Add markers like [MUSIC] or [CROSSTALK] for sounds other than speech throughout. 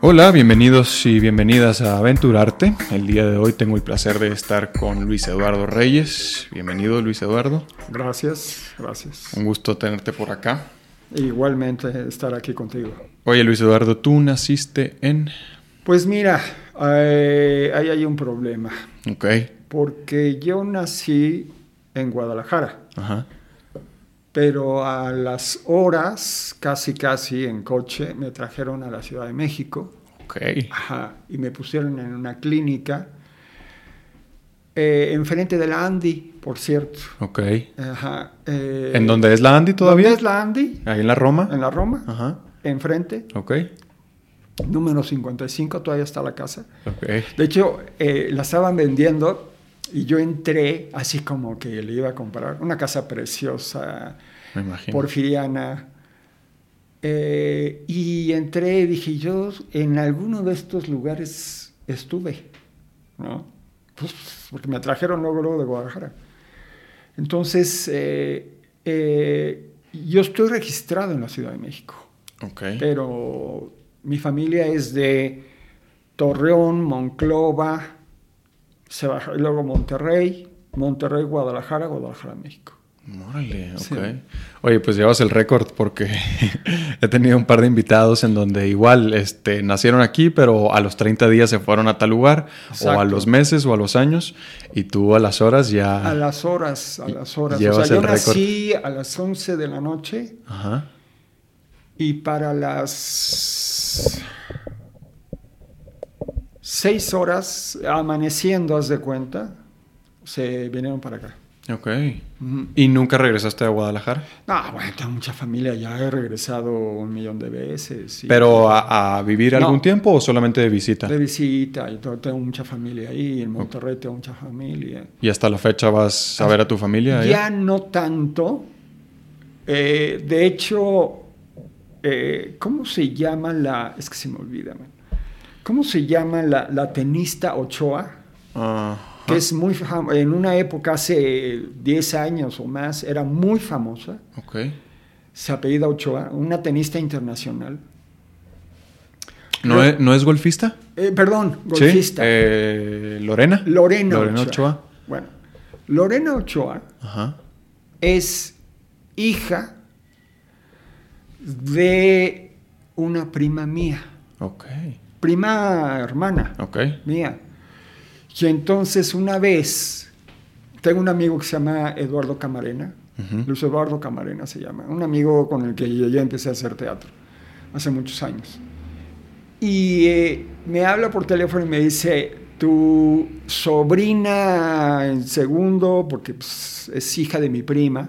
Hola, bienvenidos y bienvenidas a Aventurarte. El día de hoy tengo el placer de estar con Luis Eduardo Reyes. Bienvenido, Luis Eduardo. Gracias, gracias. Un gusto tenerte por acá. Igualmente estar aquí contigo. Oye, Luis Eduardo, tú naciste en... Pues mira, eh, ahí hay un problema. Ok. Porque yo nací en Guadalajara. Ajá. Pero a las horas, casi casi en coche, me trajeron a la Ciudad de México. Ok. Ajá, y me pusieron en una clínica eh, enfrente de la Andy, por cierto. Ok. Ajá, eh, ¿En dónde es la Andy todavía? ¿Dónde es la Andy? Ahí en la Roma. En la Roma. Ajá. Enfrente. Ok. Número 55, todavía está la casa. Ok. De hecho, eh, la estaban vendiendo y yo entré así como que le iba a comprar una casa preciosa, Me imagino. porfiriana. Eh, y entré y dije, yo en alguno de estos lugares estuve, ¿no? Pues porque me trajeron luego, luego de Guadalajara. Entonces, eh, eh, yo estoy registrado en la Ciudad de México, pero mi familia es de Torreón, Monclova, se baja, luego Monterrey, Monterrey, Guadalajara, Guadalajara, México. Órale, ok. Sí. Oye, pues llevas el récord porque [LAUGHS] he tenido un par de invitados en donde igual este, nacieron aquí, pero a los 30 días se fueron a tal lugar, o a los meses o a los años, y tú a las horas ya... A las horas, a las horas. O Llevas sea, yo el nací a las 11 de la noche Ajá. y para las 6 horas, amaneciendo, haz de cuenta, se vinieron para acá. Ok. Ujú. ¿Y nunca regresaste a Guadalajara? No, bueno, tengo mucha familia, ya he regresado un millón de veces. y- ¿Pero a, a vivir No. algún tiempo o solamente de visita? De visita, y to- tengo mucha familia ahí, en Monterrey tengo mucha familia. ¿Y hasta la fecha vas a ver a tu familia? allá? Ya no tanto. Eh, de hecho, eh, ¿cómo se llama la... Es que se me olvida, man. ¿Cómo se llama la, la tenista Ochoa? Ajá. Que es muy en una época hace 10 años o más, era muy famosa. Ok. Se apellida Ochoa, una tenista internacional. ¿No, es, ¿No es golfista? Eh, perdón, Sí. golfista. Eh, ¿Lorena? Lorena, Lorena Ochoa. Ochoa. Bueno, Lorena Ochoa Ajá. es hija de una prima mía, Ok. prima hermana Ok. mía. Y entonces una vez, tengo un amigo que se llama Eduardo Camarena. Luis Eduardo Camarena se llama, un amigo con el que yo ya empecé a hacer teatro hace muchos años. Y eh, me habla por teléfono y me dice, tu sobrina en segundo, porque pues, es hija de mi prima,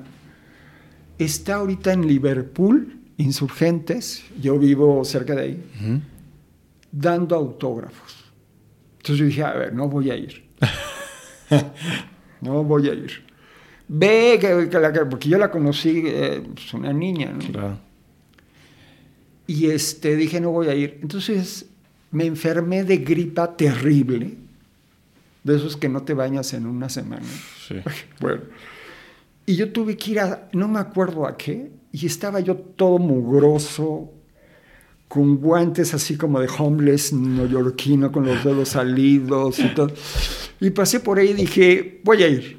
está ahorita en Liverpool, Insurgentes, yo vivo cerca de ahí, dando autógrafos. Entonces yo dije, a ver, no voy a ir. [LAUGHS] no voy a ir. Ve, que, que la- que- porque yo la conocí, eh, pues una niña, ¿no? Claro. Y este, dije, no voy a ir. Entonces me enfermé de gripa terrible, de esos que no te bañas en una semana. Sí. [LAUGHS] Bueno, y yo tuve que ir a, no me acuerdo a qué, y estaba yo todo mugroso, con guantes así como de homeless neoyorquino, con los dedos salidos y todo. Y pasé por ahí y dije, voy a ir.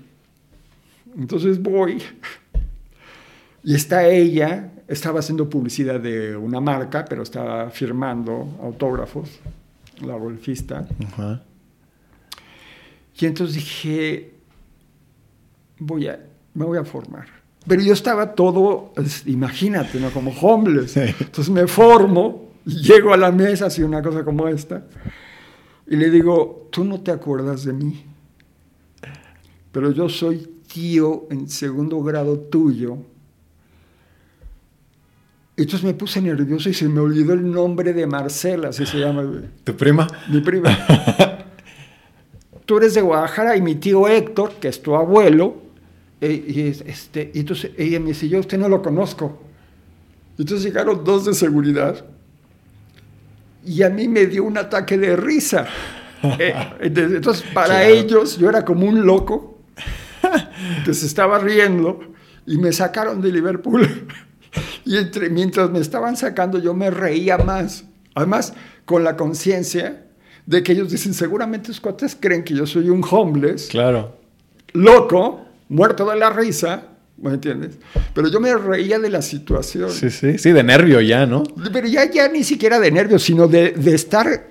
Entonces voy. Y está ella, estaba haciendo publicidad de una marca, pero estaba firmando autógrafos, la golfista. Ajá. Y entonces dije, voy a, me voy a formar. Pero yo estaba todo, es- imagínate, ¿no? Como homeless. Entonces me formo, [LAUGHS] llego a la mesa, así una cosa como esta, y le digo, tú no te acuerdas de mí, pero yo soy tío en segundo grado tuyo. Entonces me puse nervioso y se me olvidó el nombre de Marcela, así se llama. ¿Tu prima? Mi prima. [LAUGHS] Tú eres de Guadalajara y mi tío Héctor, que es tu abuelo, eh, y, es- este, y entonces ella me dice, yo a usted no lo conozco. Entonces llegaron dos de seguridad y a mí me dio un ataque de risa. [LAUGHS] Eh, entonces, entonces, para Claro. ellos yo era como un loco se estaba riendo y me sacaron de Liverpool [LAUGHS] Y entre, mientras me estaban sacando, yo me reía más. Además, con la conciencia de que ellos dicen, seguramente los cuates creen que yo soy un homeless. Claro. Loco, muerto de la risa. ¿Me entiendes? Pero yo me reía de la situación. Sí, sí, sí, de nervio ya, ¿no? Pero ya, ya ni siquiera de nervios, sino de, de estar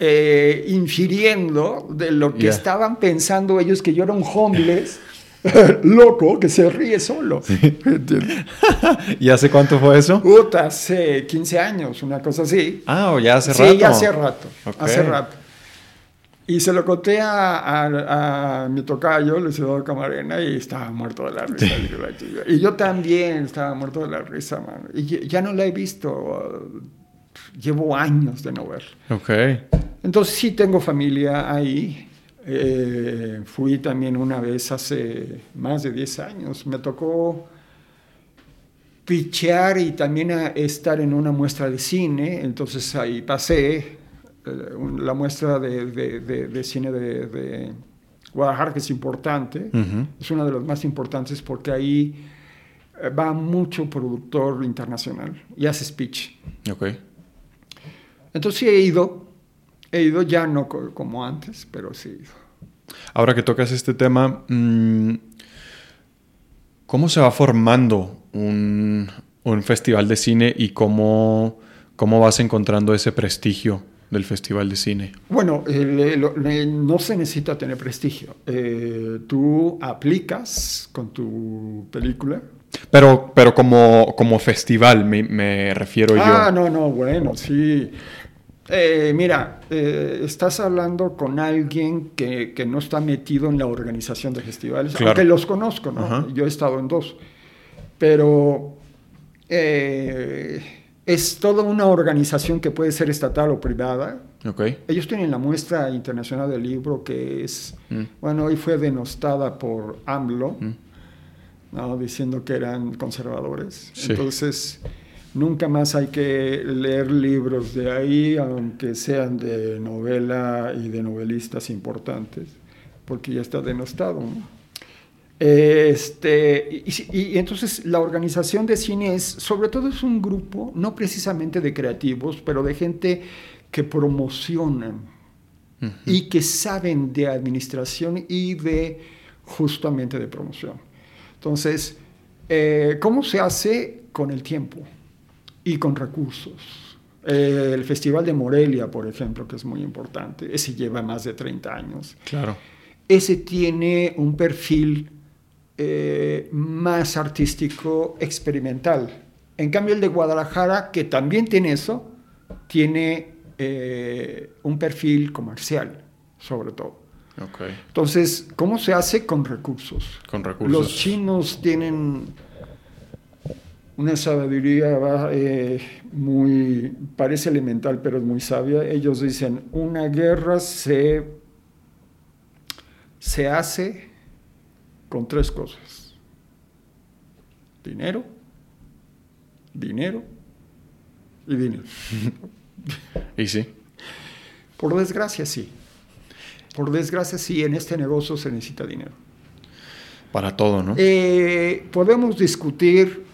eh, infiriendo de lo que estaban pensando ellos que yo era un homeless [LAUGHS] loco que se ríe solo. [LAUGHS] ¿Y hace cuánto fue eso? Puta, hace 15 años, una cosa así. Ah, o ya hace sí, rato. ya hace rato. Hace rato. Y se lo conté a, a- a mi tocayo, Luciano Camarena, y estaba muerto de la risa. Y yo también estaba muerto de la risa, mano. Y ya- no la he visto. Llevo años de no verla. Ok. Entonces sí tengo familia ahí. Eh, fui también una vez hace más de 10 años. Me tocó pichear y también a estar en una muestra de cine. Entonces ahí pasé la muestra de, de- de- de cine de, Guadalajara, que es importante. Es una de las más importantes porque ahí eh, va mucho productor internacional y hace speech. Ok. Entonces sí he ido, he ido ya no co- como antes, pero sí he ido. Ahora que tocas este tema, mm, ¿cómo se va formando un, un festival de cine y cómo, cómo vas encontrando ese prestigio del festival de cine? Bueno, eh, lo- no se necesita tener prestigio. Eh, tú aplicas con tu película. Pero, pero como, como festival me, me refiero Ah, yo. no, no, bueno, sí. Eh, mira, estás hablando con alguien que, que no está metido en la organización de festivales, Claro. aunque los conozco, ¿no? Ajá. Yo he estado en dos. Pero es toda una organización que puede ser estatal o privada. Ok. Ellos tienen la muestra internacional del libro que es, Mm. bueno, hoy fue denostada por AMLO, Mm. ¿no? diciendo que eran conservadores. Sí. Entonces, nunca más hay que leer libros de ahí, aunque sean de novela y de novelistas importantes, porque ya está denostado. ¿no? Este, y, y- entonces la organización de cine es, sobre todo es un grupo, no precisamente de creativos, pero de gente que promocionan Ujú. y que saben de administración y de justamente de promoción. Entonces, eh, ¿cómo se hace con el tiempo y con recursos? Eh, el Festival de Morelia, por ejemplo, que es muy importante, ese lleva más de 30 años. Claro. Ese tiene un perfil eh, más artístico experimental. En cambio, el de Guadalajara, que también tiene eso, tiene eh, un perfil comercial, sobre todo. Ok. Entonces, ¿cómo se hace con recursos? Con recursos. Los chinos tienen una sabiduría eh, muy, parece elemental, pero es muy sabia. Ellos dicen, una guerra se, se hace con tres cosas. Dinero, dinero y dinero. [LAUGHS] Y sí. Por desgracia, sí. Por desgracia, sí, en este negocio se necesita dinero. Para todo, ¿no? Eh, podemos discutir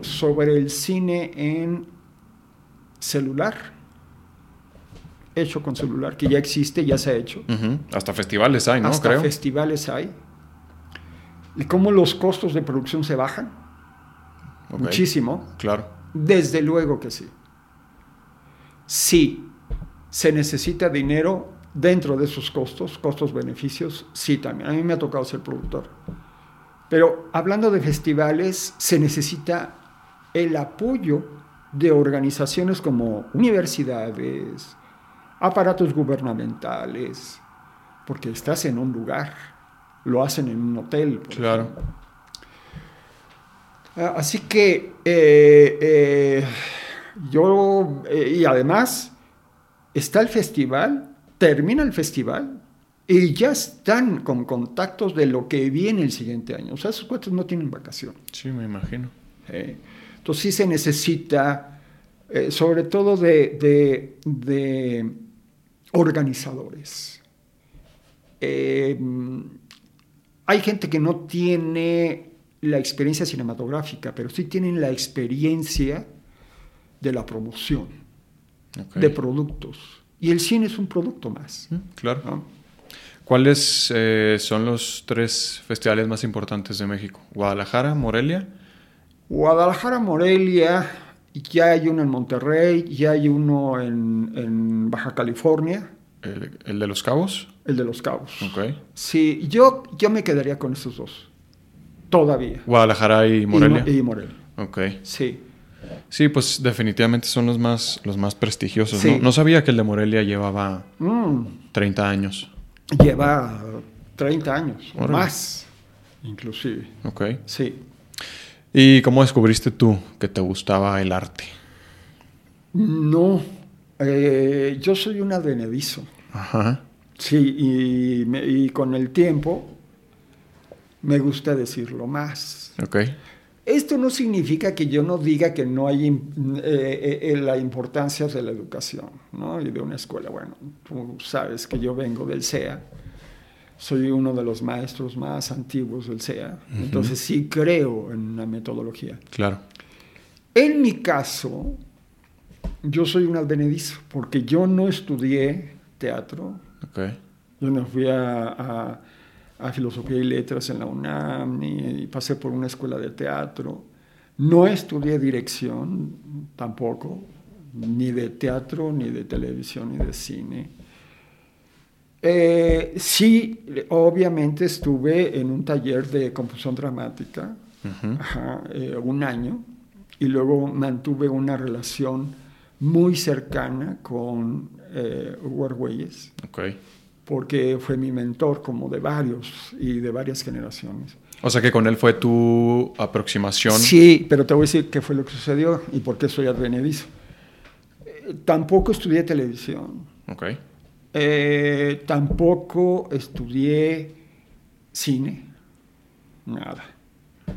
sobre el cine en celular, hecho con celular, que ya existe, ya se ha hecho. Hasta festivales hay, ¿no? Hasta Creo. festivales hay. Y cómo los costos de producción se bajan. Muchísimo. Claro. Desde luego que sí. Sí, se necesita dinero dentro de esos costos, costos-beneficios, sí también. A mí me ha tocado ser productor. Pero hablando de festivales, se necesita el apoyo de organizaciones como universidades, aparatos gubernamentales, porque estás en un lugar, lo hacen en un hotel. Claro. ejemplo. Ah, Así que eh, eh, yo, eh, y además, está el festival, termina el festival y ya están con contactos de lo que viene el siguiente año. O sea, esos cuates no tienen vacación. Sí, me imagino. Entonces sí se necesita, sobre todo de, de- de organizadores. Eh, hay gente que no tiene la experiencia cinematográfica, pero sí tienen la experiencia de la promoción, de productos. Y el cine es un producto más. Mm, Claro. ¿no? ¿Cuáles eh, son los tres festivales más importantes de México? Guadalajara, Morelia. Guadalajara, Morelia, ya hay uno en Monterrey, ya hay uno en, en Baja California, El, el de los Cabos. El de Los Cabos. Ok. Sí, yo, yo me quedaría con esos dos. Todavía. Guadalajara y Morelia. Y, Mo- y Morelia. Ok. Sí. Sí, pues definitivamente son los más, los más prestigiosos. Sí. ¿no? no sabía que el de Morelia llevaba Mm, 30 años. lleva 30 años, Órale. más, inclusive. Ok. Sí. ¿Y cómo descubriste tú que te gustaba el arte? No, eh, yo soy un advenedizo. Ajá. Sí, y, me- y con el tiempo me gusta decirlo más. Esto no significa que yo no diga que no hay im- eh, eh, la importancia de la educación ¿no? y de una escuela. Bueno, tú sabes que yo vengo del CEA, soy uno de los maestros más antiguos del CEA, entonces sí creo en una metodología. Claro. En mi caso, yo soy un advenedizo, porque yo no estudié teatro, Yo no fui a, a- a filosofía y letras en la UNAM, ni pasé por una escuela de teatro. No estudié dirección tampoco, ni de teatro, ni de televisión, ni de cine. Eh, sí, obviamente estuve en un taller de composición dramática, ajá, eh, un año, y luego mantuve una relación muy cercana con eh, Hugo Argüelles Ok. porque fue mi mentor como de varios y de varias generaciones. O sea que con él fue tu aproximación. Sí, pero te voy a decir qué fue lo que sucedió y por qué soy advenedizo. Eh, tampoco estudié televisión, Ok. eh, tampoco estudié cine, nada.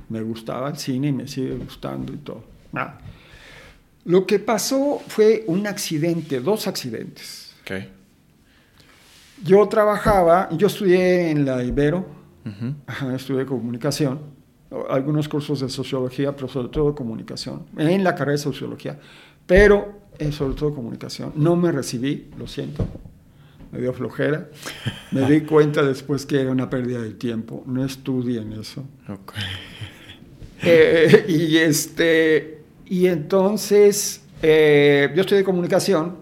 Me gustaba el cine y me sigue gustando y todo, nada. Lo que pasó fue un accidente, dos accidentes. Ok. Yo trabajaba, yo estudié en la Ibero. Ajá, estudié comunicación, algunos cursos de sociología, pero sobre todo comunicación, en la carrera de sociología, pero eh, sobre todo comunicación. No me recibí, lo siento, me dio flojera. Me di [LAUGHS] cuenta después que era una pérdida de tiempo, no estudien eso. Ok. Eh, y, este, y entonces, eh, yo estudié comunicación,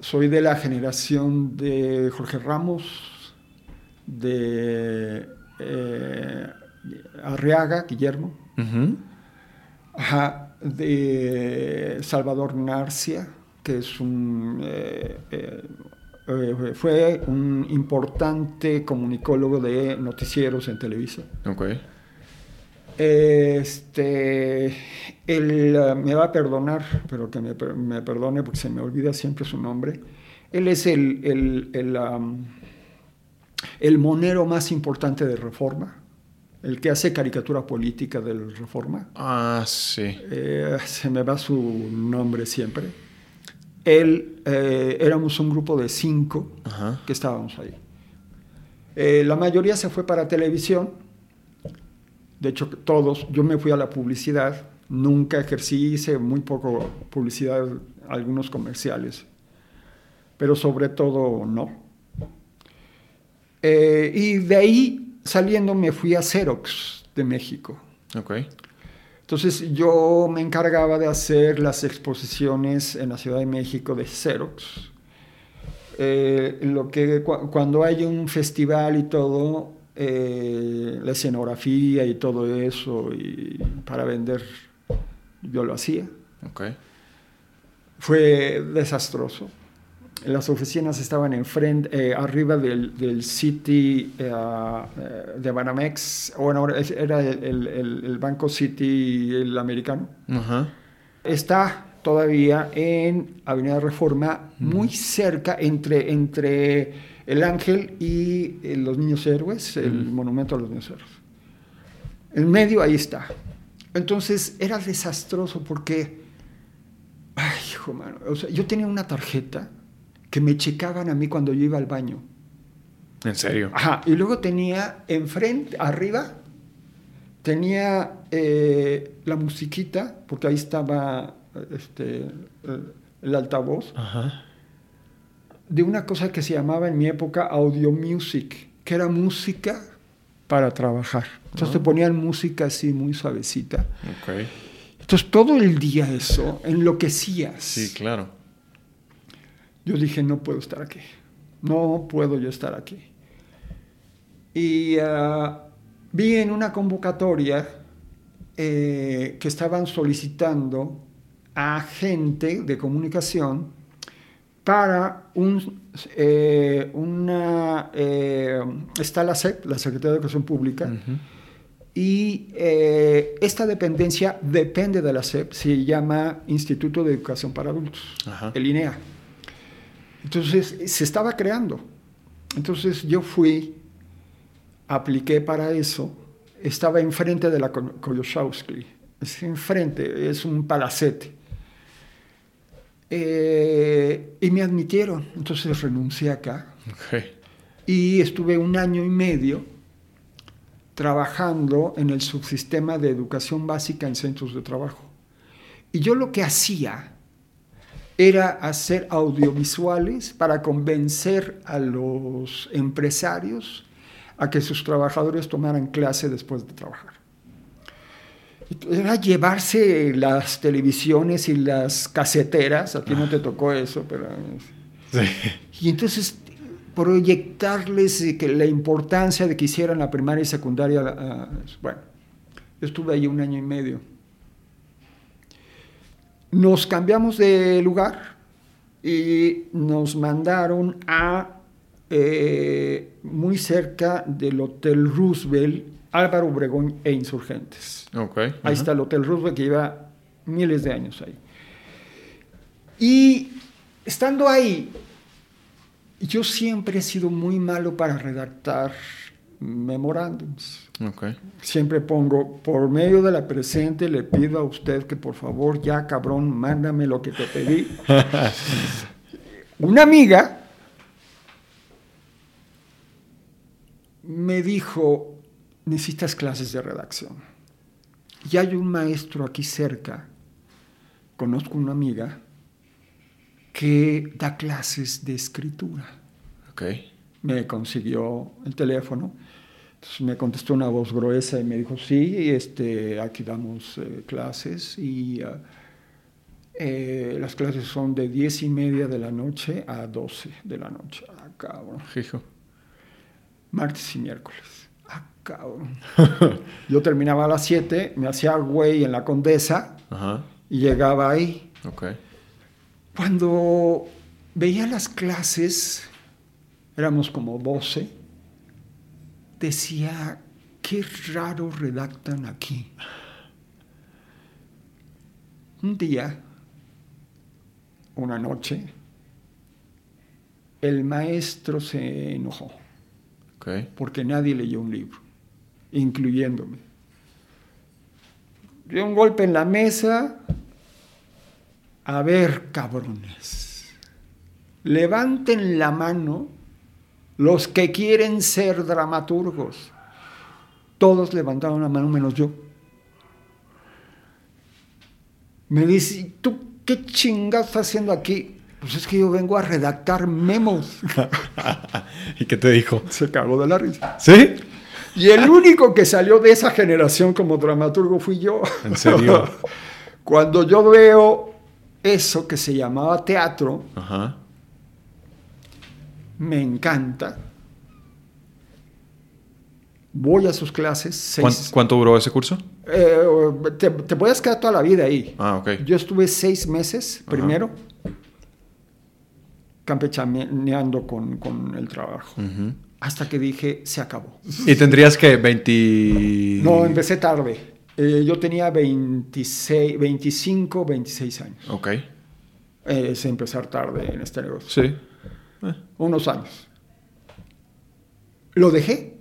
soy de la generación de Jorge Ramos, de eh, Arriaga, Guillermo, ajá, de Salvador Narcia, que es un, eh, eh, fue un importante comunicólogo de noticieros en Televisa. Ok. Este, él eh, me va a perdonar, pero que me, per- me perdone porque se me olvida siempre su nombre. Él es el, el, el, el monero más importante de Reforma, el que hace caricatura política de Reforma. Ah, sí. Eh, se me va su nombre siempre. Él, eh, éramos un grupo de cinco Ajá. que estábamos ahí. Eh, la mayoría se fue para televisión. De hecho, todos. Yo me fui a la publicidad. Nunca ejercí, hice muy poco publicidad, algunos comerciales. Pero sobre todo no. Eh, y de ahí, saliendo, me fui a Xerox de México. Entonces yo me encargaba de hacer las exposiciones en la Ciudad de México de Xerox. Eh, lo que cu- cuando hay un festival y todo, eh, la escenografía y todo eso, y para vender, yo lo hacía. Ok. Fue desastroso. Las oficinas estaban enfrente, eh, arriba del, del City eh, eh, de Banamex, bueno, ahora era el, el- el Banco City, el americano. Ajá. Está todavía en Avenida Reforma, muy cerca entre, entre el Ángel y eh, los Niños Héroes, el monumento a los Niños Héroes. En medio ahí está. Entonces era desastroso porque, ay, hijo mano, o sea, yo tenía una tarjeta que me checaban a mí cuando yo iba al baño. ¿En serio? Ajá, y luego tenía enfrente, arriba, tenía eh, la musiquita, porque ahí estaba este, el, el altavoz, Ajá. De una cosa que se llamaba en mi época audio music, que era música para trabajar. Entonces te ponían música así muy suavecita. Ok. Entonces todo el día eso, enloquecías. Sí, claro. Yo dije, no puedo estar aquí. No puedo yo estar aquí. Y ah, vi en una convocatoria eh, que estaban solicitando a gente de comunicación para un, eh, una... eh, está la SEP, la Secretaría de Educación Pública, y eh, esta dependencia depende de la SEP, se llama Instituto de Educación para Adultos, Ajá. el INEA. Entonces se estaba creando. Entonces yo fui, apliqué para eso, estaba enfrente de la Ko- Koyoshowski, es enfrente, es un palacete. Eh, y me admitieron, entonces renuncié acá y estuve un año y medio trabajando en el subsistema de educación básica en centros de trabajo. Y yo lo que hacía era hacer audiovisuales para convencer a los empresarios a que sus trabajadores tomaran clase después de trabajar. Era llevarse las televisiones y las caseteras, a ti no te tocó eso, pero... Sí. Y entonces proyectarles que la importancia de que hicieran la primaria y secundaria, ah, bueno, yo estuve ahí un año y medio. Nos cambiamos de lugar y nos mandaron a eh, muy cerca del Hotel Roosevelt, Álvaro Obregón e Insurgentes. Ok. Ahí está el Hotel Roosevelt que lleva miles de años ahí. Y estando ahí, yo siempre he sido muy malo para redactar memorándums. Ok. Siempre pongo, por medio de la presente, le pido a usted que por favor, ya cabrón, mándame lo que te pedí. [LAUGHS] Una amiga me dijo, necesitas clases de redacción. Y hay un maestro aquí cerca, conozco una amiga, que da clases de escritura. Ok. Me consiguió el teléfono. Entonces me contestó una voz gruesa y me dijo, sí, este, aquí damos eh, clases y ah, eh, las clases son de diez y media de la noche a 12 de la noche. Ah, cabrón. Hijo. Martes y miércoles. Cabrón. Yo terminaba a las 7, me hacía güey en la Condesa Ajá. y llegaba ahí. Cuando veía las clases, éramos como 12, decía, qué raro redactan aquí. Un día, una noche, el maestro se enojó porque nadie leyó un libro, incluyéndome. Dio un golpe en la mesa. A ver, cabrones, levanten la mano los que quieren ser dramaturgos. Todos levantaron la mano menos yo. Me dice, "¿Y ¿tú qué chingados estás haciendo aquí? Pues es que yo vengo a redactar memos. [LAUGHS] ¿Y qué te dijo? Se cagó de la risa. ¿Sí? Y el único que salió de esa generación como dramaturgo fui yo. ¿En serio? [LAUGHS] Cuando yo veo eso que se llamaba teatro, Ajá. me encanta. Voy a sus clases. ¿Cuán- Seis, ¿Cuánto duró ese curso? Eh, te, te puedes quedar toda la vida ahí. Ah, ok. Yo estuve seis meses primero campechaneando con, con el trabajo. Hasta que dije, se acabó. ¿Y tendrías que 20...? No, empecé tarde. Eh, yo tenía 26, 25, 26 años. Ok. Eh, es empezar tarde en este negocio. Sí. Eh, Unos años. Lo dejé.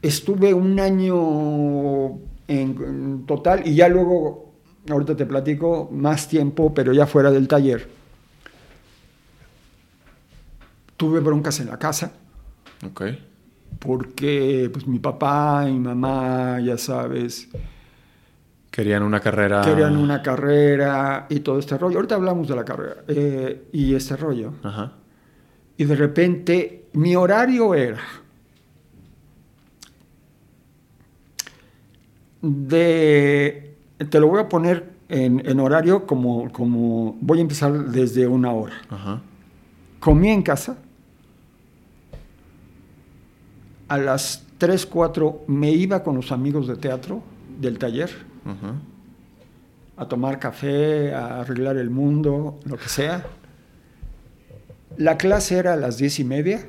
Estuve un año en, en total y ya luego, ahorita te platico, más tiempo, pero ya fuera del taller. Tuve broncas en la casa. Ok. porque pues mi papá y mi mamá, ya sabes, Querían una carrera. querían una carrera y todo este rollo. Ahorita hablamos de la carrera eh, y este rollo. Ajá. Y de repente mi horario era de, te lo voy a poner en, en horario como, como, voy a empezar desde una hora. Ajá. Comí en casa. A las 3, 4 me iba con los amigos de teatro del taller a tomar café, a arreglar el mundo, lo que sea. La clase era a las diez y media.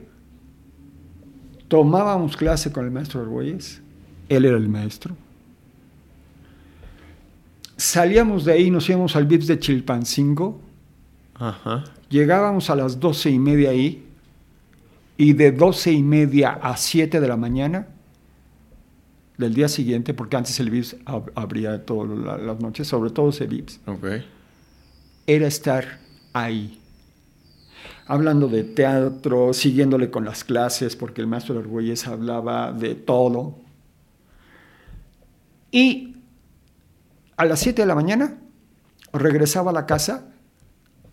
Tomábamos clase con el maestro Argüelles. Él era el maestro. Salíamos de ahí, nos íbamos al VIPS de Chilpancingo. Ajá. Llegábamos a las doce y media ahí. Y de doce y media a siete de la mañana del día siguiente, porque antes el VIPS ab- abría todas la- las noches, sobre todo ese VIPS, era estar ahí. Hablando de teatro, siguiéndole con las clases, porque el maestro Argüelles hablaba de todo. Y a las 7 de la mañana regresaba a la casa,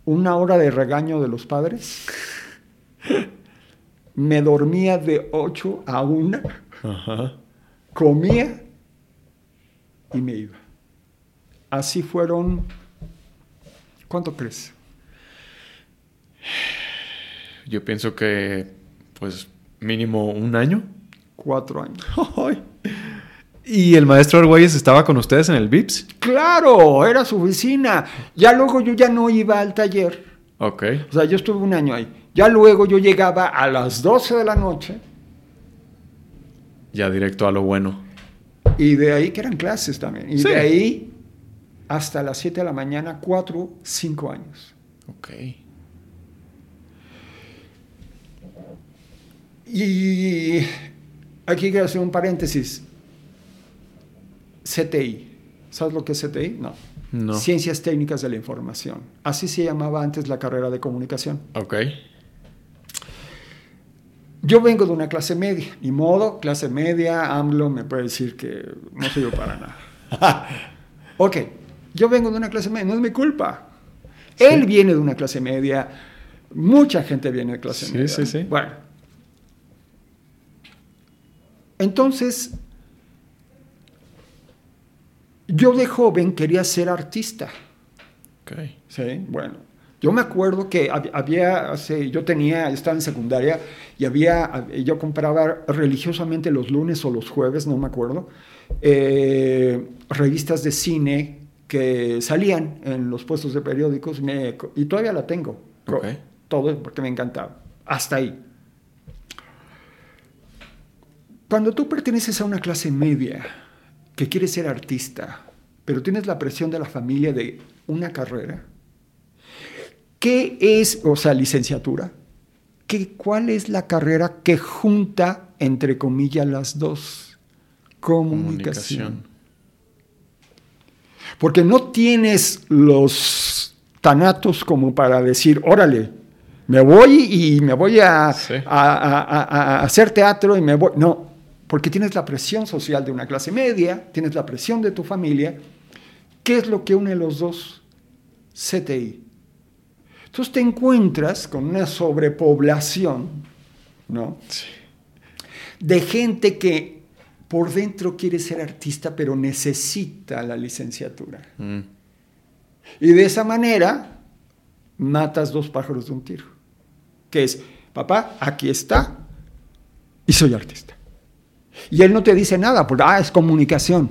una hora de regaño de los padres. [LAUGHS] Me dormía de 8 a 1, Ajá. comía y me iba. Así fueron, ¿cuánto crees? Yo pienso que, pues, mínimo un año. Cuatro años. ¿Y el maestro Argüelles estaba con ustedes en el VIPS? Claro, era su oficina. Ya luego yo ya no iba al taller. Ok. O sea, yo estuve un año ahí. Ya luego yo llegaba a las 12 de la noche Ya directo a lo bueno. y de ahí que eran clases también. Y Sí. de ahí hasta las 7 de la mañana, 4, 5 años. Ok. Y aquí quiero hacer un paréntesis. CTI. ¿Sabes lo que es CTI? No. No. Ciencias Técnicas de la Información. Así se llamaba antes la carrera de comunicación. Ok. Yo vengo de una clase media, ni modo, clase media, AMLO me puede decir que no soy yo para nada. [LAUGHS] ok, yo vengo de una clase media, no es mi culpa. Él viene de una clase media, mucha gente viene de clase Sí, media. sí, sí. Bueno. Entonces, yo de joven quería ser artista. Ok. Sí, bueno. Yo me acuerdo que hab- había, hace- yo tenía, estaba en secundaria y había, yo compraba religiosamente los lunes o los jueves, no me acuerdo, eh, revistas de cine que salían en los puestos de periódicos me- y todavía la tengo. Todo porque me encantaba. Hasta ahí. Cuando tú perteneces a una clase media que quieres ser artista, pero tienes la presión de la familia de una carrera, ¿qué es, o sea, licenciatura? ¿Qué, ¿Cuál es la carrera que junta, entre comillas, las dos? Comunicación. Comunicación. Porque no tienes los tanatos como para decir, órale, me voy y me voy a, Sí. a- a- a- a hacer teatro y me voy. No, porque tienes la presión social de una clase media, tienes la presión de tu familia. ¿Qué es lo que une los dos? CTI. Entonces te encuentras con una sobrepoblación, ¿no? Sí. de gente que por dentro quiere ser artista, pero necesita la licenciatura. Mm. Y de esa manera matas dos pájaros de un tiro. Que es, papá, aquí está, y soy artista. Y él no te dice nada, porque, ah, es comunicación.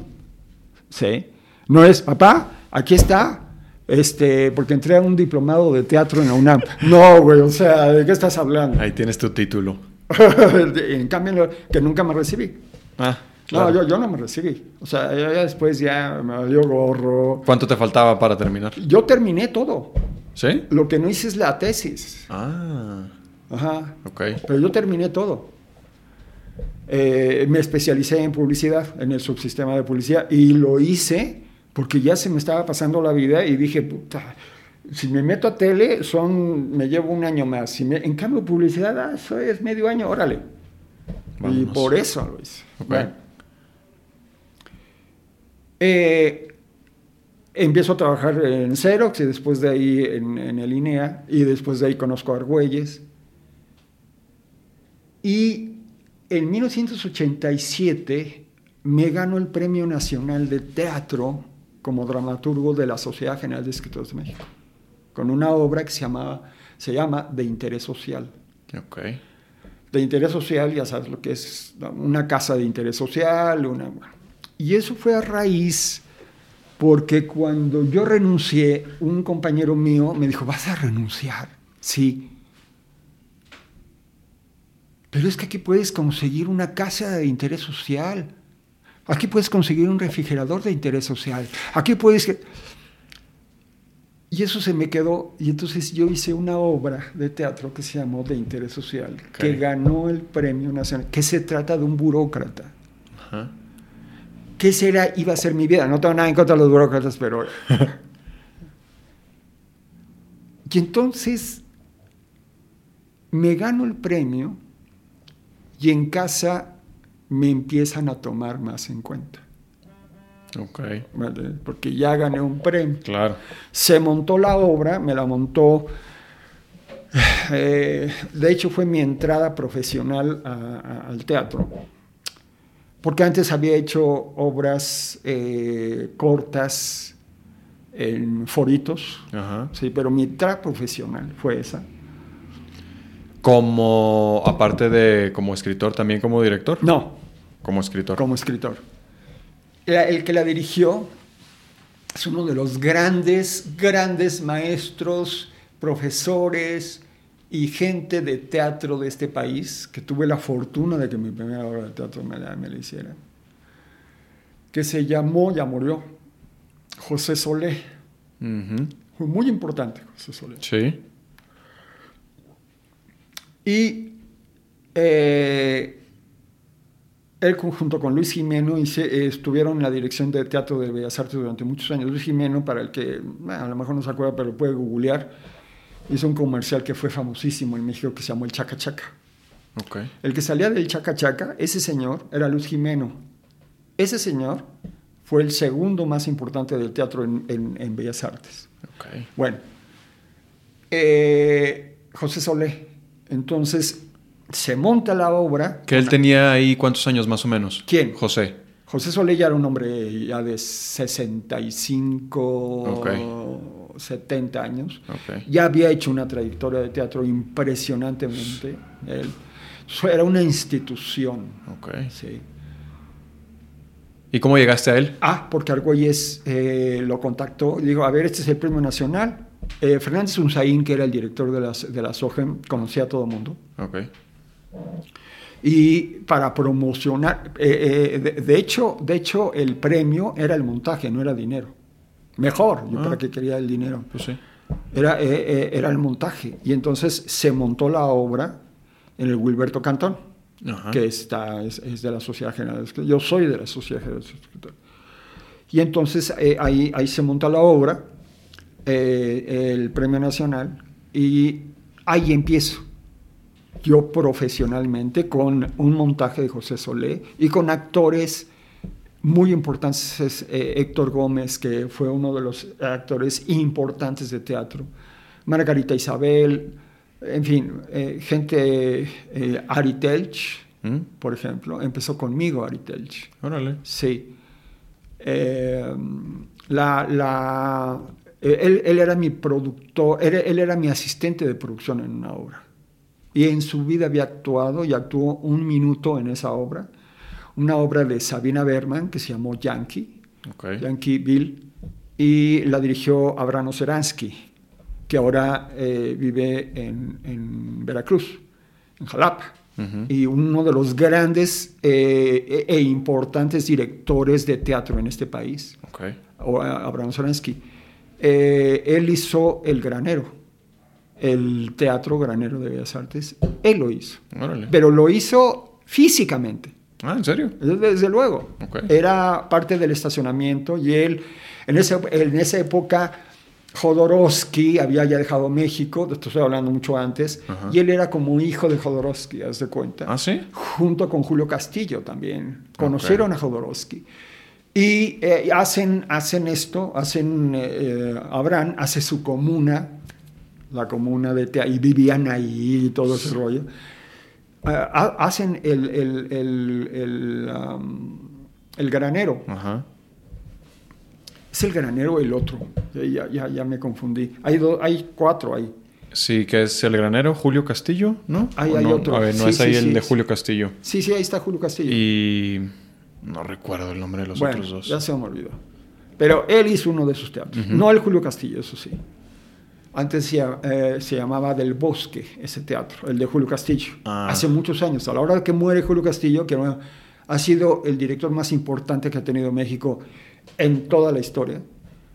¿Sí? No es, papá, aquí está, este, porque entré a un diplomado de teatro en la UNAM. No, güey, o sea, ¿de qué estás hablando? Ahí tienes tu título. [LAUGHS] en cambio, que nunca me recibí. Ah, No, yo, yo no me recibí. O sea, ya, ya después ya me dio gorro. ¿Cuánto te faltaba para terminar? Yo terminé todo. ¿Sí? Lo que no hice es la tesis. Ah, Ajá. ok. Pero yo terminé todo. Eh, me especialicé en publicidad, en el subsistema de publicidad, y lo hice porque ya se me estaba pasando la vida y dije, puta, si me meto a tele, son, me llevo un año más. Si me- en cambio, publicidad, ah, eso es medio año, órale. Y por eso lo hice. Eh, empiezo a trabajar en Xerox y después de ahí en, en, el INEA y después de ahí conozco a Argüelles. Y en 1987 me gano el Premio Nacional de Teatro como dramaturgo de la Sociedad General de Escritores de México, con una obra que se, llamaba, se llama De Interés Social. Okay. De interés social, ya sabes lo que es una casa de interés social. Una... Y eso fue a raíz porque cuando yo renuncié, un compañero mío me dijo, ¿vas a renunciar? Sí. Pero es que aquí puedes conseguir una casa de interés social. Aquí puedes conseguir un refrigerador de interés social. Aquí puedes... Y eso se me quedó, y entonces yo hice una obra de teatro que se llamó De Interés Social, que ganó el Premio Nacional, que se trata de un burócrata. Ajá. ¿Qué será? Iba a ser mi vida. No tengo nada en contra de los burócratas, pero... [LAUGHS] y entonces me gano el premio y en casa me empiezan a tomar más en cuenta. Ok. Porque ya gané un premio. Claro. Se montó la obra, me la montó. Eh, de hecho, fue mi entrada profesional al teatro. Porque antes había hecho obras eh, cortas en foritos. Sí, pero mi entrada profesional fue esa. Como, aparte de como escritor, también como director? No. Como escritor. Como escritor. El que la dirigió es uno de los grandes, grandes maestros, profesores y gente de teatro de este país, que tuve la fortuna de que mi primera obra de teatro me la, me hiciera, que se llamó, ya murió, José Solé. Fue muy importante José Solé. Sí. Y eh, él junto con Luis Jimeno eh, estuvieron en la dirección de Teatro de Bellas Artes durante muchos años. Luis Jimeno, para el que a lo mejor no se acuerda, pero puede googlear, hizo un comercial que fue famosísimo en México que se llamó El Chaca Chaca. Okay. El que salía del Chaca Chaca, ese señor era Luis Jimeno. Ese señor fue el segundo más importante del teatro en, Bellas Artes. Okay. Bueno, eh, José Solé entonces se monta la obra. ¿Que él tenía ahí cuántos años más o menos? ¿Quién? José. José Soleil era un hombre ya de 65, 70 años. Ya había hecho una trayectoria de teatro impresionantemente. Él, era una institución. Sí. ¿Y cómo llegaste a él? Ah, porque Argüelles eh, lo contactó y dijo, a ver, este es el premio nacional, eh, Fernández Unzaín, que era el director de, las, de la SOGEM, conocía a todo el mundo. Okay. Y para promocionar, eh, eh, de, hecho, de hecho, el premio era el montaje, no era dinero. Mejor, yo para ah. qué quería el dinero. Pues sí. Era, era el montaje. Y entonces se montó la obra en el Wilberto Cantón, que está, es, de la Sociedad General de Yo soy de la Sociedad General de Escritores. Y entonces ahí, ahí se monta la obra eh, el Premio Nacional y ahí empiezo. Yo profesionalmente con un montaje de José Solé y con actores muy importantes, eh, Héctor Gómez, que fue uno de los actores importantes de teatro, Margarita Isabel, en fin, eh, gente, Ari Telch, ¿Mm? por ejemplo, empezó conmigo Ari Telch. Órale. Sí. la, la eh, él, era mi productor, él, era mi asistente de producción en una obra. Y en su vida había actuado y actuó un minuto en esa obra. Una obra de Sabina Berman que se llamó Yankee, Yankee Bill, y la dirigió Abrano Seransky, que ahora eh, vive en, Veracruz, en Jalapa. Y uno de los grandes eh, e, e, importantes directores de teatro en este país, okay. Abrano Seransky. Eh, él hizo El Granero, el Teatro Granero de Bellas Artes. Él lo hizo. Pero lo hizo físicamente. Ah, ¿en serio? Desde luego. Era parte del estacionamiento y él, en esa, en esa época, Jodorowsky había ya dejado México, de esto estoy hablando mucho antes, Ajá. y él era como hijo de Jodorowsky, haz de cuenta. ¿Ah, sí? Junto con Julio Castillo también. Conocieron a Jodorowsky. Y eh, hacen, hacen esto, hacen, eh, Abraham hace su comuna, la comuna de Tea, y vivían ahí y todo ese rollo. Ha- hacen el, el, el, el, um, el granero. Ajá. ¿Es el granero o el otro? Eh, Ya, ya, ya me confundí. Hay, do- hay cuatro ahí. Sí, que es el granero Julio Castillo, ¿no? Ahí ¿O hay no? otro. A ver, no Sí, es ahí sí, el sí. de Julio Castillo. Sí, sí, ahí está Julio Castillo. Y no recuerdo el nombre de los bueno, otros dos. ya se me olvidó. Pero él hizo uno de sus teatros. No el Julio Castillo, eso sí. Antes se, eh, se llamaba Del Bosque, ese teatro, el de Julio Castillo. Ah. Hace muchos años. A la hora que muere Julio Castillo, que ha sido el director más importante que ha tenido México en toda la historia,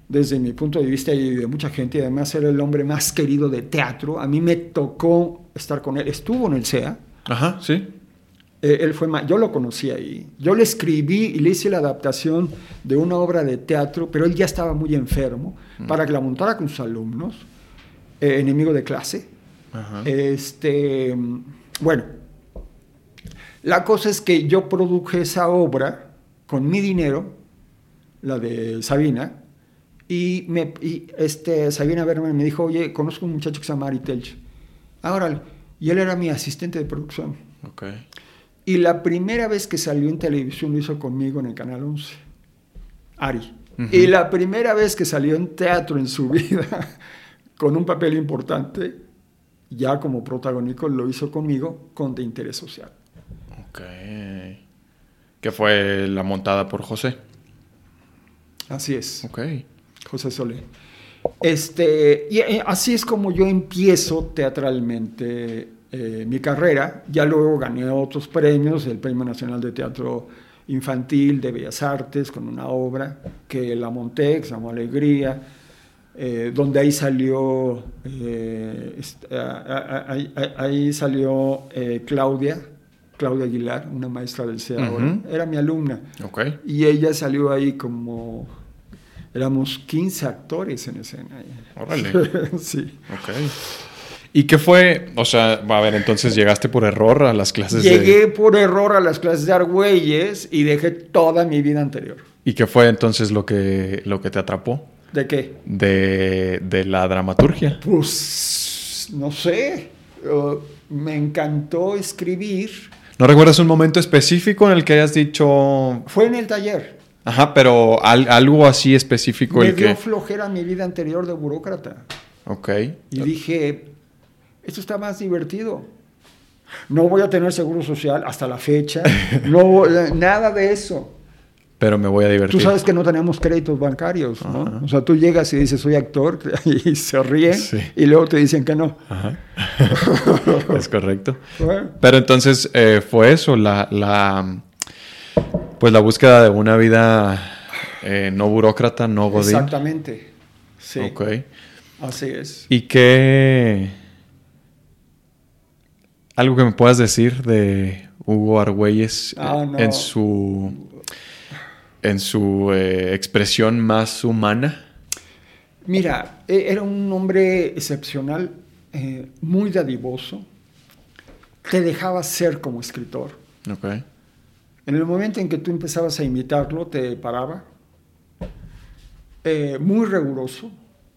desde mi punto de vista y de mucha gente, y además era el hombre más querido de teatro. A mí me tocó estar con él. Estuvo en el CEA. Ajá, sí. Eh, él fue yo lo conocí ahí. Yo le escribí y le hice la adaptación de una obra de teatro, pero él ya estaba muy enfermo para que la montara con sus alumnos, eh, enemigo de clase. Este, mm, bueno, la cosa es que yo produje esa obra con mi dinero, la de Sabina, y, me, y este, Sabina Berman me dijo, oye, conozco un muchacho que se llama Ari Telch. Ahora, y él era mi asistente de producción. Y la primera vez que salió en televisión lo hizo conmigo en el Canal 11. Ari. Y la primera vez que salió en teatro en su [LAUGHS] vida con un papel importante, ya como protagónico, lo hizo conmigo con De Interés Social. Ok. Que fue la montada por José. Así es, Ok. José Solé. Este, y eh, así es como yo empiezo teatralmente eh, mi carrera. Ya luego gané otros premios, el Premio Nacional de Teatro Infantil de Bellas Artes, con una obra que la monté, que se llamó Alegría, eh, donde ahí salió, eh, ahí, salió eh, Claudia, Claudia Aguilar, una maestra del CEA. Ujú. Era mi alumna. Ok. Y ella salió ahí como... Éramos 15 actores en escena. Órale. [LAUGHS] sí. Ok. ¿Y qué fue? O sea, a ver, entonces llegaste por error a las clases Llegué de... por error a las clases de Argüelles y dejé toda mi vida anterior. ¿Y qué fue entonces lo que, lo que te atrapó ¿De qué? de, de la dramaturgia? Pues, no sé. uh, me encantó escribir. ¿No recuerdas un momento específico en el que hayas dicho... Fue en el taller. Ajá, pero al- algo así específico Me el dio que... flojera mi vida anterior de burócrata. Ok. Y dije, esto está más divertido. No voy a tener seguro social hasta la fecha. No, nada de eso. Pero me voy a divertir. Tú sabes que no tenemos créditos bancarios, ¿no? Ajá. O sea, tú llegas y dices, soy actor, [LAUGHS] y se ríen, Sí. y luego te dicen que no. Ajá. [LAUGHS] es correcto. Bueno, Pero entonces eh, fue eso, la, la, pues la búsqueda de una vida eh, no burócrata, no godín. exactamente. Sí, Ok. así es. ¿Y qué? Algo que me puedas decir de Hugo Argüelles eh, Ah, no. en su en su eh, expresión más humana. Mira, e- era un hombre excepcional, eh, muy dadivoso, te dejaba ser como escritor. Ok. En el momento en que tú empezabas a imitarlo, te paraba. Eh, muy riguroso,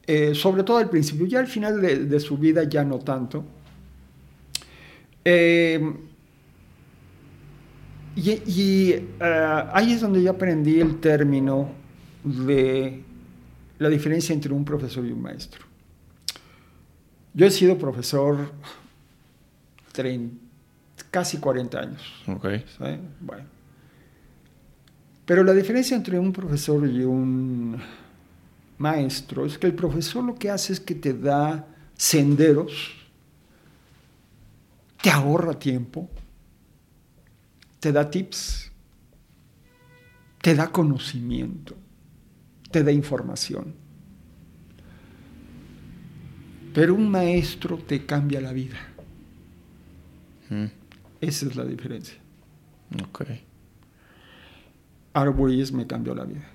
eh, sobre todo al principio, ya al final de, de su vida ya no tanto. Eh, y y, eh, ahí es donde yo aprendí el término de la diferencia entre un profesor y un maestro. Yo he sido profesor casi 40 años. Bueno. Pero la diferencia entre un profesor y un maestro es que el profesor lo que hace es que te da senderos, te ahorra tiempo, te da tips, te da conocimiento, te da información. Pero un maestro te cambia la vida. Mm, Esa es la diferencia. ok. Me cambió la vida.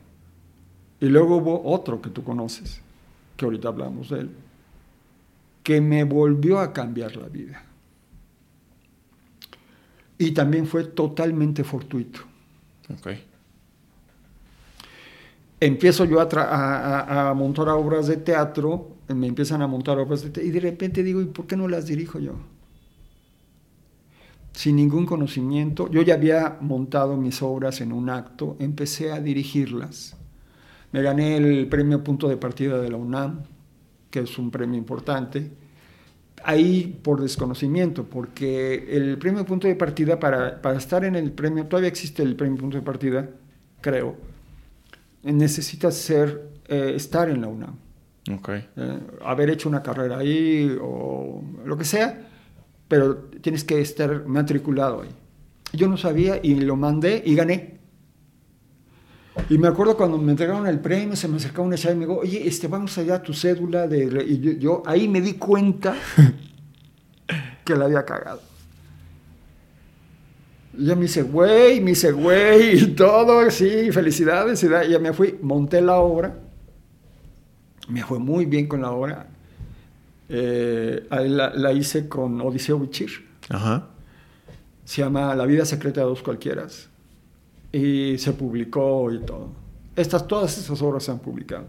Y luego hubo otro que tú conoces, que ahorita hablamos de él, que me volvió a cambiar la vida. Y también fue totalmente fortuito. Okay. Empiezo yo a, a, a, montar obras de teatro, me empiezan a montar obras de teatro, y de repente digo, ¿y por qué no las dirijo yo? Sin ningún conocimiento, yo ya había montado mis obras en un acto, empecé a dirigirlas. Me gané el premio punto de partida de la UNAM, que es un premio importante ahí por desconocimiento, porque el premio punto de partida, para, para, estar en el premio, todavía existe el premio punto de partida, creo, necesitas ser, eh, estar en la UNAM. Okay. Eh, haber hecho una carrera ahí o lo que sea, pero tienes que estar matriculado ahí. Yo no sabía y lo mandé y gané. Y me acuerdo cuando me entregaron el premio, se me acercaba una chava y me dijo, oye, este, vamos allá a tu cédula. De... Y yo, ahí me di cuenta [LAUGHS] que la había cagado. Y ya me dice, güey, me dice, güey, y todo, sí, felicidades. Y ya me fui, monté la obra. Me fue muy bien con la obra. Eh, la, la, hice con Odiseo Bichir. Ajá. Se llama La vida secreta de dos cualquieras y se publicó y todo. Estas, todas estas obras se han publicado.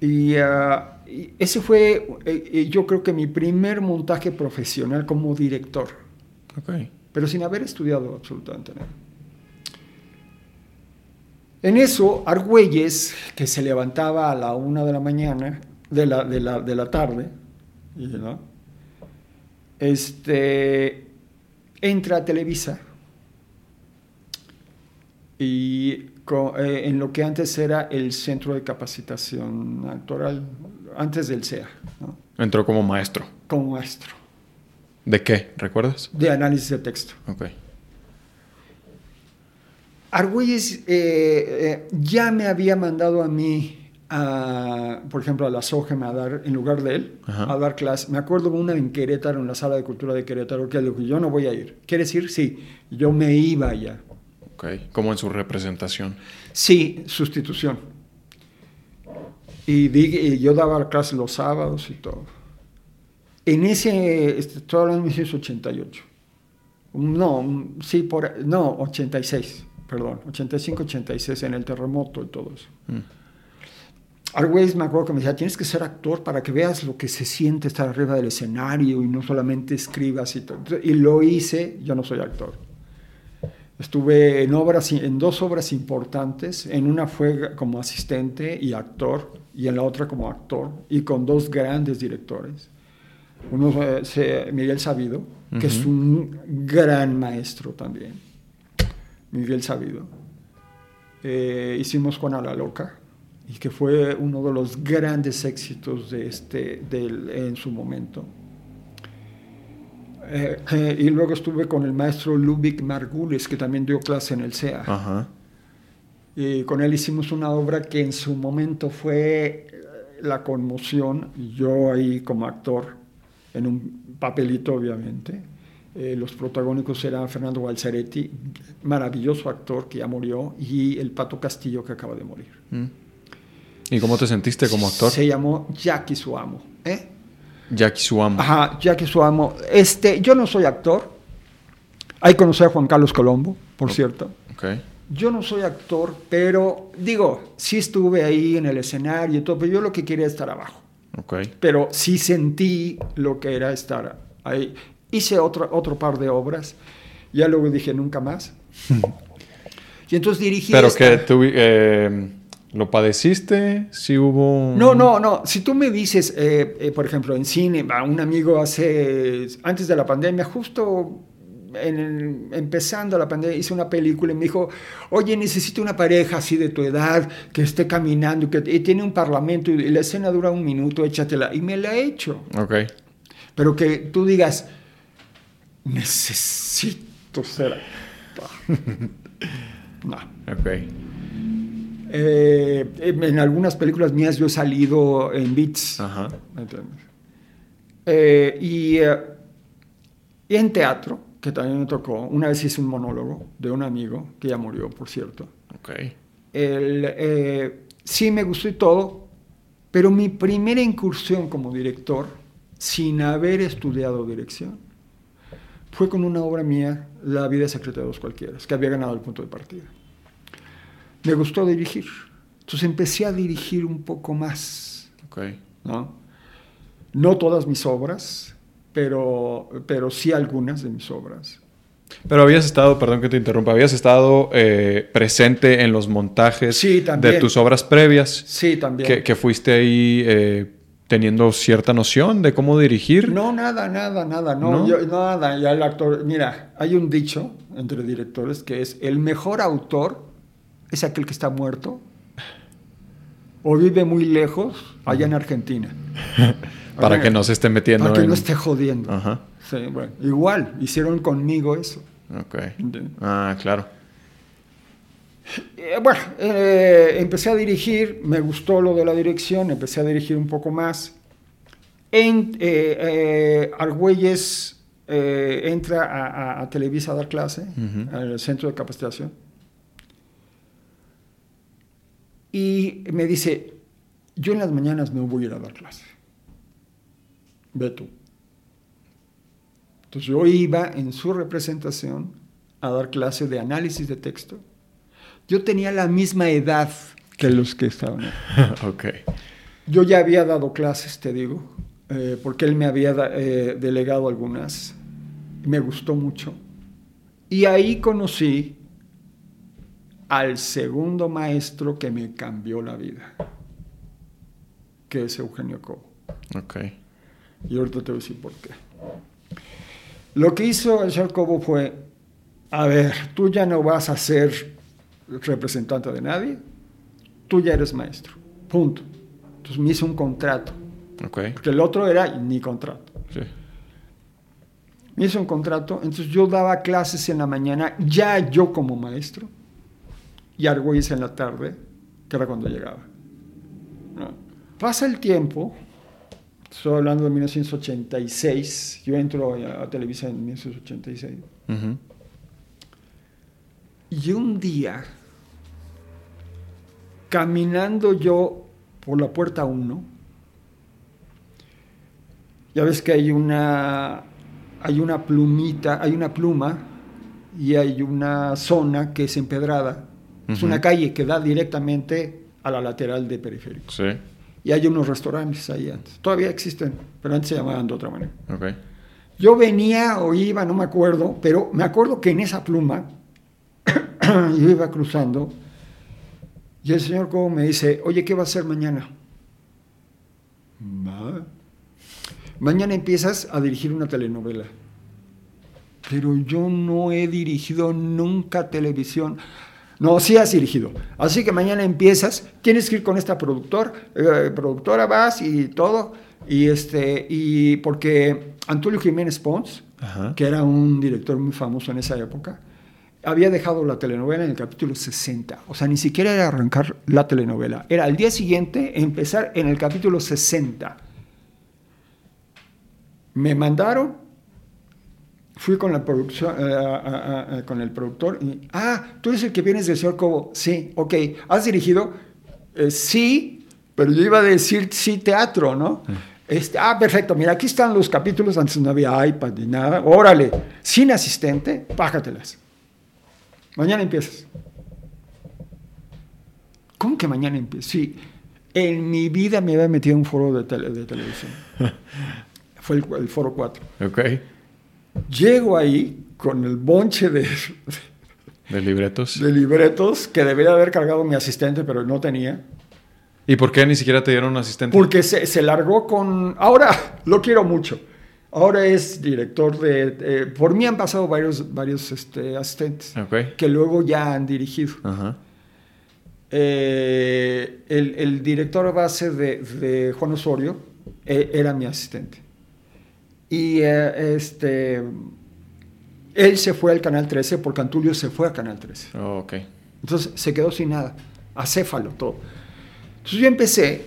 Y, ah, ese fue, eh, eh, yo creo que mi primer montaje profesional como director. Okay. Pero sin haber estudiado absolutamente nada. En eso, Argüelles, que se levantaba a la una de la mañana, de la, de la, de la tarde, ¿no? este, entra a Televisa y eh, en lo que antes era el Centro de Capacitación Actoral, antes del CEA. Entró como maestro. Como maestro. ¿De qué? ¿Recuerdas? De análisis de texto. Ok. Argüelles eh, eh, ya me había mandado a mí, a, por ejemplo, a la SOGEM a dar, en lugar de él, a dar clases. Me acuerdo una en Querétaro, en la sala de cultura de Querétaro, que dijo, yo no voy a ir. ¿Quieres ir? Sí. Yo me iba allá. Como en su representación. Sí, sustitución. Y, yo daba clases los sábados y todo. En ese, este, estoy hablando de 1988. No, sí, por, no, 86, perdón, 85, 86, en el terremoto y todo eso. Mm. Argüez me acuerdo que me decía, tienes que ser actor para que veas lo que se siente estar arriba del escenario y no solamente escribas y todo. Y lo hice, yo no soy actor. Estuve en, obras, en dos obras importantes, en una fue como asistente y actor, y en la otra como actor, y con dos grandes directores. Uno es Miguel Sabido, que es un gran maestro también. Miguel Sabido. Eh, hicimos Juana la Loca, y que fue uno de los grandes éxitos de este, en su momento. Eh, eh, y luego estuve con el maestro Ludwig Margulis, que también dio clase en el CEA. Y con él hicimos una obra que en su momento fue eh, la conmoción, yo ahí como actor, en un papelito obviamente. los protagónicos eran Fernando Balzaretti, maravilloso actor que ya murió, y el Pato Castillo que acaba de morir. Mm. ¿Y cómo te sentiste como actor? Se llamó Jackie Suamo. ¿eh? Jackie Suamo. Ajá, Jackie Suamo. Este, yo no soy actor. Ahí conocí a Juan Carlos Colombo, por cierto. Okay. Yo no soy actor, pero digo, sí estuve ahí en el escenario y todo, pero yo lo que quería es estar abajo. Okay. Pero sí sentí lo que era estar ahí. Hice otro, otro par de obras, ya luego dije nunca más. [LAUGHS] y entonces dirigí. Pero que tuve. Eh ¿Lo padeciste? ¿Si hubo...? No, no, no. Si tú me dices, eh, eh, por ejemplo, en cine, un amigo hace, antes de la pandemia, justo empezando la pandemia, hice una película y me dijo, oye, necesito una pareja así de tu edad, que esté caminando, que y tiene un parlamento y la escena dura un minuto, échatela. Y me la he hecho. Ok. Pero que tú digas, necesito ser... [LAUGHS] no. Ok. Eh, en algunas películas mías yo he salido en beats. Ajá. Eh, y, eh, y, en teatro, que también me tocó, una vez hice un monólogo de un amigo, que ya murió, por cierto. Ok. El, sí me gustó y todo, Pero mi primera incursión como director, sin haber estudiado dirección, fue con una obra mía, La vida secreta de los cualquiera, que había ganado el punto de partida. Me gustó dirigir. Entonces empecé a dirigir un poco más. Okay. ¿no? no todas mis obras, pero, pero sí algunas de mis obras. Pero habías estado, perdón que te interrumpa, habías estado eh, presente en los montajes de tus obras previas. Sí, también. Que, fuiste ahí eh, teniendo cierta noción de cómo dirigir. No, nada, nada, nada. No, nada. Ya el actor, mira, hay un dicho entre directores que es el mejor autor es aquel que está muerto o vive muy lejos allá en Argentina. [LAUGHS] Para que no se esté metiendo. Para que no esté jodiendo. Ajá. Sí, bueno, igual, hicieron conmigo eso. Ok. Ah, claro. Eh, bueno, eh, empecé a dirigir, me gustó lo de la dirección, empecé a dirigir un poco más. En, eh, Argüelles entra a, Televisa a dar clase, al centro de capacitación. Y me dice, yo en las mañanas no voy a ir a dar clase. Ve tú. Entonces yo iba en su representación a dar clase de análisis de texto. Yo tenía la misma edad que los que estaban. [LAUGHS] ok. Yo ya había dado clases, te digo, eh, porque él me había eh, delegado algunas. Me gustó mucho. Y ahí conocí al segundo maestro que me cambió la vida, que es Eugenio Cobo. Ok. Y ahorita te voy a decir por qué. Lo que hizo el señor Cobo fue, a ver, tú ya no vas a ser representante de nadie, tú ya eres maestro, punto. Entonces me hizo un contrato. Okay. Porque el otro era ni contrato. Sí. Me hizo un contrato, entonces yo daba clases en la mañana, ya yo como maestro, y Argüelles en la tarde, que era cuando llegaba. Pasa el tiempo, Estoy hablando de 1986. Yo entro a, Televisa en 1986. Y un día, caminando yo por la puerta 1, ya ves que hay una, hay una plumita, hay una pluma y hay una zona que es empedrada. Es una calle que da directamente a la lateral de periférico. Sí y hay unos restaurantes ahí antes. Todavía existen, pero antes se llamaban de otra manera. Okay. Yo venía o iba, no me acuerdo, pero me acuerdo que en esa pluma [COUGHS] yo iba cruzando y el señor como me dice, oye, ¿qué va a hacer mañana? Mañana empiezas a dirigir una telenovela. Pero yo no he dirigido nunca televisión. No, sí has dirigido. Así que mañana empiezas, tienes que ir con esta productor, eh, productora vas y todo. Y este, y porque Antonio Jiménez Pons, que era un director muy famoso en esa época, había dejado la telenovela en el capítulo 60. O sea, ni siquiera era arrancar la telenovela. Era al día siguiente empezar en el capítulo 60. Me mandaron fui con la producción, eh, con el productor y, ah, tú eres el que vienes del señor Cobo. Sí, ok. ¿Has dirigido? Eh, sí, pero yo iba a decir sí teatro, ¿no? Mm. Este, ah, perfecto. Mira, aquí están los capítulos. Antes no había iPad ni nada. Órale, sin asistente, pájatelas. Mañana empiezas. ¿Cómo que mañana empiezas? Sí. En mi vida me había metido en un foro de, televisión. [LAUGHS] Fue el, el, foro 4. Ok. Llego ahí con el bonche de, de libretos. De libretos que debería haber cargado mi asistente, pero no tenía. ¿Y por qué ni siquiera te dieron un asistente? Porque se, largó con... Ahora [LAUGHS] lo quiero mucho. Ahora es director de... por mí han pasado varios, varios este, asistentes que luego ya han dirigido. Eh, el, director base de, Juan Osorio eh, era mi asistente. Y eh, este, él se fue al Canal 13 porque Antulio se fue al Canal 13. Entonces se quedó sin nada, acéfalo todo. Entonces yo empecé,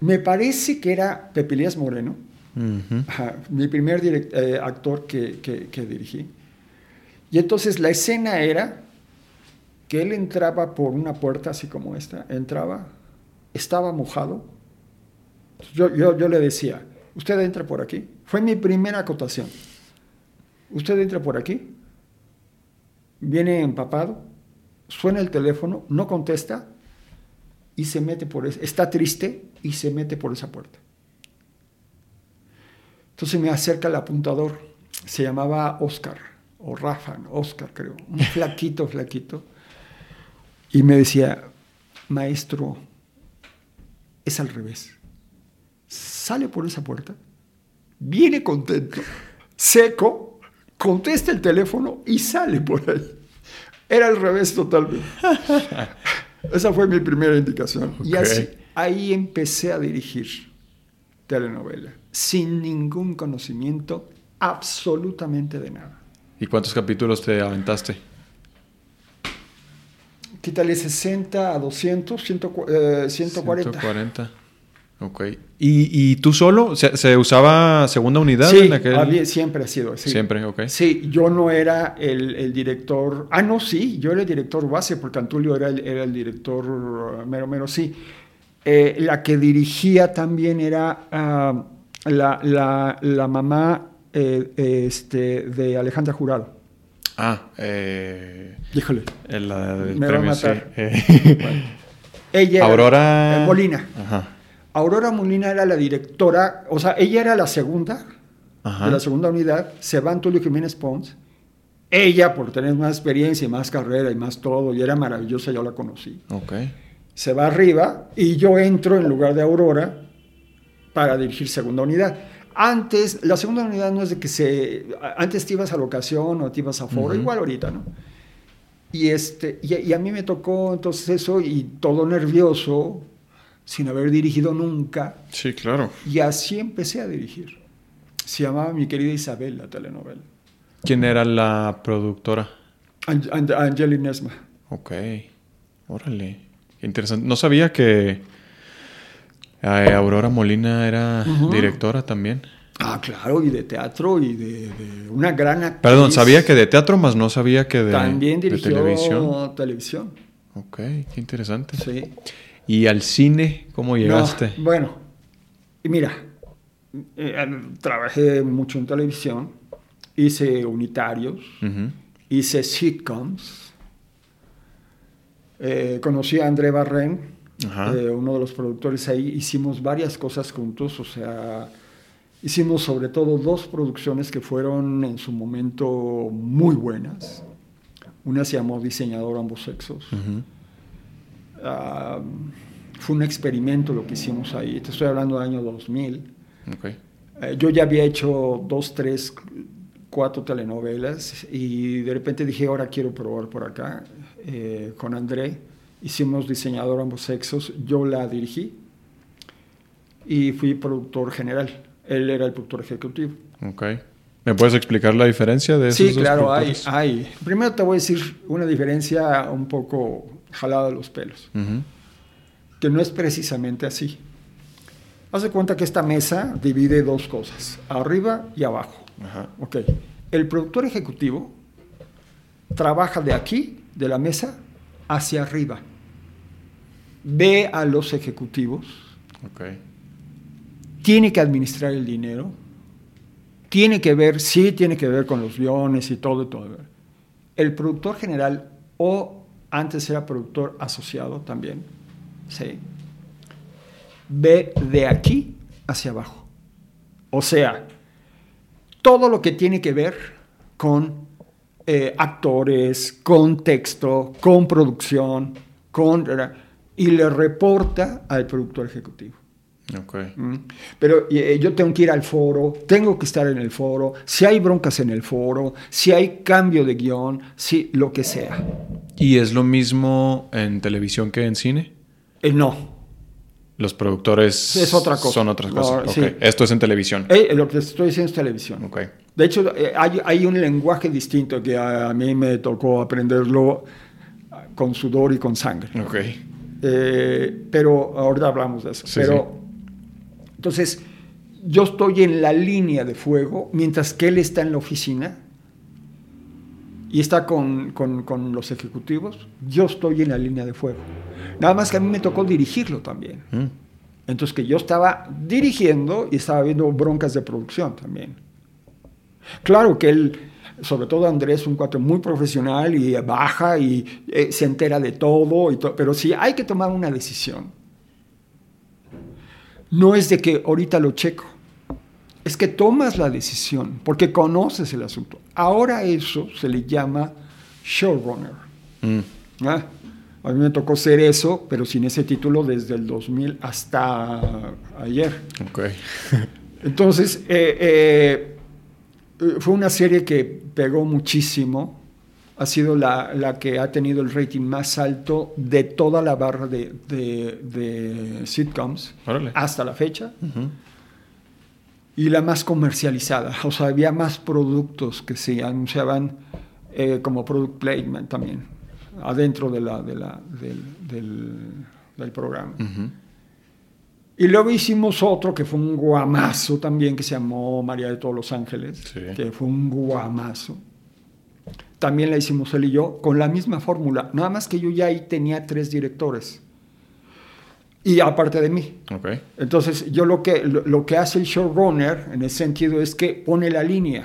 me parece que era Pepilías Moreno, mi primer eh, actor que, que, dirigí. Y entonces la escena era que él entraba por una puerta así como esta, entraba, estaba mojado, yo, yo, yo le decía, usted entra por aquí. Fue mi primera acotación. Usted entra por aquí, viene empapado, suena el teléfono, no contesta y se mete por esa, está triste y se mete por esa puerta. Entonces me acerca el apuntador, se llamaba Oscar, o Rafa, Oscar creo, un [LAUGHS] flaquito, flaquito, y me decía, maestro, es al revés. Sale por esa puerta, viene contento, seco, contesta el teléfono y sale por ahí. Era al revés totalmente. [LAUGHS] Esa fue mi primera indicación. Y así, ahí empecé a dirigir telenovela, sin ningún conocimiento absolutamente de nada. ¿Y cuántos capítulos te aventaste? Quítale 60 a 200, 140. 140. Ok. ¿Y, y tú solo? ¿Se, ¿Se, usaba segunda unidad? Sí, en aquel... había, siempre ha sido así. Siempre, ok. Sí, yo no era el, el, director. Ah, no, sí, yo era el director base, porque Antulio era el, era el director uh, mero, mero, sí. Eh, la que dirigía también era uh, la, la, la, mamá eh, este, de Alejandra Jurado. Ah, eh. Híjole. La del Me premio, va a matar. sí. [LAUGHS] Bueno. Ella Aurora. Molina. Ajá. Aurora Molina era la directora, o sea, ella era la segunda, Ajá. de la segunda unidad, se va Antulio Jiménez Pons. Ella, por tener más experiencia y más carrera y más todo, y era maravillosa, yo la conocí. Ok. Se va arriba y yo entro en lugar de Aurora para dirigir segunda unidad. Antes, la segunda unidad no es de que se. Antes te ibas a locación o te ibas a foro, igual ahorita, ¿no? Y, este, y, y a mí me tocó entonces eso y todo nervioso, sin haber dirigido nunca. Sí, claro. Y así empecé a dirigir. Se llamaba Mi querida Isabel, la telenovela. ¿Quién era la productora? Ang Ang Angeli Nesma. Ok. Órale. Interesante. No sabía que eh, Aurora Molina era directora también. Ah, claro, y de teatro y de, de una gran actriz. Perdón, sabía que de teatro, más no sabía que de, También de dirigió televisión. televisión. Ok, qué interesante. Sí. ¿Y al cine cómo llegaste? No, bueno, y mira, eh, trabajé mucho en televisión, hice unitarios, Ujú. hice sitcoms, eh, conocí a André Barren, eh, uno de los productores ahí, hicimos varias cosas juntos, o sea, hicimos sobre todo dos producciones que fueron en su momento muy buenas. Una se llamó Diseñador ambos sexos. Ujú. Ah, fue un experimento lo que hicimos ahí. Te estoy hablando del año 2000. Ok. Eh, yo ya había hecho dos, tres, cuatro telenovelas y de repente dije, ahora quiero probar por acá. Eh, con André hicimos Diseñador ambos sexos. Yo la dirigí y fui productor general. Él era el productor ejecutivo. Ok. ¿Me puedes explicar la diferencia de esos Sí, dos claro, hay, hay. Primero te voy a decir una diferencia un poco jalada de los pelos. Que no es precisamente así. Haz de cuenta que esta mesa divide dos cosas, arriba y abajo. Ajá. El productor ejecutivo trabaja de aquí, de la mesa, hacia arriba. Ve a los ejecutivos, tiene que administrar el dinero, tiene que ver, sí tiene que ver con los guiones y todo todo. El productor general, o antes era productor asociado también, sí, ve de aquí hacia abajo. O sea, todo lo que tiene que ver con eh, actores, con texto, con producción, con y le reporta al productor ejecutivo. Ok. Mm. Pero eh, yo tengo que ir al foro, tengo que estar en el foro, si hay broncas en el foro, si hay cambio de guion, si lo que sea. ¿Y es lo mismo en televisión que en cine? Eh, no, Los productores Es otra cosa. son otras No, cosas. Sí. Esto es en televisión. Eh, lo que estoy diciendo es televisión. Ok. De hecho, hay, hay un lenguaje distinto que a, a mí me tocó aprenderlo con sudor y con sangre. Pero ahorita hablamos de eso. Sí, pero entonces yo estoy en la línea de fuego mientras que él está en la oficina y está con, con, con, los ejecutivos, yo estoy en la línea de fuego. Nada más que a mí me tocó dirigirlo también. Mm. Entonces que yo estaba dirigiendo y estaba viendo broncas de producción también. Claro que él, sobre todo Andrés, un cuatro muy profesional y baja y eh, se entera de todo, y pero si hay que tomar una decisión, no es de que ahorita lo checo, es que tomas la decisión porque conoces el asunto. Ahora eso se le llama showrunner. Mm. ¿Ah? A mí me tocó ser eso, pero sin ese título desde el 2000 hasta ayer. Okay. [LAUGHS] Entonces, eh, eh, fue una serie que pegó muchísimo. Ha sido la, la, que ha tenido el rating más alto de toda la barra de, de, sitcoms hasta la fecha. Y la más comercializada. O sea, había más productos que se anunciaban eh, como product placement también, adentro de la, de la, del, del, programa. Y luego hicimos otro que fue un guamazo también, que se llamó María de todos los Ángeles, que fue un guamazo. También la hicimos él y yo con la misma fórmula, nada más que yo ya ahí tenía tres directores. Y aparte de mí. Okay. Entonces, yo lo que, lo, que hace el showrunner en ese sentido es que pone la línea,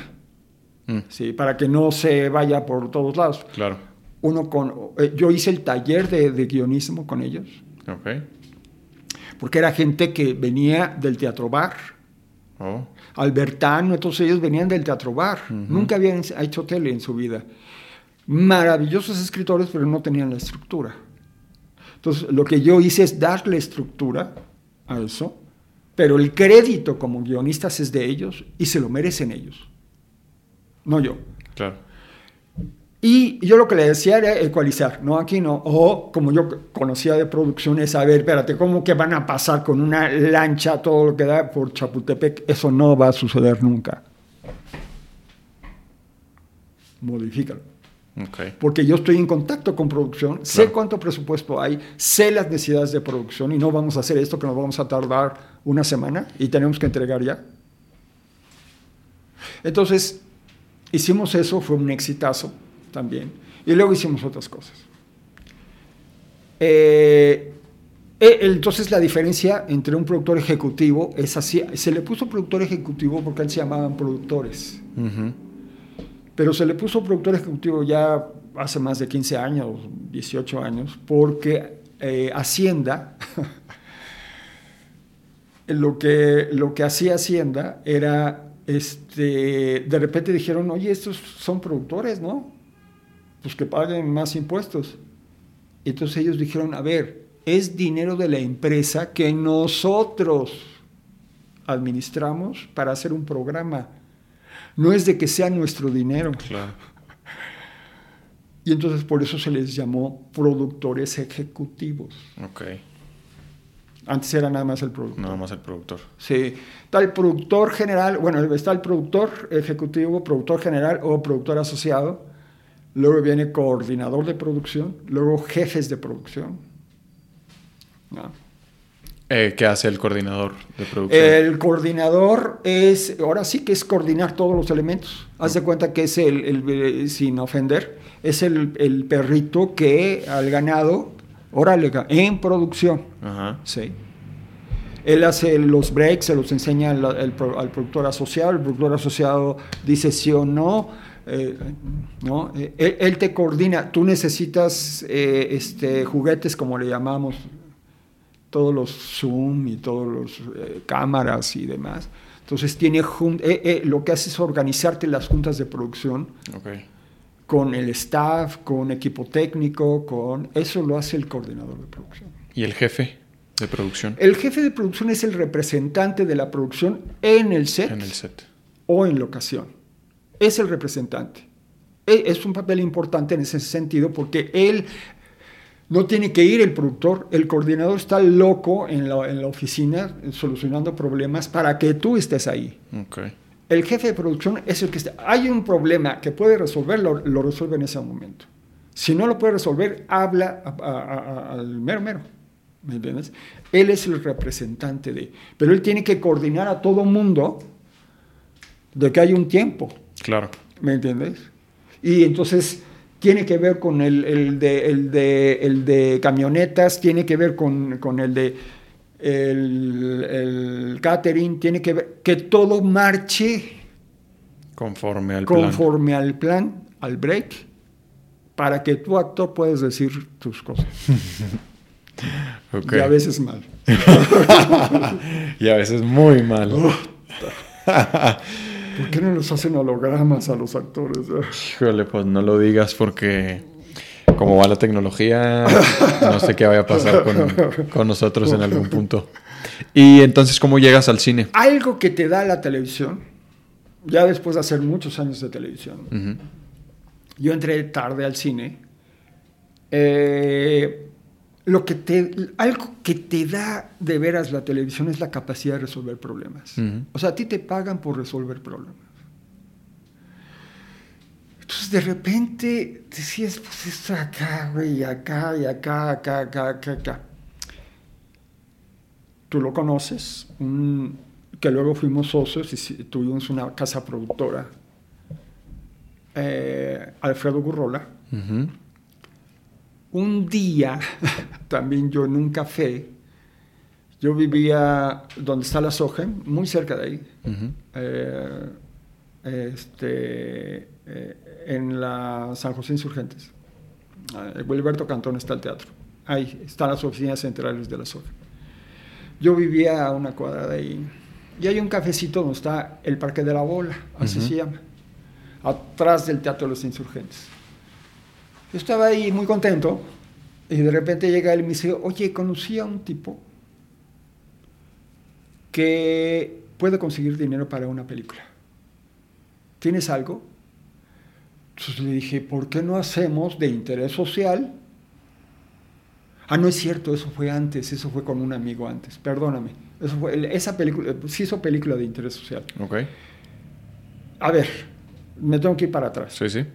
mm. ¿sí? para que no se vaya por todos lados. Claro. Uno con, eh, yo hice el taller de, de guionismo con ellos. Okay porque era gente que venía del teatro bar. Oh. Albertano, todos ellos venían del teatro bar. Nunca habían hecho tele en su vida. Maravillosos escritores, pero no tenían la estructura. Entonces, lo que yo hice es darle estructura a eso, pero el crédito como guionistas es de ellos y se lo merecen ellos, no yo. Claro. Y yo lo que le decía era ecualizar, no aquí no. O como yo conocía de producción es, a ver, espérate, ¿cómo que van a pasar con una lancha todo lo que da por Chapultepec? Eso no va a suceder nunca. Modifícalo. Okay. Porque yo estoy en contacto con producción, sé cuánto presupuesto hay, sé las necesidades de producción y no vamos a hacer esto que nos vamos a tardar una semana y tenemos que entregar ya. Entonces, hicimos eso, fue un exitazo también. Y luego hicimos otras cosas. Eh, eh, entonces la diferencia entre un productor ejecutivo es así. Se le puso productor ejecutivo porque antes se llamaban productores. Pero se le puso productor ejecutivo ya hace más de 15 años, 18 años, porque eh, Hacienda, [LAUGHS] lo, que, lo que hacía Hacienda era, este, de repente dijeron, oye, estos son productores, ¿no? Pues que paguen más impuestos. Entonces ellos dijeron, a ver, es dinero de la empresa que nosotros administramos para hacer un programa. No es de que sea nuestro dinero. Claro. Y entonces por eso se les llamó productores ejecutivos. Ok. Antes era nada más el productor. Nada más el productor. Sí. Está el productor general, bueno, está el productor ejecutivo, productor general o productor asociado luego viene coordinador de producción, luego jefes de producción. Eh, ¿Qué hace el coordinador de producción? El coordinador es, ahora sí que es coordinar todos los elementos. Haz de cuenta que es el, sin ofender, es el, perrito que al ganado, órale, en producción. Ajá. Sí. Él hace los breaks, se los enseña al, al productor asociado, el productor asociado dice sí o no, eh, ¿no? Eh, él, te coordina, tú necesitas eh, este, juguetes como le llamamos, todos los Zoom y todos los cámaras y demás. Entonces tiene lo que hace es organizarte las juntas de producción con el staff, con equipo técnico, con eso lo hace el coordinador de producción. ¿Y el jefe de producción? El jefe de producción es el representante de la producción en el set, en el set. o en locación es el representante. E, es un papel importante en ese sentido porque él no tiene que ir el productor, el coordinador está loco en la, en la oficina solucionando problemas para que tú estés ahí. El jefe de producción es el que está. Hay un problema que puede resolverlo, lo resuelve en ese momento. Si no lo puede resolver, habla al mero mero. ¿Me entiendes? Él es el representante de. Pero él tiene que coordinar a todo mundo de que hay un tiempo. Claro. ¿Me entiendes? Y entonces tiene que ver con el, el de, el, de, el de camionetas, tiene que ver con, con el de el, el catering, tiene que ver que todo marche Conforme al plan. conforme al plan, al break, para que tu actor puedas decir tus cosas. [LAUGHS] Ok. Y a veces mal. [LAUGHS] Y a veces muy mal. [LAUGHS] ¿Por qué no los hacen hologramas a los actores? Híjole, pues no lo digas porque como va la tecnología, no sé qué vaya a pasar con, con nosotros en algún punto. Y entonces, ¿cómo llegas al cine? Algo que te da la televisión, ya después de hacer muchos años de televisión, yo entré tarde al cine. eh, lo que te, algo que te da de veras la televisión es la capacidad de resolver problemas. O sea, a ti te pagan por resolver problemas. Entonces, de repente decías, pues esto acá, güey, acá, y acá, acá, acá, acá, acá. Tú lo conoces, un- que luego fuimos socios y tuvimos una casa productora, eh, Alfredo Gurrola. Ujú. Un día, [LAUGHS] también yo en un café, yo vivía donde está la soja, muy cerca de ahí, eh, este, eh, en la San José Insurgentes. Eh, Wilberto Cantón está el teatro. Ahí están las oficinas centrales de la soja. Yo vivía a una cuadra de ahí. Y hay un cafecito donde está el Parque de la Bola, así se llama, atrás del Teatro de los Insurgentes. Yo estaba ahí muy contento y de repente llega él y me dice, oye, conocí a un tipo que puede conseguir dinero para una película. ¿Tienes algo? Entonces le dije, ¿por qué no hacemos de interés social? Ah, no es cierto, eso fue antes, eso fue con un amigo antes, perdóname. Eso fue, esa película, sí hizo película de interés social. Ok. A ver, me tengo que ir para atrás. Sí, sí.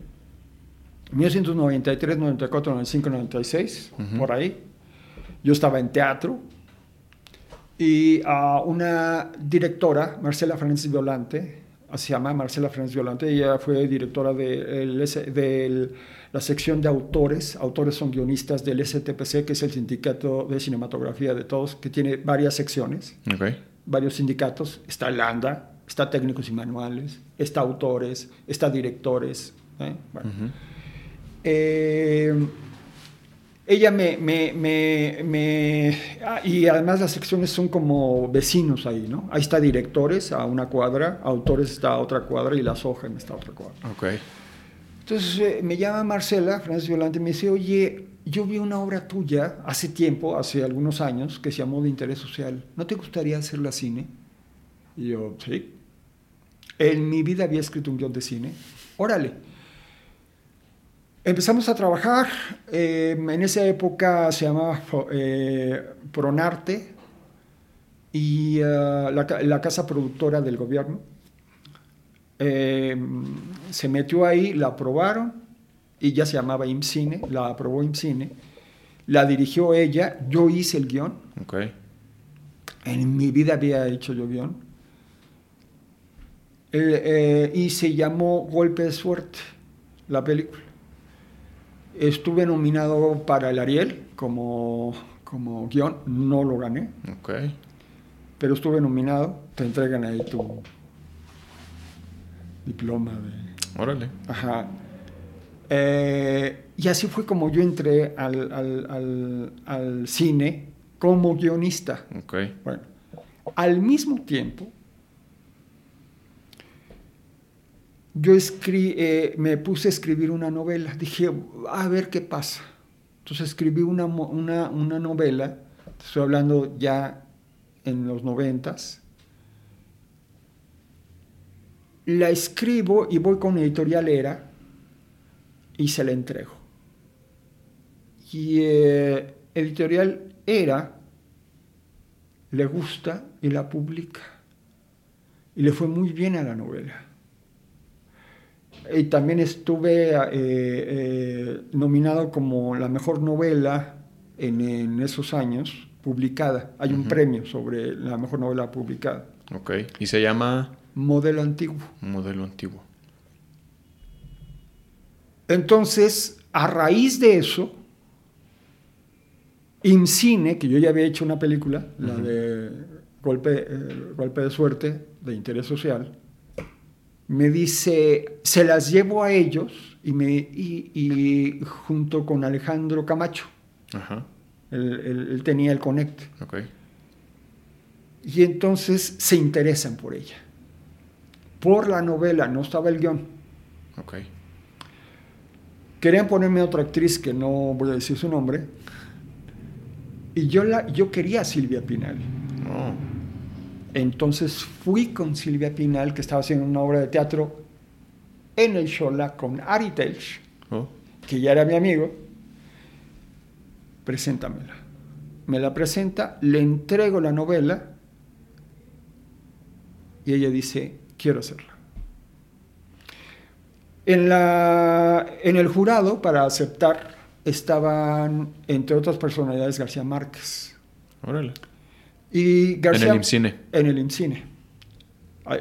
1993, 94, 95, 96, Ujú. por ahí. Yo estaba en teatro y a una directora, Marcela Fernández Violante, se llama Marcela Fernández Violante, ella fue directora de, el la sección de autores, autores son guionistas del STPC, que es el sindicato de cinematografía de todos, que tiene varias secciones varios sindicatos. Está el ANDA, está técnicos y manuales, está autores, está directores. ¿eh? Bueno. Eh, ella me, me, me, me- ah, y además las secciones son como vecinos ahí, ¿no? Ahí está directores a una cuadra, autores está a otra cuadra y la soja está a otra cuadra. Ok. Entonces eh, me llama Marcela, Francis Violante, y me dice, oye, yo vi una obra tuya hace tiempo, hace algunos años, que se llamó De Interés Social. ¿No te gustaría hacerla cine? Y yo, sí. En mi vida había escrito un guion de cine. Órale. Empezamos a trabajar. eh, en esa época se llamaba eh, Pronarte y eh, la, ca- la casa productora del gobierno. Eh, se metió ahí, la aprobaron y ya se llamaba IMCINE, la aprobó IMCINE, la dirigió ella, yo hice el guion, en mi vida había hecho yo guion, eh, y se llamó Golpe de Suerte, la película. Estuve nominado para el Ariel como, como guion, no lo gané, Ok. pero estuve nominado, te entregan ahí tu diploma de... Órale. Ajá. Eh, y así fue como yo entré al, al- al- al cine como guionista. Ok. Bueno, al mismo tiempo, yo escri- eh, me puse a escribir una novela. Dije, a ver qué pasa. Entonces escribí una, una, una novela, estoy hablando ya en los noventas. La escribo y voy con editorial Era y se la entrego. Y eh, editorial Era le gusta y la publica. Y le fue muy bien a la novela. Y también estuve eh, eh, nominado como la mejor novela en, en esos años publicada. Hay un premio sobre la mejor novela publicada. Ok. Y se llama Modelo antiguo. Modelo Antiguo. Entonces, a raíz de eso, IMCINE, que yo ya había hecho una película, la de golpe, eh, golpe de suerte de interés social, me dice, se las llevo a ellos y, me, y, y junto con Alejandro Camacho. Ajá. Él, él- él tenía el Connect. Y entonces se interesan por ella. Por la novela, no estaba el guion. Querían ponerme otra actriz que no voy a decir su nombre. Y yo, la, yo quería a Silvia Pinal. Oh. Entonces fui con Silvia Pinal, que estaba haciendo una obra de teatro en el Shola con Ari Telch, Oh. que ya era mi amigo. Preséntamela. Me la presenta, le entrego la novela y ella dice, quiero hacerla. En, la, en el jurado, para aceptar, estaban, entre otras personalidades, García Márquez. Órale. Y García, En el IMCINE. En el IMCINE.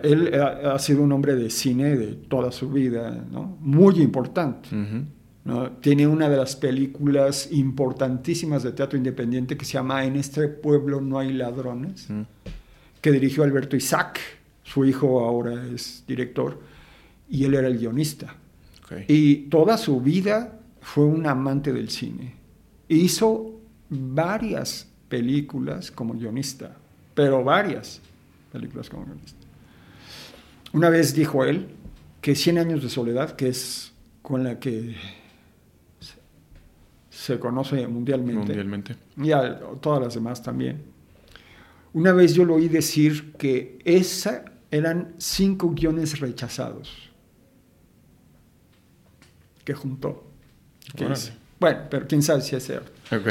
Él ha, ha sido un hombre de cine de toda su vida, ¿no? muy importante. ¿no? Tiene una de las películas importantísimas de teatro independiente que se llama En este pueblo no hay ladrones, que dirigió Alberto Isaac, su hijo ahora es director, y él era el guionista. Y toda su vida fue un amante del cine. Hizo varias películas como guionista, pero varias películas como guionista. Una vez dijo él que Cien años de soledad, que es con la que se- conoce mundialmente, Mundialmente. y a todas las demás también. Una vez yo lo oí decir que esa eran cinco guiones rechazados que juntó. que. Bueno, pero quién sabe si es cierto. Ok.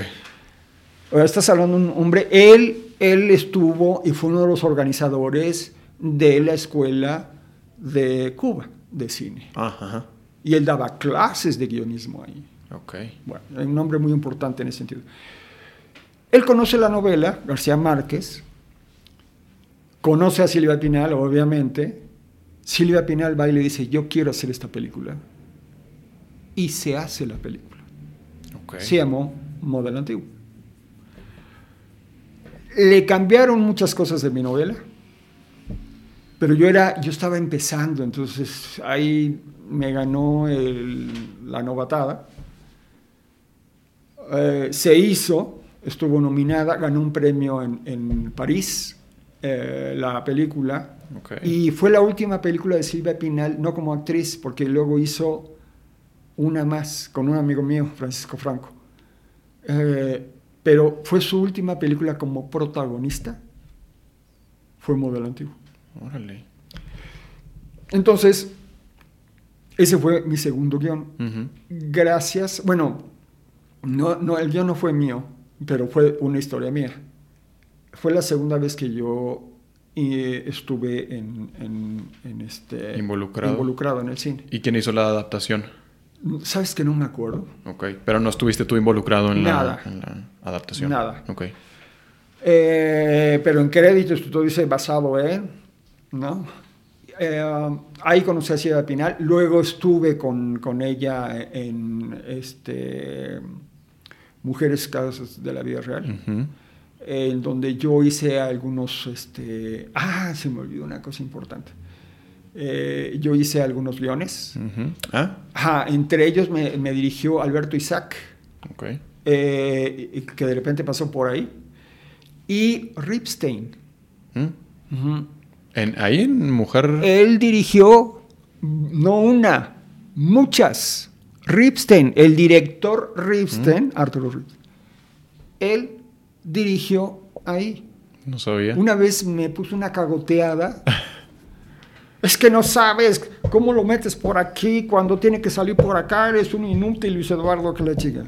Ahora estás hablando de un hombre, él, él estuvo y fue uno de los organizadores de la escuela de Cuba de cine. Ajá. Y él daba clases de guionismo ahí. Ok. Bueno, es un hombre muy importante en ese sentido. Él conoce la novela, García Márquez, conoce a Silvia Pinal, obviamente. Silvia Pinal va y le dice, yo quiero hacer esta película. Y se hace la película. Ok. Se llamó Modelo Antiguo. Le cambiaron muchas cosas de mi novela, pero yo, era, yo estaba empezando, entonces ahí me ganó el- la novatada. Eh, se hizo, estuvo nominada, ganó un premio en, en París, eh, la película, y fue la última película de Silvia Pinal, no como actriz, porque luego hizo una más con un amigo mío, Francisco Franco. Eh, pero fue su última película como protagonista, fue Modelo Antiguo. Órale. Entonces, ese fue mi segundo guion. Gracias, bueno, no, no, el guion no fue mío, pero fue una historia mía. Fue la segunda vez que yo eh, estuve en, en- en este, Involucrado. involucrado en el cine. ¿Y quién hizo la adaptación? ¿Sabes que no me acuerdo? Ok. Pero no estuviste tú involucrado en, Nada. La, en la adaptación. Nada. Ok. Eh, pero en créditos todo dice basado en, ¿no? Eh, ahí conocí a Silvia Pinal, luego estuve con, con ella en este, Mujeres Casos de la Vida Real, en donde yo hice algunos, este, ah, se me olvidó una cosa importante. Eh, yo hice algunos guiones, Ujú. Ah, Ajá, entre ellos me, me dirigió Alberto Isaac, eh, que de repente pasó por ahí, y Ripstein. Mm. En, ahí en Mujer. Él dirigió no una, muchas. Ripstein, el director Ripstein, Arturo Ripstein, él dirigió ahí. No sabía. Una vez me puso una cagoteada. [LAUGHS] es que no sabes cómo lo metes por aquí cuando tiene que salir por acá. Eres un inútil, Luis Eduardo, que la chica.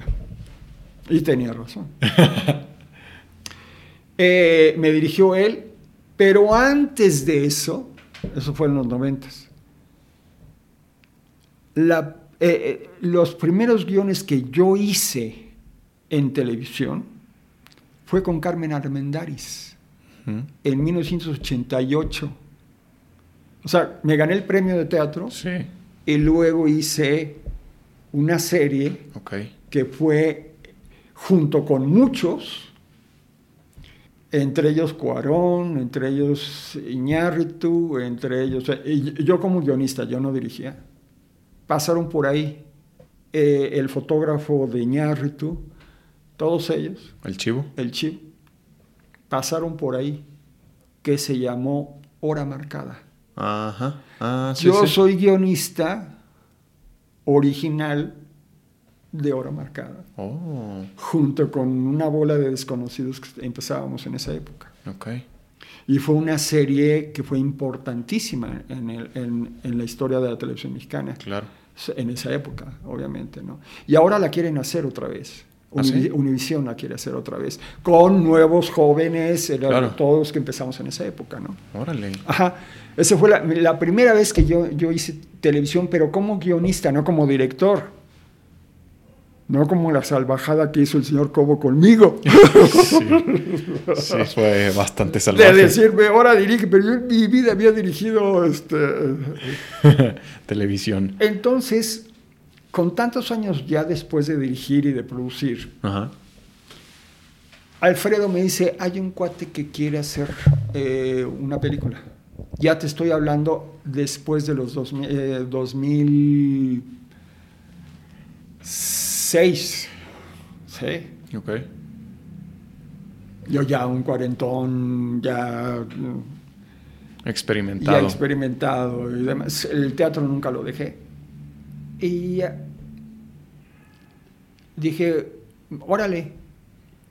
Y tenía razón. [LAUGHS] Eh, me dirigió él, pero antes de eso, eso fue en los noventas, eh, eh, los primeros guiones que yo hice en televisión fue con Carmen Armendáriz Ujú. en 1988. O sea, me gané el premio de teatro Sí. y luego hice una serie que fue junto con muchos, entre ellos Cuarón, entre ellos Iñárritu, entre ellos, y yo como guionista, yo no dirigía, pasaron por ahí eh, el fotógrafo de Iñárritu, todos ellos, ¿El chivo? el chip, pasaron por ahí, que se llamó Hora Marcada. Ajá. Ah, sí, Yo sí. soy guionista original de Hora Marcada, Oh, junto con una bola de desconocidos que empezábamos en esa época. Y fue una serie que fue importantísima en, el- en- en la historia de la televisión mexicana, Claro. en esa época, obviamente. ¿no? Y ahora la quieren hacer otra vez. ¿Ah, sí? Univi- Univisión la quiere hacer otra vez, con nuevos jóvenes, Claro. todos que empezamos en esa época. ¿no? Órale. Ajá. Esa fue la, la primera vez que yo, yo hice televisión, pero como guionista, no como director. No como la salvajada que hizo el señor Cobo conmigo. [LAUGHS] Sí. Sí, fue bastante De salvaje. decirme, ahora dirige, pero yo en mi vida había dirigido. Este... [LAUGHS] Televisión. Entonces, con tantos años ya después de dirigir y de producir, Ajá. Alfredo me dice, hay un cuate que quiere hacer eh, una película. Ya te estoy hablando después de los 2000, eh, 2006. ¿Sí? Ok. Yo ya un cuarentón, ya, Experimentado. ya experimentado y demás. El teatro nunca lo dejé. Y dije, órale,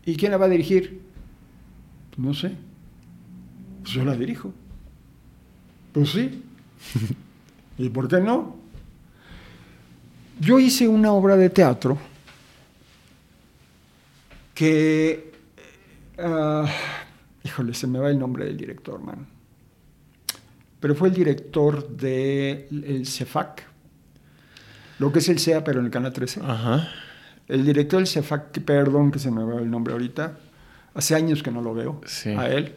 ¿y quién la va a dirigir? Pues no sé. Pues yo la dirijo. Pues sí. [LAUGHS] ¿Y por qué no? Yo hice una obra de teatro que... ah, híjole, se me va el nombre del director, man. Pero fue el director del CEFAC, lo que es el CEA, pero en el Canal 13. Ajá. El director del CEFAC, perdón que se me va el nombre ahorita, hace años que no lo veo Sí. a él.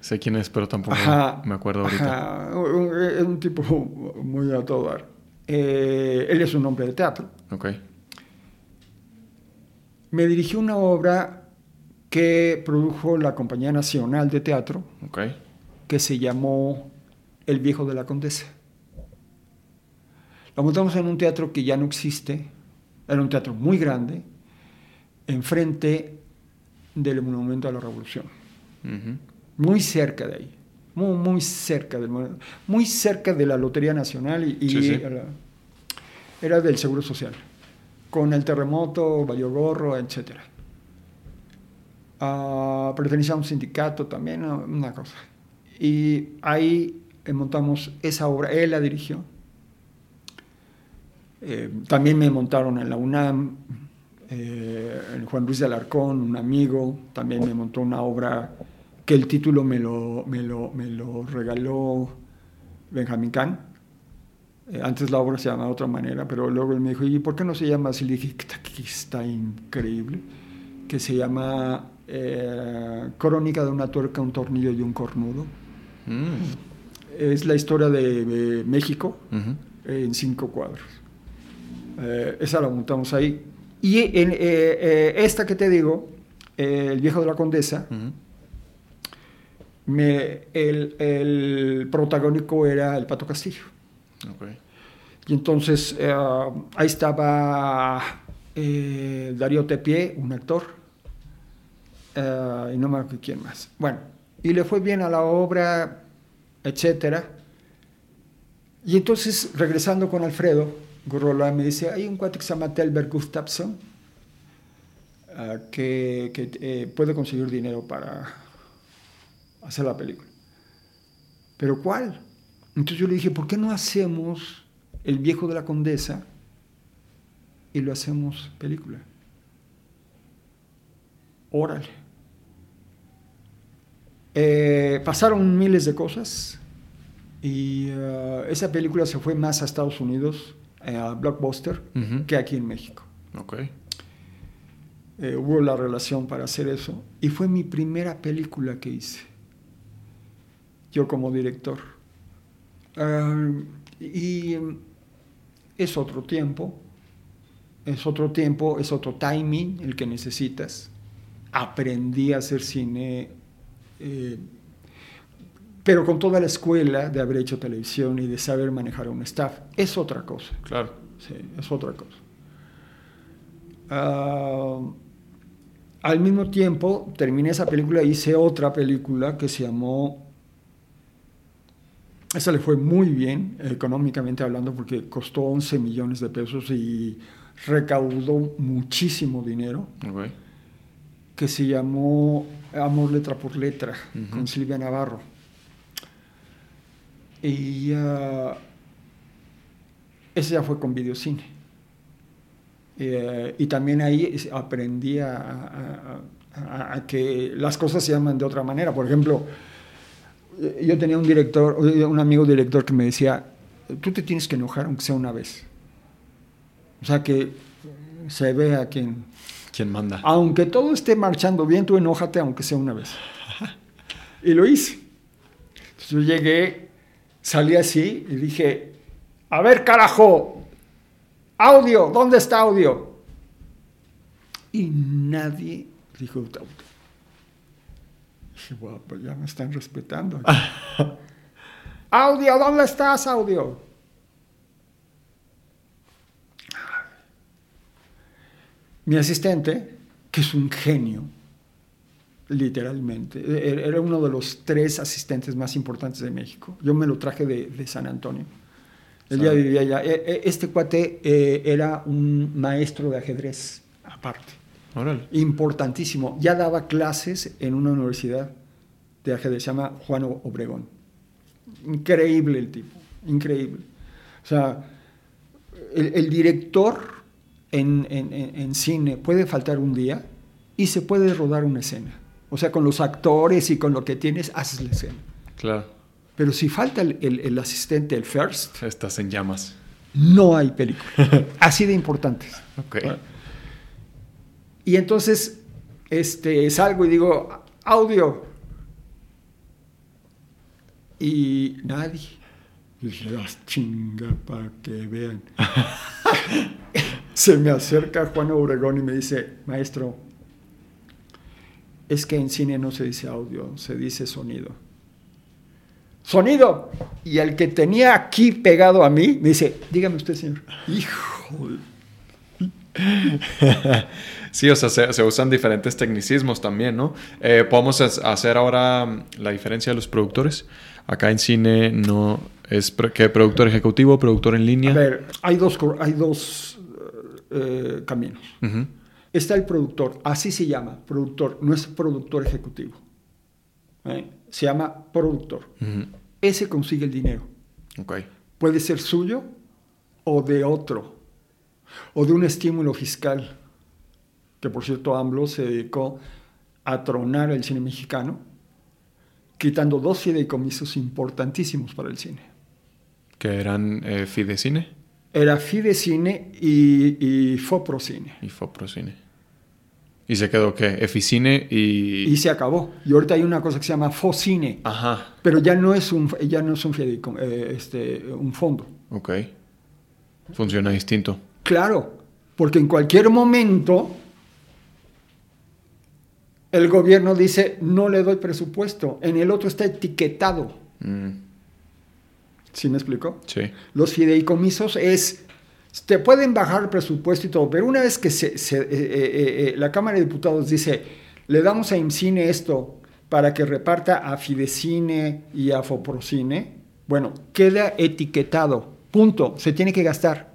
Sé quién es, pero tampoco Ajá, me acuerdo ahorita. ajá, Es un tipo muy a todo dar. Eh, él es un hombre de teatro. Ok. Me dirigió una obra que produjo la Compañía Nacional de Teatro, que se llamó El Viejo de la Condesa. La montamos en un teatro que ya no existe, era un teatro muy grande, enfrente del Monumento a la Revolución, muy cerca de ahí, muy, muy cerca del muy cerca de la Lotería Nacional y, y Sí, sí. Era, era del Seguro Social, con el terremoto, Gorro, etcétera. Ah, pertenecía a un sindicato también, una cosa. Y ahí montamos esa obra, él la dirigió. Eh, también me montaron en la UNAM, eh, Juan Luis de Alarcón, un amigo, también me montó una obra que el título me lo, me lo, me lo regaló Benjamín Kahn. Eh, antes la obra se llamaba de otra manera, pero luego él me dijo, ¿y por qué no se llama así? Le dije, "Está- que está increíble, que se llama eh, Crónica de una tuerca, un tornillo y un cornudo. Mm. Es la historia de, de México en cinco cuadros. Eh, esa la montamos ahí. Y en, eh, eh, esta que te digo, eh, El viejo de la condesa, me- el, el protagónico era el Pato Castillo. Y entonces ahí estaba Darío Tepié, un actor, y no me acuerdo quién más. Bueno, y le fue bien a la obra, etcétera. Y entonces, regresando con Alfredo Gurrola, me dice, hay un cuate que se llama Telber Gustafsson, ah, que, eh, puede conseguir dinero para hacer la película. ¿Pero cuál? Entonces yo le dije, ¿por qué no hacemos El viejo de la condesa y lo hacemos película? Órale. Eh, pasaron miles de cosas y eh, esa película se fue más a Estados Unidos, eh, Blockbuster, que aquí en México. Ok. Eh, hubo la relación para hacer eso y fue mi primera película que hice, yo como director. Ah, y es otro tiempo, es otro tiempo, es otro timing el que necesitas. Aprendí a hacer cine, eh, pero con toda la escuela de haber hecho televisión y de saber manejar a un staff. Es otra cosa. Claro. Sí, es otra cosa. Ah, al mismo tiempo, terminé esa película e hice otra película que se llamó... Esa le fue muy bien, económicamente hablando, porque costó 11 millones de pesos y recaudó muchísimo dinero, Ok. que se llamó Amor letra por letra, con Silvia Navarro. Y ah, ese ya fue con videocine. Eh, y también ahí aprendí a, a- a- a que las cosas se llaman de otra manera. Por ejemplo, yo tenía un director, un amigo director que me decía, tú te tienes que enojar aunque sea una vez. O sea, que se vea quien... ¿Quién manda? Aunque todo esté marchando bien, tú enójate aunque sea una vez. [LAUGHS] Y lo hice. Entonces yo llegué, salí así y dije, a ver carajo, audio, ¿dónde está audio? Y nadie dijo audio. Dije, bueno, pues ya me están respetando. [LAUGHS] audio, ¿dónde estás, audio? Mi asistente, que es un genio, literalmente, e- era uno de los tres asistentes más importantes de México. Yo me lo traje de, de San Antonio. Él ya vivía allá. E- e- Este cuate eh, era un maestro de ajedrez, aparte, Órale. importantísimo. Ya daba clases en una universidad de ajedrez, se llama Juan Obregón. Increíble el tipo, increíble. O sea, el, el director en, en- en- en cine puede faltar un día y se puede rodar una escena. O sea, con los actores y con lo que tienes, haces la escena. Claro. Pero si falta el, el- el asistente, el first, Estás en llamas. no hay película. [LAUGHS] Así de importantes. Ok. Y entonces este, salgo y digo, audio. Y nadie. Y dije, "Ah, chinga, para que vean. [LAUGHS] [LAUGHS] Se me acerca Juan Obregón y me dice, maestro, es que en cine no se dice audio, se dice sonido. Sonido. Y el que tenía aquí pegado a mí me dice, dígame usted, señor. Hijo de Sí, o sea, se, se usan diferentes tecnicismos también, ¿no? Eh, Podemos hacer ahora mm, la diferencia de los productores. Acá en cine no es que productor ejecutivo, productor en línea. A ver, hay dos, hay dos eh, caminos. Ujú. Está el productor, así se llama, productor, no es productor ejecutivo. ¿eh? Se llama productor. Ese consigue el dinero. Ok. Puede ser suyo o de otro, o de un estímulo fiscal, que por cierto AMLO se dedicó a tronar el cine mexicano, quitando dos fideicomisos importantísimos para el cine. Que eran eh, Fidecine Era Fidecine y, y Foprocine. y Foprocine. ¿Y se quedó qué? Eficine y... Y se acabó. Y ahorita hay una cosa que se llama Focine, Ajá. pero ya no es un, ya no es un, eh, este, un fondo. Ok. Funciona distinto. Claro, porque en cualquier momento el gobierno dice, no le doy presupuesto. En el otro está etiquetado. Mm, ¿Sí me explicó? sí. Los fideicomisos es, te pueden bajar el presupuesto y todo, pero una vez que se, se- eh, eh, eh, la Cámara de Diputados dice, le damos a IMCINE esto para que reparta a Fidecine y a Foprocine, bueno, queda etiquetado, punto, se tiene que gastar.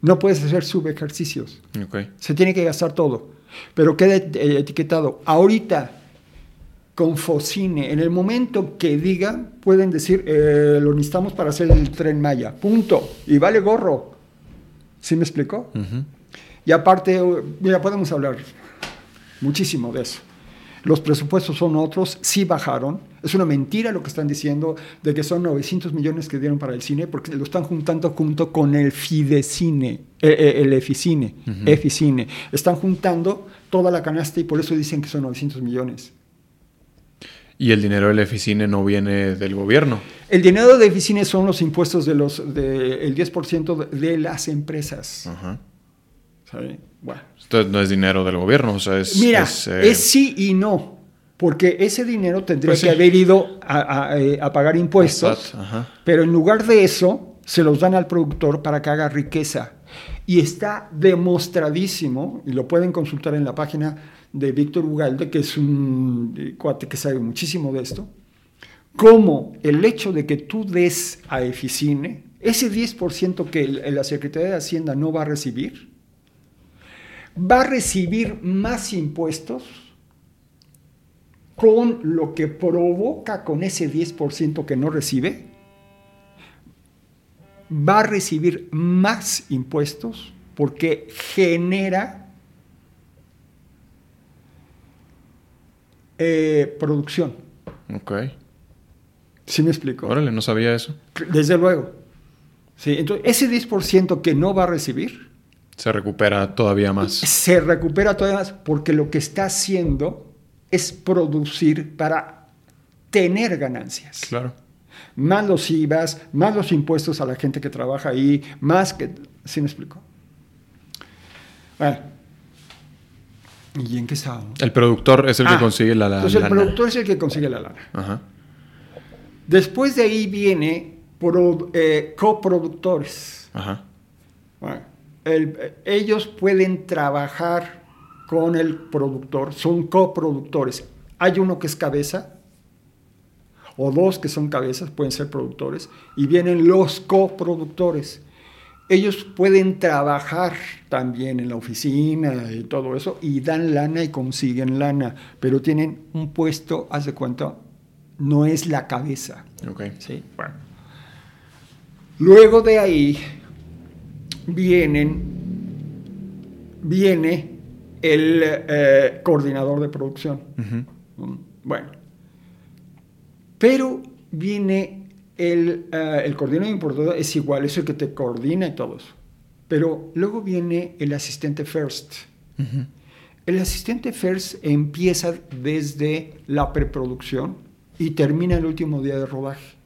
No puedes hacer subejercicios, Ok. se tiene que gastar todo, pero queda et- etiquetado. Ahorita, con Focine, en el momento que digan, pueden decir, eh, lo necesitamos para hacer el tren Maya, punto, y vale gorro. ¿Sí me explicó? Y aparte, eh, mira, podemos hablar muchísimo de eso. Los presupuestos son otros, sí bajaron. Es una mentira lo que están diciendo de que son 900 millones que dieron para el cine, porque lo están juntando junto con el Fidecine, eh, eh, el Eficine, Ujú. Eficine. Están juntando toda la canasta y por eso dicen que son 900 millones. Y el dinero del Eficine no viene del gobierno. El dinero de Eficine son los impuestos de los del 10% de, de las empresas. Ajá. Bueno. Entonces no es dinero del gobierno, o sea, es... Mira, es, eh, es sí y no. Porque ese dinero tendría Pues sí. que haber ido a, a, eh, a pagar impuestos. Ajá. Pero en lugar de eso, se los dan al productor para que haga riqueza. Y está demostradísimo, y lo pueden consultar en la página de Víctor Ugalde, que es un eh, cuate que sabe muchísimo de esto, cómo el hecho de que tú des a Eficine, ese 10% que la Secretaría de Hacienda no va a recibir, va a recibir más impuestos con lo que provoca con ese 10% que no recibe, va a recibir más impuestos porque genera eh, producción. Ok. ¿Sí me explico? Órale, no sabía eso. Desde luego. Sí, entonces, ese 10% que no va a recibir Se recupera todavía más. se recupera todavía más porque lo que está haciendo es producir para tener ganancias. Claro. Más los IVAs, más los impuestos a la gente que trabaja ahí, más que... ¿Sí me explico? Bueno. ¿Y en qué estábamos? El productor es el Ah, que consigue la, la Entonces el lana. productor es el que consigue la lana. Ajá. Después de ahí viene pro- eh, coproductores. Ajá. Bueno, el- ellos pueden trabajar con el productor, son coproductores. Hay uno que es cabeza, o dos que son cabezas, pueden ser productores, y vienen los coproductores. Ellos pueden trabajar también en la oficina y todo eso, y dan lana y consiguen lana, pero tienen un puesto, haz de cuenta, no es la cabeza. Ok. ¿sí? Bueno. Luego de ahí vienen, viene el eh, coordinador de producción. Bueno. Pero viene el, eh, el coordinador de importador, es igual, es el que te coordina y todo eso. Pero luego viene el asistente first. Ujú. El asistente first empieza desde la preproducción y termina el último día de rodaje.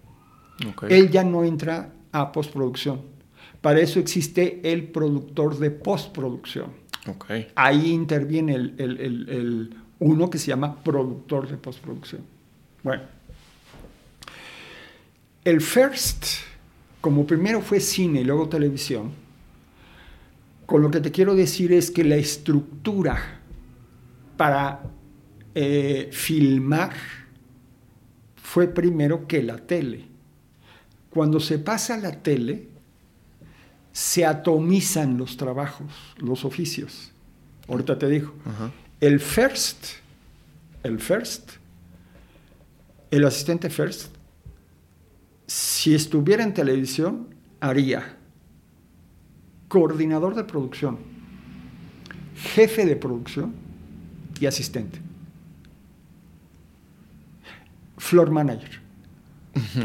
Ok. Él ya no entra a postproducción. Para eso existe el productor de postproducción. Ok. Ahí interviene el, el- el- el uno que se llama productor de postproducción. Bueno, el first, como primero fue cine y luego televisión, con lo que te quiero decir es que la estructura para eh, filmar fue primero que la tele. Cuando se pasa a la tele, se atomizan los trabajos, los oficios. Ahorita te digo. El first, el first, el asistente first, si estuviera en televisión, haría coordinador de producción, jefe de producción y asistente. Floor manager,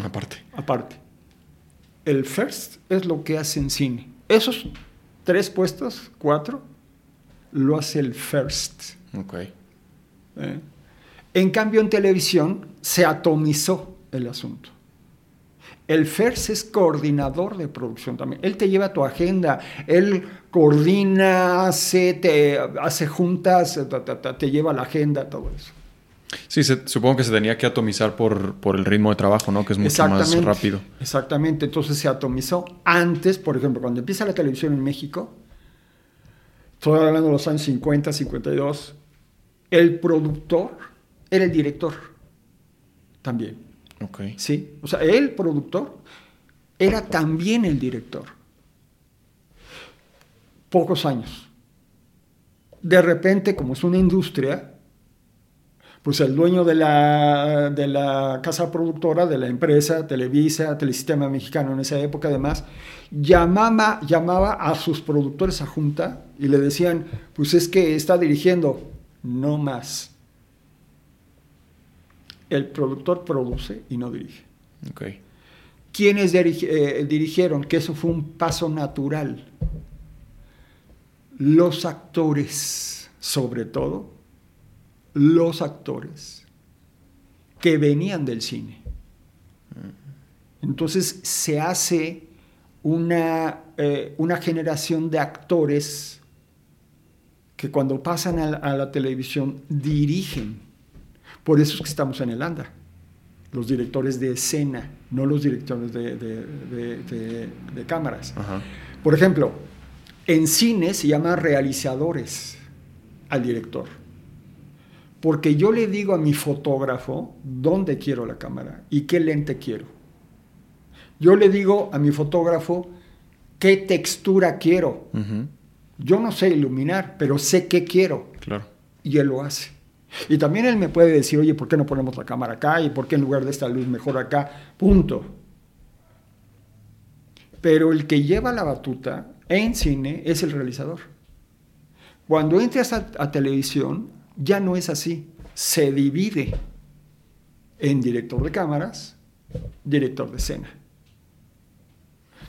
Aparte. aparte. El first es lo que hace en cine. Esos tres puestos, cuatro, lo hace el first. Ok. ¿eh? En cambio, en televisión se atomizó el asunto. El FERS es coordinador de producción también. Él te lleva tu agenda, él coordina, hace, te, hace juntas, ta, ta, ta, te lleva la agenda, todo eso. Sí, se- supongo que se tenía que atomizar por, por el ritmo de trabajo, ¿no? Que es mucho más rápido. Exactamente, entonces se atomizó. Antes, por ejemplo, cuando empieza la televisión en México, estoy hablando de los años 50, 52, el productor era el director también. Ok. ¿sí? O sea, el productor era también el director. Pocos años. De repente, como es una industria, pues el dueño de la, de la casa productora, de la empresa, Televisa, Telesistema Mexicano en esa época además, llamaba, llamaba a sus productores a junta y le decían, pues es que está dirigiendo, no más. El productor produce y no dirige. Ok. ¿Quiénes eh, dirigieron? Que eso fue un paso natural. Los actores, sobre todo, los actores que venían del cine. Entonces se hace una, eh, una generación de actores que cuando pasan a la, a la televisión dirigen. Por eso es que estamos en el ANDA. Los directores de escena, no los directores de, de- de- de- de cámaras. Ajá. Por ejemplo, en cine se llama realizadores al director. Porque yo le digo a mi fotógrafo dónde quiero la cámara y qué lente quiero. Yo le digo a mi fotógrafo qué textura quiero. Yo no sé iluminar, pero sé qué quiero Claro. y él lo hace. Y también él me puede decir, oye, ¿por qué no ponemos la cámara acá? ¿Y por qué en lugar de esta luz mejor acá? Punto. Pero el que lleva la batuta en cine es el realizador. Cuando entras a, a televisión, ya no es así. Se divide en director de cámaras, director de escena.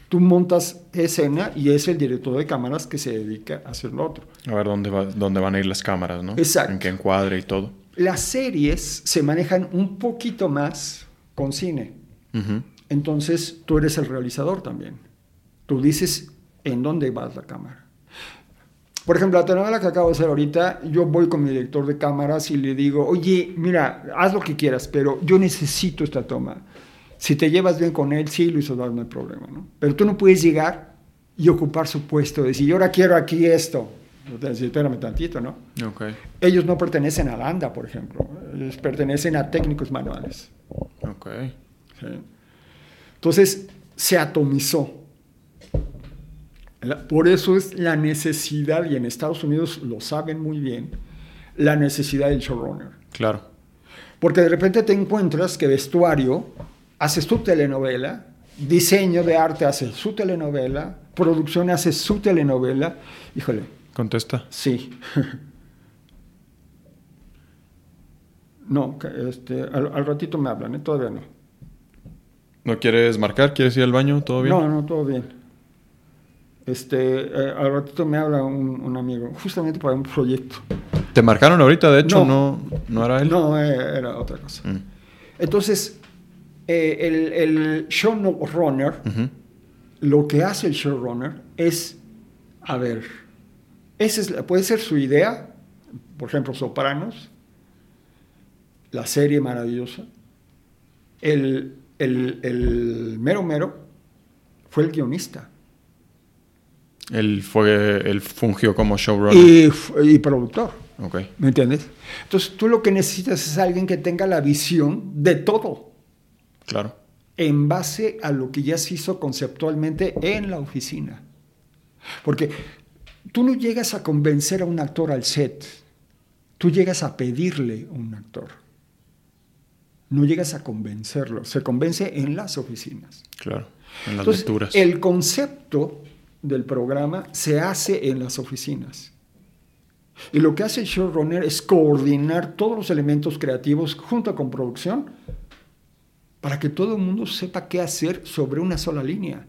Tú montas escena y es el director de cámaras que se dedica a hacer lo otro. A ver dónde, va- dónde van a ir las cámaras, ¿no? Exacto. En qué encuadre y todo. Las series se manejan un poquito más con cine. Entonces tú eres el realizador también. Tú dices en dónde va la cámara. Por ejemplo, la telenovela que acabo de hacer ahorita, yo voy con mi director de cámaras y le digo, oye, mira, haz lo que quieras, pero yo necesito esta toma. Si te llevas bien con él, sí, Luis Eduardo, no hay problema, ¿no? Pero tú no puedes llegar y ocupar su puesto, decir, yo ahora quiero aquí esto. Decir, espérame tantito, ¿no? Ok. Ellos no pertenecen a la ANDA, por ejemplo. Ellos pertenecen a técnicos manuales. Ok. ¿sí? Entonces, se atomizó. Por eso es la necesidad, y en Estados Unidos lo saben muy bien, la necesidad del showrunner. Claro. Porque de repente te encuentras que vestuario, haces tu telenovela, diseño de arte hace su telenovela, producción hace su telenovela. Híjole, Contesta. Sí. No, este, al, al ratito me hablan, ¿eh? todavía no. ¿No quieres marcar? ¿Quieres ir al baño? ¿Todo bien? No, no, todo bien. Este, eh, al ratito me habla un, un amigo, justamente para un proyecto. ¿Te marcaron ahorita? De hecho, No. no, no, era él. No, eh, era otra cosa. Mm. Entonces, eh, el, el showrunner, lo que hace el showrunner es, a ver, esa es, puede ser su idea, por ejemplo, Sopranos, la serie maravillosa. El, el, el mero mero fue el guionista Él, fue, él fungió como showrunner. y, productor, Ok. ¿me entiendes? Entonces tú lo que necesitas es alguien que tenga la visión de todo Claro. en base a lo que ya se hizo conceptualmente en la oficina. Porque tú no llegas a convencer a un actor al set, tú llegas a pedirle a un actor. No llegas a convencerlo, se convence en las oficinas. Claro. En las Entonces, lecturas. el concepto del programa se hace en las oficinas. Y lo que hace el showrunner es coordinar todos los elementos creativos junto con producción para que todo el mundo sepa qué hacer sobre una sola línea.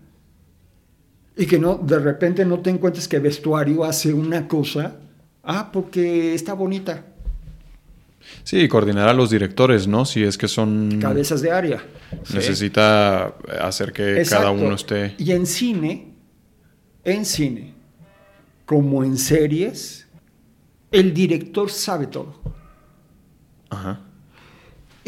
Y que no, de repente no te encuentres que vestuario hace una cosa, ah, porque está bonita, Sí, coordinar a los directores, ¿no? Si es que son... cabezas de área. Sí. Necesita hacer que cada uno esté... Y en cine, en cine, como en series, el director sabe todo. Ajá.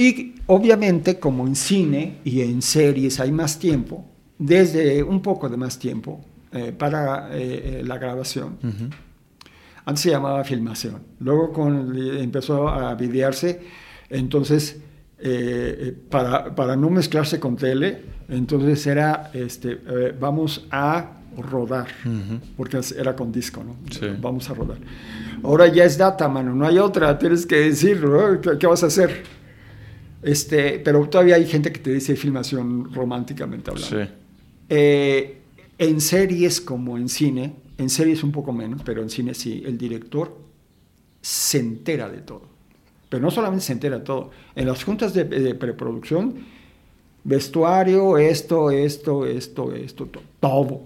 Y obviamente, como en cine y en series hay más tiempo, desde un poco de más tiempo eh, para eh, eh, la grabación. Antes se llamaba filmación. Luego con, empezó a videarse, entonces, eh, para, para no mezclarse con tele, entonces era, este, vamos a rodar, porque era con disco, ¿no? Sí. Vamos a rodar. Ahora ya es data, mano, no hay otra, tienes que. ¿qué, qué vas a hacer? Este, pero todavía hay gente que te dice filmación románticamente hablando. Sí. Eh, en series como en cine, en series un poco menos, pero en cine sí, el director se entera de todo. Pero no solamente se entera de todo. En las juntas de, de preproducción, vestuario, esto, esto, esto, esto, to- todo.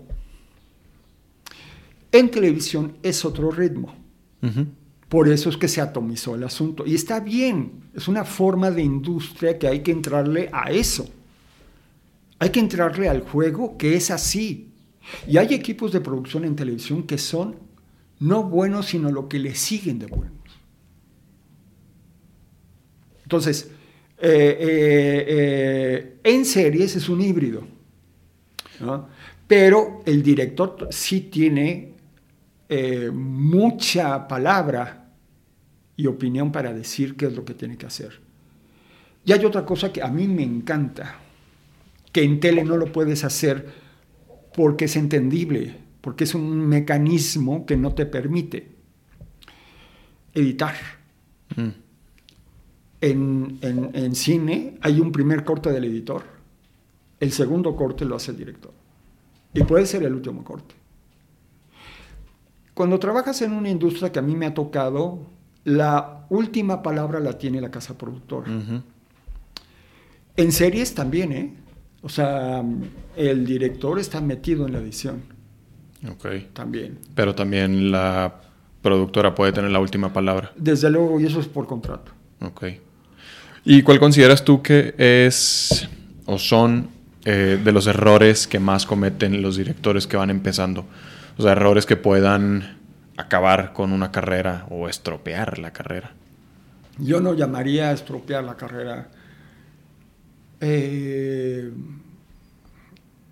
En televisión es otro ritmo. Ujú. Por eso es que se atomizó el asunto. Y está bien, es una forma de industria que hay que entrarle a eso. Hay que entrarle al juego que es así. Y hay equipos de producción en televisión que son No buenos, sino lo que le siguen de buenos. Entonces, eh, eh, eh, en series es un híbrido. Pero el director sí tiene mucha palabra y opinión para decir qué es lo que tiene que hacer. Y hay otra cosa que a mí me encanta, que en tele no lo puedes hacer porque es entendible, porque es un mecanismo que no te permite editar. Mm. En, en, cine hay un primer corte del editor, el segundo corte lo hace el director. Y puede ser el último corte. Cuando trabajas en una industria que a mí me ha tocado, la última palabra la tiene la casa productora. En series también, ¿eh? O sea, el director está metido en la edición. Ok. También. Pero también la productora puede tener la última palabra. Desde luego, y eso es por contrato. Ok. ¿Y cuál consideras tú que es o son eh, de los errores que más cometen los directores que van empezando? O sea, errores que puedan acabar con una carrera o estropear la carrera. Yo no llamaría a estropear la carrera. Eh,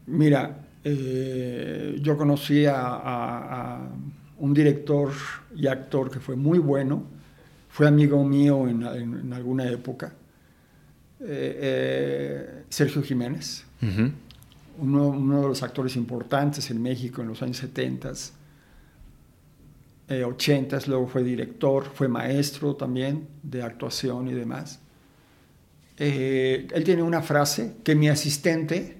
mira, eh, yo conocí a, un director y actor que fue muy bueno, fue amigo mío en, alguna época, eh, Sergio Jiménez, uno, uno, de los actores importantes en México en los años 70, 80, luego fue director, fue maestro también de actuación y demás. Eh, él tiene una frase que mi asistente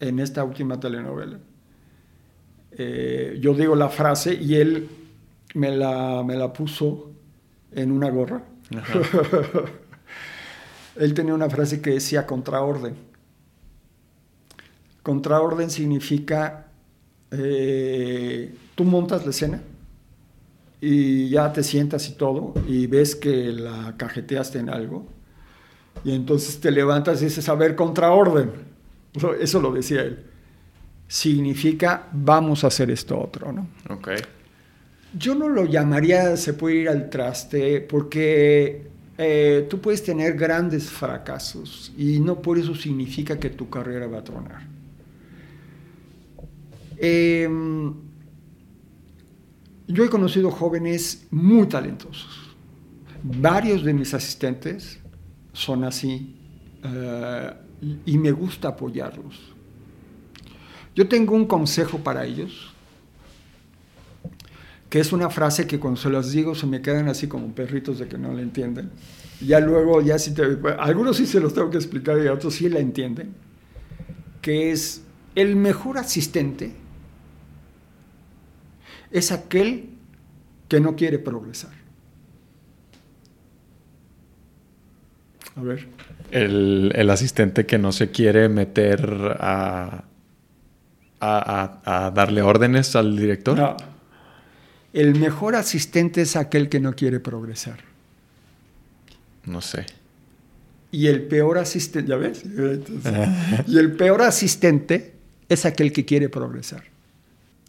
en esta última telenovela, eh, yo digo la frase y él me la, me la puso en una gorra. [LAUGHS] él tenía una frase que decía contraorden. Contraorden significa, eh, tú montas la escena y ya te sientas y todo y ves que la cajeteaste en algo y entonces te levantas y dices, a ver, contraorden. Eso lo decía él. Significa, vamos a hacer esto otro, ¿no? Ok. Yo no lo llamaría, se puede ir al traste, porque eh, tú puedes tener grandes fracasos y no por eso significa que tu carrera va a tronar. Em, yo he conocido jóvenes muy talentosos. Varios de mis asistentes son así eh, y me gusta apoyarlos. Yo tengo un consejo para ellos, que es una frase que cuando se las digo se me quedan así como perritos de que no la entienden. Ya luego, ya si te, algunos sí se los tengo que explicar y otros sí la entienden, que es el mejor asistente es aquel que no quiere progresar. A ver. El, asistente que no se quiere meter a, a, darle órdenes al director. No. El mejor asistente es aquel que no quiere progresar. No sé. Y el peor asistente, ¿ya ves? [LAUGHS] y el peor asistente es aquel que quiere progresar.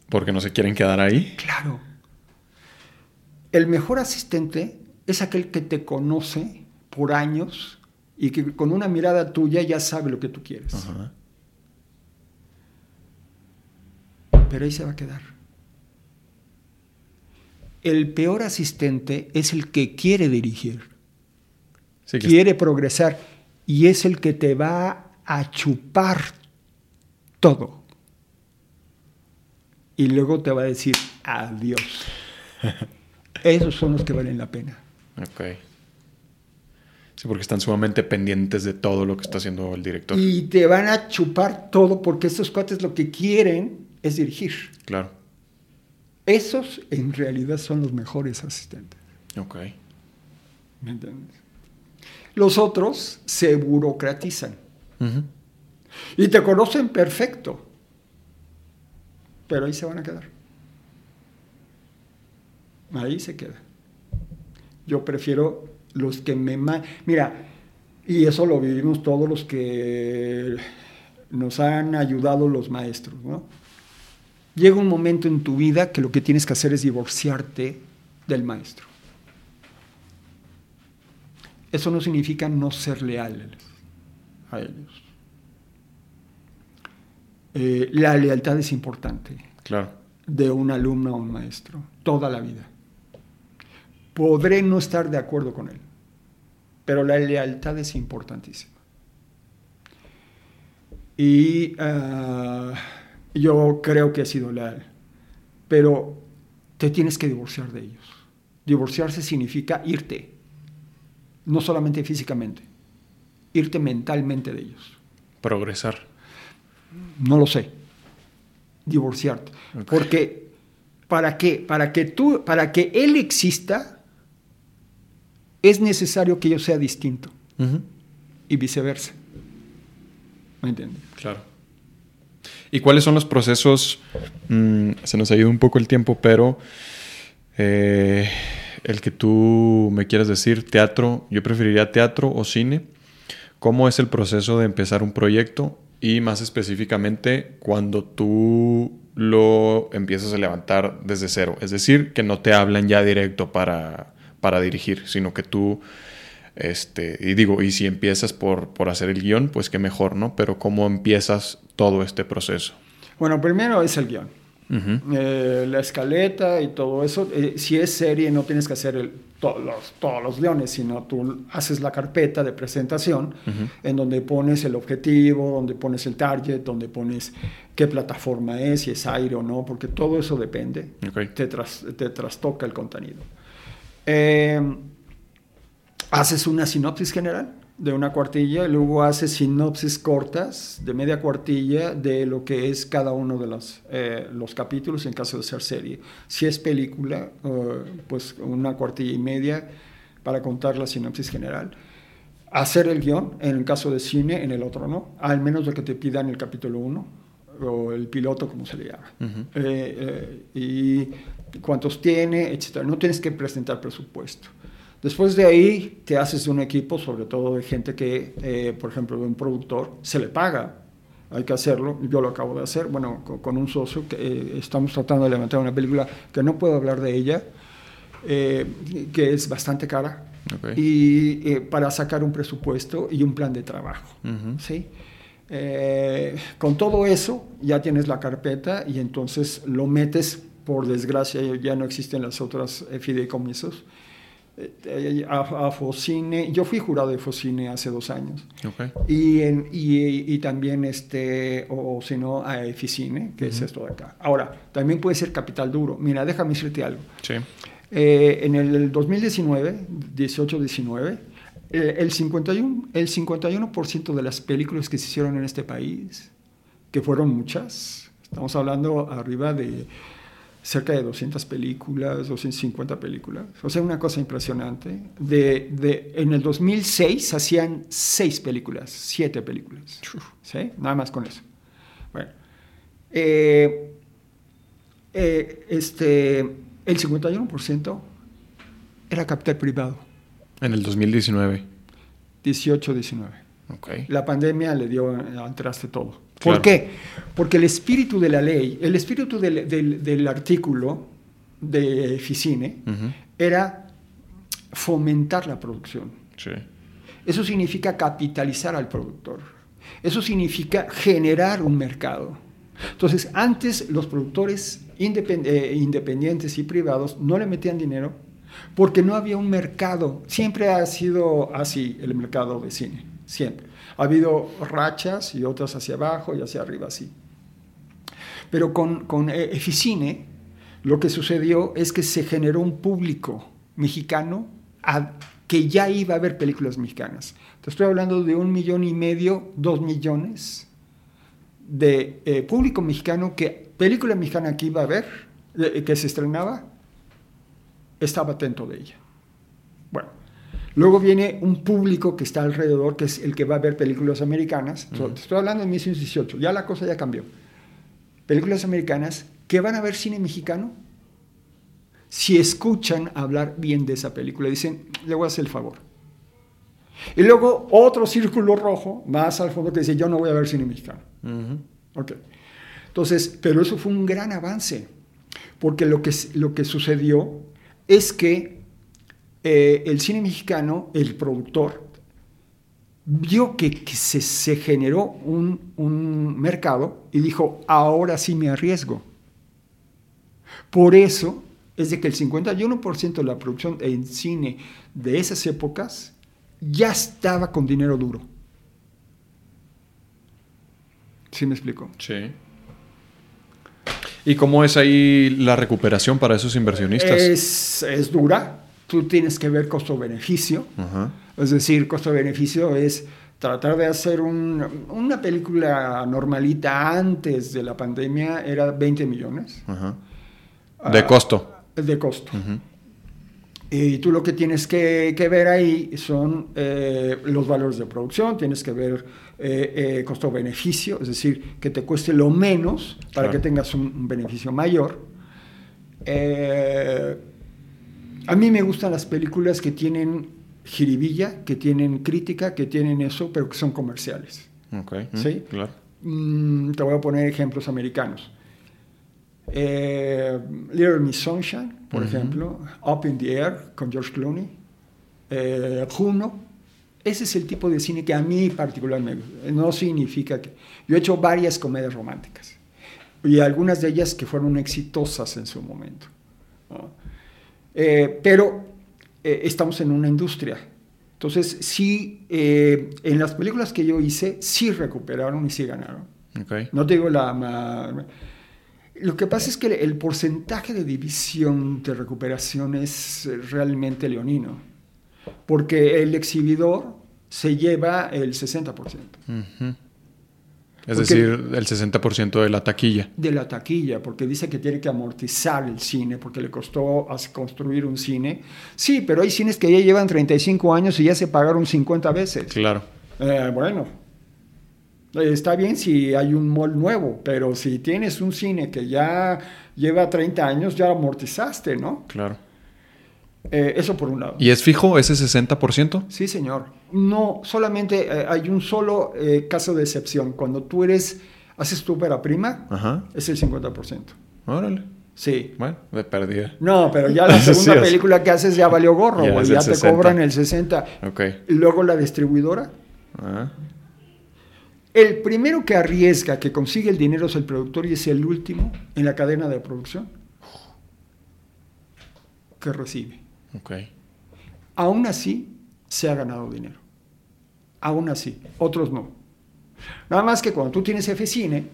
¿Porque no se quieren quedar ahí? Claro. El mejor asistente es aquel que te conoce por años y que con una mirada tuya ya sabe lo que tú quieres. Pero ahí se va a quedar. El peor asistente es el que quiere dirigir, quiere progresar y es el que te va a chupar todo. Y luego te va a decir adiós. Esos son los que valen la pena. Okay porque están sumamente pendientes de todo lo que está haciendo el director. Y te van a chupar todo porque estos cuates lo que quieren es dirigir. Claro. Esos en realidad son los mejores asistentes. Ok. ¿Me entiendes? Los otros se burocratizan. Y te conocen perfecto. Pero ahí se van a quedar. Ahí se queda. Yo prefiero los que me... Mira, y eso lo vivimos todos los que nos han ayudado los maestros, ¿no? llega un momento en tu vida que lo que tienes que hacer es divorciarte del maestro. Eso no significa no ser leal a ellos. Eh, la lealtad es importante. Claro. De un alumno a un maestro, toda la vida. Podré no estar de acuerdo con él, pero la lealtad es importantísima. Y uh, yo creo que he sido leal, pero te tienes que divorciar de ellos. Divorciarse significa irte, no solamente físicamente, irte mentalmente de ellos. Progresar. No lo sé. Divorciarte. Okay. Porque para que, para que tú, para que él exista, es necesario que yo sea distinto. Uh -huh. Y viceversa. ¿Me entiendes? Claro. ¿Y cuáles son los procesos? Mm, se nos ha ido un poco el tiempo, pero eh, el que tú me quieras decir, teatro, yo preferiría teatro o cine. ¿Cómo es el proceso de empezar un proyecto? Y más específicamente, cuando tú lo empiezas a levantar desde cero. Es decir, que no te hablan ya directo para, para dirigir, sino que tú este, y digo, y si empiezas por, por hacer el guion, pues qué mejor, ¿no? Pero ¿cómo empiezas todo este proceso? Bueno, primero es el guion. Uh -huh. eh, la escaleta y todo eso. Eh, si es serie, no tienes que hacer el, to los, todos los guiones, sino tú haces la carpeta de presentación uh -huh. en donde pones el objetivo, donde pones el target, donde pones qué plataforma es, si es aire o no, porque todo eso depende. Okay. Te, tras, te trastoca el contenido. Eh, haces una sinopsis general de una cuartilla, y luego haces sinopsis cortas de media cuartilla de lo que es cada uno de los, eh, los capítulos en caso de ser serie. Si es película, uh, pues una cuartilla y media para contar la sinopsis general. Hacer el guion, en el caso de cine, en el otro no, al menos lo que te pidan el capítulo 1 o el piloto, como se le llama. Uh -huh. eh, y cuántos tiene, etcétera. No tienes que presentar presupuesto. Después de ahí te haces de un equipo, sobre todo de gente que, eh, por ejemplo, de un productor, se le paga. Hay que hacerlo, yo lo acabo de hacer, bueno, con, con un socio que eh, estamos tratando de levantar una película que no puedo hablar de ella, eh, que es bastante cara, okay. y para sacar un presupuesto y un plan de trabajo. Uh -huh. ¿sí? Con todo eso ya tienes la carpeta y entonces lo metes, por desgracia ya no existen las otras fideicomisos, a, a, Focine, yo fui jurado de Focine hace dos años. Okay. Y, en, y, y, también, este, o, o si no, a Eficine, que uh -huh. es esto de acá. Ahora, también puede ser capital duro. Mira, déjame decirte algo. Sí. Eh, en el 2019, 18-19, eh, el 51%, el 51 de las películas que se hicieron en este país, que fueron muchas, estamos hablando arriba de cerca de 200 películas, 250 películas. O sea, una cosa impresionante. De, de, en el 2006 hacían seis películas, siete películas. ¿Sí? Nada más con eso. Bueno. Eh, eh, este, el 51% era capital privado. En el 2019. 18-19. Okay. La pandemia le dio al traste todo. ¿Por claro. qué? Porque el espíritu de la ley, el espíritu del, del, del artículo de Ficine uh -huh. era fomentar la producción. Sí. Eso significa capitalizar al productor. Eso significa generar un mercado. Entonces, antes los productores independ eh, independientes y privados no le metían dinero porque no había un mercado. Siempre ha sido así el mercado de cine, siempre. Ha habido rachas y otras hacia abajo y hacia arriba así. Pero con, con Eficine lo que sucedió es que se generó un público mexicano a, que ya iba a ver películas mexicanas. Te estoy hablando de un millón y medio, dos millones de eh, público mexicano que película mexicana que iba a ver, que se estrenaba, estaba atento de ella. Bueno, Luego viene un público que está alrededor, que es el que va a ver películas americanas. Uh -huh. Estoy hablando de 1918, ya la cosa ya cambió. Películas americanas que van a ver cine mexicano si escuchan hablar bien de esa película. Dicen, le voy a hacer el favor. Y luego otro círculo rojo, más al fondo, que dice, yo no voy a ver cine mexicano. Uh -huh. Ok. Entonces, pero eso fue un gran avance, porque lo que, lo que sucedió es que eh, el cine mexicano, el productor, vio que, se, se, generó un, un mercado y dijo, ahora sí me arriesgo. Por eso es de que el 51% de la producción en cine de esas épocas ya estaba con dinero duro. ¿Sí me explico? Sí. ¿Y cómo es ahí la recuperación para esos inversionistas? Es, es dura. Tú tienes que ver costo-beneficio. Es decir, costo-beneficio es tratar de hacer un, una película normalita antes de la pandemia era 20 millones. De ah, costo. De costo. Y tú lo que tienes que, que ver ahí son eh, los valores de producción, tienes que ver eh, eh, costo-beneficio, es decir, que te cueste lo menos para que tengas un, beneficio mayor. A mí me gustan las películas que tienen jiribilla, que tienen crítica, que tienen eso, pero que son comerciales. Okay. ¿Sí? Claro. Mm, te voy a poner ejemplos americanos. Eh, Little Miss Sunshine, por ejemplo, Up in the Air con George Clooney, eh, Juno. Ese es el tipo de cine que a mí particularmente no significa que... Yo he hecho varias comedias románticas y algunas de ellas que fueron exitosas en su momento. Eh, pero estamos en una industria. Entonces, sí, en las películas que yo hice, sí recuperaron y sí ganaron. No te digo la... Lo que pasa es que el porcentaje de división de recuperación es realmente leonino, porque el exhibidor se lleva el 60%. Es decir, el 60% de la taquilla. De la taquilla, porque dice que tiene que amortizar el cine, porque le costó construir un cine. Sí, pero hay cines que ya llevan 35 años y ya se pagaron 50 veces. Claro. Eh, bueno, Está bien si hay un mall nuevo, pero si tienes un cine que ya lleva 30 años, ya amortizaste, ¿no? Claro. Eh, eso por un lado. ¿Y es fijo ese 60%? Sí, señor. No, solamente eh, hay un solo eh, caso de excepción. Cuando tú eres, haces tu ópera prima, es el 50%. Órale. Sí. Bueno, de perdida. No, pero ya [LAUGHS] la segunda película que haces ya valió gorro, ya, ya te cobran el 60. Ok. Y luego la distribuidora. Ajá. El primero que arriesga, que consigue el dinero es el productor y es el último en la cadena de producción que recibe. Okay. Aún así, se ha ganado dinero. Aún así, otros no. Nada más que cuando tú tienes F-Cine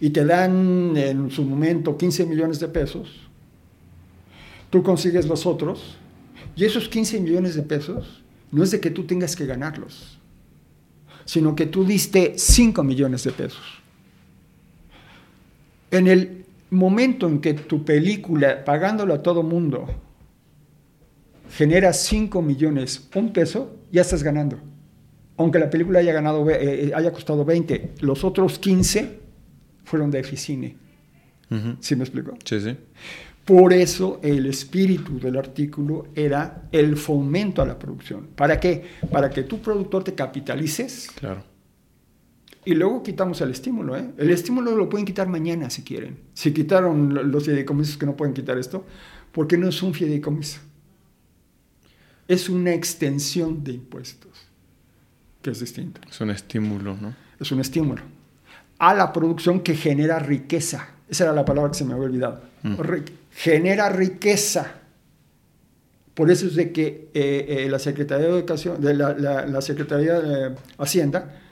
y te dan en su momento 15 millones de pesos, tú consigues los otros y esos 15 millones de pesos no es de que tú tengas que ganarlos sino que tú diste 5 millones de pesos. En el momento en que tu película, pagándolo a todo mundo, genera 5 millones, un peso, ya estás ganando. Aunque la película haya, ganado, eh, eh, haya costado 20, los otros 15 fueron de Eficine. ¿Sí me explico? Sí, sí. Por eso el espíritu del artículo era el fomento a la producción. ¿Para qué? Para que tu productor te capitalices. Claro. Y luego quitamos el estímulo. ¿eh? El estímulo lo pueden quitar mañana si quieren. Si quitaron los fideicomisos que no pueden quitar esto, porque no es un fideicomiso. Es una extensión de impuestos, que es distinto. Es un estímulo, ¿no? Es un estímulo. A la producción que genera riqueza. Esa era la palabra que se me había olvidado. Mm genera riqueza. Por eso es de que eh, eh, la Secretaría de Educación, de la, Secretaría de Hacienda,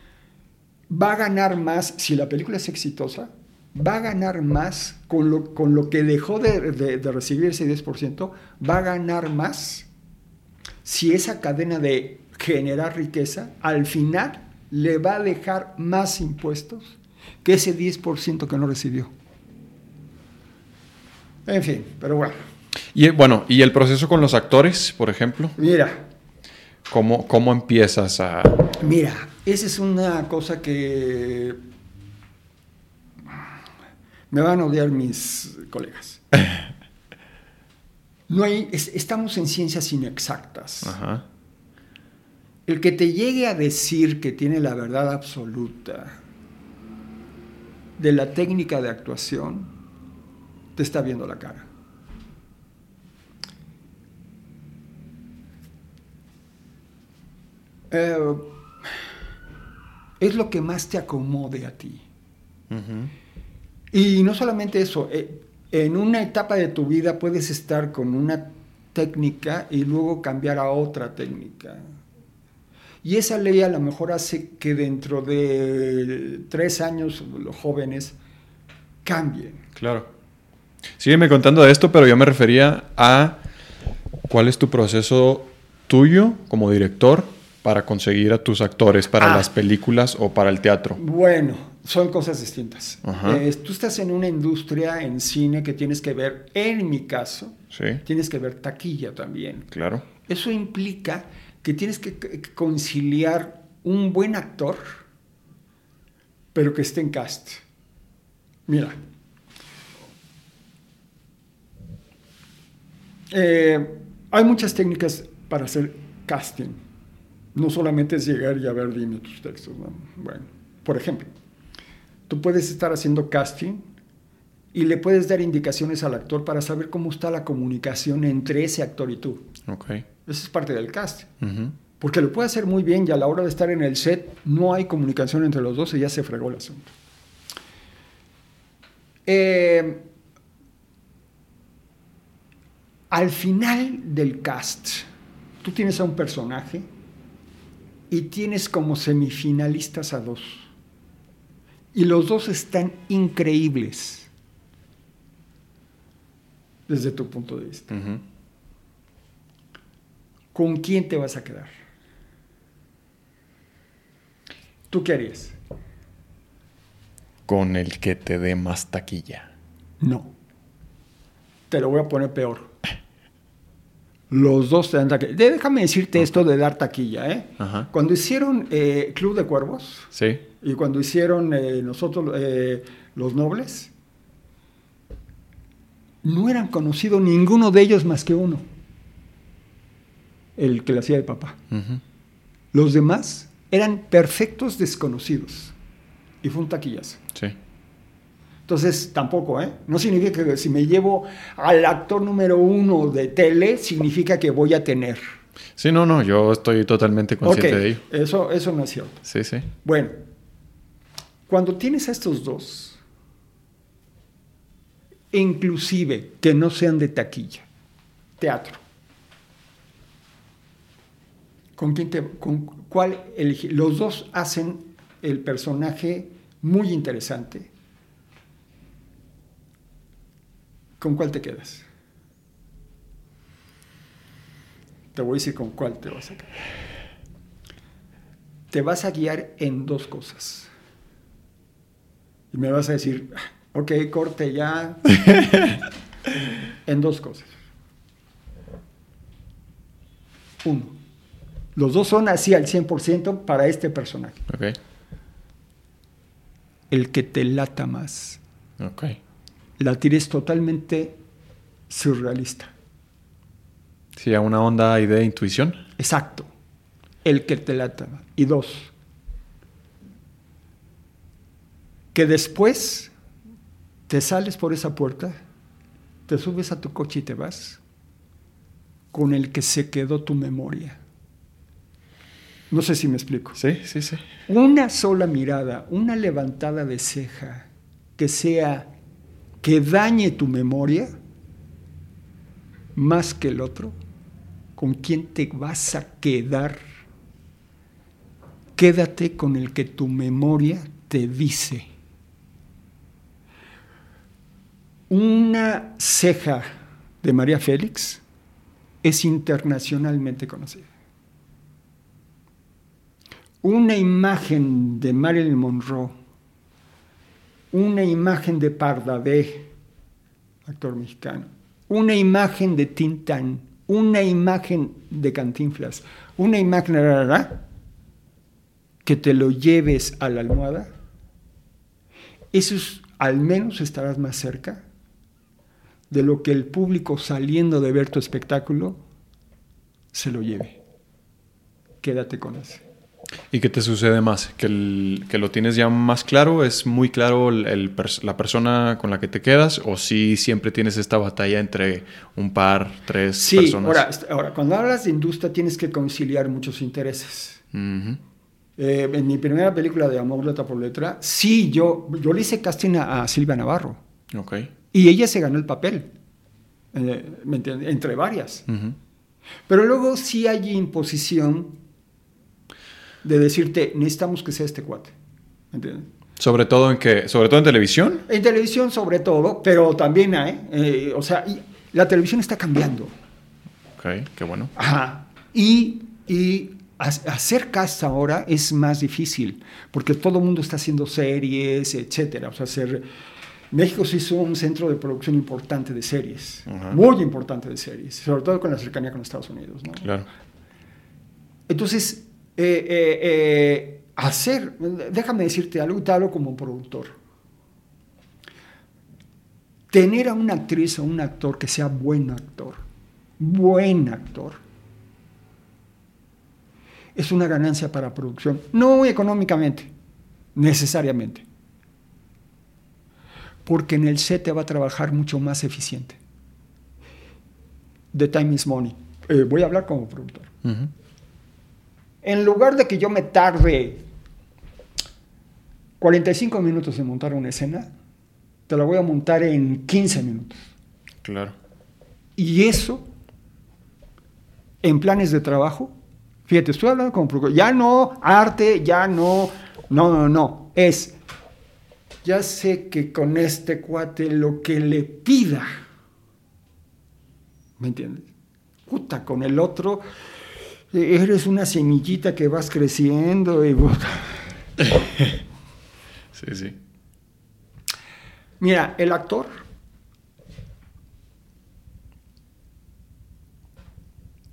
va a ganar más, si la película es exitosa, va a ganar más con lo, con lo que dejó de, de, recibir ese 10%, va a ganar más si esa cadena de generar riqueza al final le va a dejar más impuestos que ese 10% que no recibió. En fin, pero bueno. Y bueno, ¿y el proceso con los actores, por ejemplo? Mira. ¿Cómo, cómo empiezas a...? Mira, esa es una cosa que me van a odiar mis colegas. No hay, estamos en ciencias inexactas. Ajá. El que te llegue a decir que tiene la verdad absoluta de la técnica de actuación te está viendo la cara. Eh, es lo que más te acomode a ti. Y no solamente eso, eh, en una etapa de tu vida puedes estar con una técnica y luego cambiar a otra técnica. Y esa ley a lo mejor hace que dentro de tres años los jóvenes cambien. Claro. Sígueme contando de esto, pero yo me refería a cuál es tu proceso tuyo como director para conseguir a tus actores para Ah. las películas o para el teatro. Bueno, son cosas distintas. Eh, tú estás en una industria en cine que tienes que ver, en mi caso, Sí, tienes que ver taquilla también. claro. Eso implica que tienes que que conciliar un buen actor, pero que esté en cast. Mira. Eh, hay muchas técnicas para hacer casting. No solamente es llegar y a ver, dime tus textos. ¿no? Bueno, por ejemplo, tú puedes estar haciendo casting y le puedes dar indicaciones al actor para saber cómo está la comunicación entre ese actor y tú. Ok. Eso es parte del casting. Porque lo puede hacer muy bien y a la hora de estar en el set no hay comunicación entre los dos y ya se fregó el asunto. Eh, al final del cast, tú tienes a un personaje y tienes como semifinalistas a dos. Y los dos están increíbles desde tu punto de vista. ¿Con quién te vas a quedar? ¿Tú qué harías? Con el que te dé más taquilla. No. Te lo voy a poner peor. Los dos te dan taquilla. Déjame decirte esto de dar taquilla. ¿eh? Ajá. Cuando hicieron eh, Club de Cuervos Sí. y cuando hicieron eh, nosotros eh, Los Nobles, no eran conocidos ninguno de ellos más que uno. El que le hacía de papá. Los demás eran perfectos desconocidos. Y fue un taquillazo. Sí. Entonces, tampoco, ¿eh? No significa que si me llevo al actor número uno de tele, significa que voy a tener. Sí, no, no, yo estoy totalmente consciente de ello. Eso, eso no es cierto. Sí, sí. Bueno, cuando tienes a estos dos, inclusive que no sean de taquilla, teatro, ¿con quién te, con cuál elegir? Los dos hacen el personaje muy interesante. ¿Con cuál te quedas? Te voy a decir con cuál te vas a quedar. Te vas a guiar en dos cosas. Y me vas a decir, "Ah, ok, corte ya. [LAUGHS] en dos cosas. Uno, los dos son así al 100% para este personaje. Ok. El que te lata más. Ok. La tires totalmente surrealista. Sí, a una onda ahí de intuición. Exacto. El que te lata. Y dos, que después te sales por esa puerta, te subes a tu coche y te vas con el que se quedó tu memoria. No sé si me explico. Sí, sí, sí. Una sola mirada, una levantada de ceja que sea que dañe tu memoria más que el otro, ¿con quién te vas a quedar? Quédate con el que tu memoria te dice. Una ceja de María Félix es internacionalmente conocida. Una imagen de Marilyn Monroe, una imagen de Pardavé, actor mexicano, una imagen de Tintán, una imagen de Cantinflas, una imagen que te lo lleves a la almohada, eso es- al menos estarás más cerca de lo que el público saliendo de ver tu espectáculo se lo lleve. Quédate con eso. ¿Y qué te sucede más? ¿Que, el- que lo tienes ya más claro? ¿Es muy claro el- el la persona con la que te quedas? ¿O si siempre tienes esta batalla entre un par, tres Sí, personas? ahora, ahora, cuando hablas de industria tienes que conciliar muchos intereses. Ujú. Eh, en mi primera película de Amor Letra por Letra, sí, yo, yo le hice casting a, a Silvia Navarro Ok. y ella se ganó el papel, eh, ¿me entiendes? entre varias. Ujú. Pero luego sí hay imposición de decirte, necesitamos que sea este cuate. ¿me entiendes? ¿Sobre todo en que, sobre todo en televisión? En televisión sobre todo, pero también hay, eh, o sea, y la televisión está cambiando. Ok, qué bueno. Ajá. Y, y ha- hacer cast ahora es más difícil, porque todo el mundo está haciendo series, etcétera. O sea, hacer... México se hizo un centro de producción importante de series, muy importante de series, sobre todo con la cercanía con Estados Unidos. ¿no? Claro. Entonces, eh, eh, eh, hacer, déjame decirte algo, te hablo como productor. Tener a una actriz o un actor que sea buen actor, buen actor, es una ganancia para producción, no económicamente, necesariamente. Porque en el set te va a trabajar mucho más eficiente. The time is money. Voy a hablar como productor. Ujú. En lugar de que yo me tarde 45 minutos en montar una escena, te la voy a montar en 15 minutos. Claro. Y eso, en planes de trabajo, fíjate, estoy hablando como ya no arte, ya no, no, no, no, es, ya sé que con este cuate lo que le pida, ¿me entiendes? Puta, con el otro, eres una semillita que vas creciendo y... [LAUGHS] Sí, sí. Mira, el actor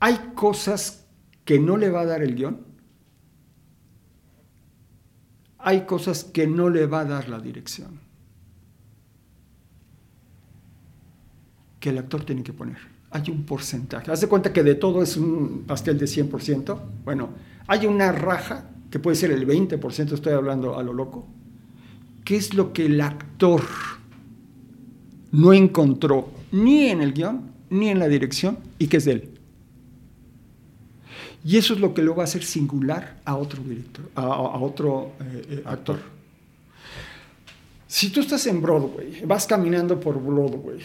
hay cosas que no le va a dar el guion, hay cosas que no le va a dar la dirección, que el actor tiene que poner. Hay un porcentaje. Haz de cuenta que de todo es un pastel de 100%. Bueno, hay una raja, que puede ser el 20%, estoy hablando a lo loco, qué es lo que el actor no encontró ni en el guion ni en la dirección y que es de él. Y eso es lo que lo va a hacer singular a otro director, a, otro eh, eh, actor. Si tú estás en Broadway, vas caminando por Broadway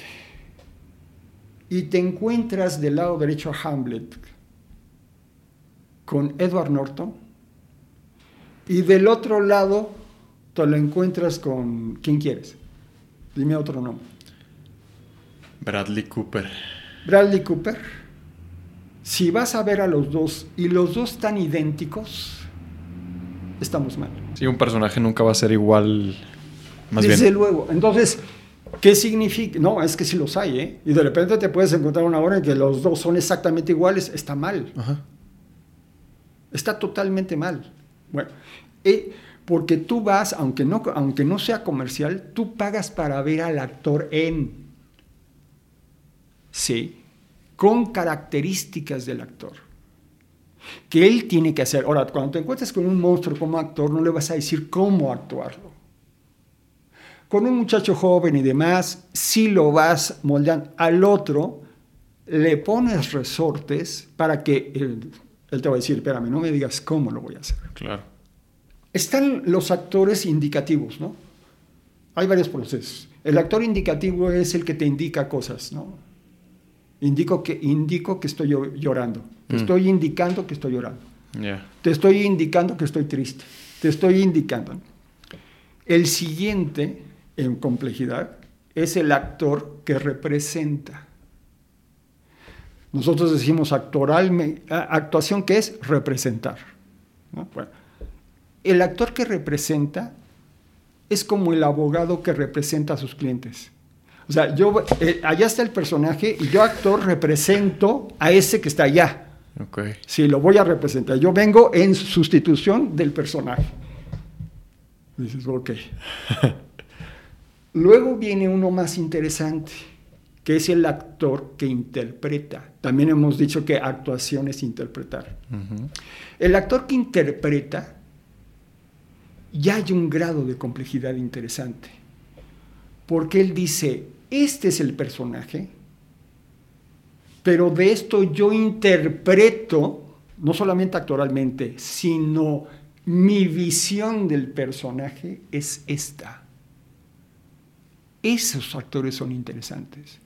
y te encuentras del lado derecho a Hamlet con Edward Norton y del otro lado te lo encuentras con ¿quién quieres? Dime otro nombre. Bradley Cooper. Bradley Cooper. Si vas a ver a los dos y los dos están idénticos, estamos mal. Sí, un personaje nunca va a ser igual. Más Desde bien. luego. Entonces, ¿qué significa? No, es que sí los hay, ¿eh? Y de repente te puedes encontrar una hora en que los dos son exactamente iguales. Está mal. Ajá. Está totalmente mal. Bueno, eh, porque tú vas, aunque no, aunque no sea comercial, tú pagas para ver al actor en. Sí, con características del actor. Que él tiene que hacer. Ahora, cuando te encuentres con un monstruo como actor, no le vas a decir cómo actuarlo. Con un muchacho joven y demás, sí lo vas moldeando. Al otro, le pones resortes para que él, él te va a decir, espérame, no me digas cómo lo voy a hacer. Claro. Están los actores indicativos, ¿no? Hay varios procesos. El actor indicativo es el que te indica cosas, ¿no? Indico que, indico que estoy llo- llorando. Te Mm. estoy indicando que estoy llorando. Ya. Te estoy indicando que estoy triste. Te estoy indicando. El siguiente en complejidad es el actor que representa. Nosotros decimos actoral, actuación que es representar. ¿no? Bueno, el actor que representa es como el abogado que representa a sus clientes. O sea, yo, eh, allá está el personaje y yo actor represento a ese que está allá. Ok. Sí, lo voy a representar. Yo vengo en sustitución del personaje. Dices, ok. [LAUGHS] Luego viene uno más interesante, que es el actor que interpreta. También hemos dicho que actuación es interpretar. El actor que interpreta ya hay un grado de complejidad interesante. Porque él dice, este es el personaje, pero de esto yo interpreto, no solamente actoralmente, sino mi visión del personaje es esta. Esos actores son interesantes.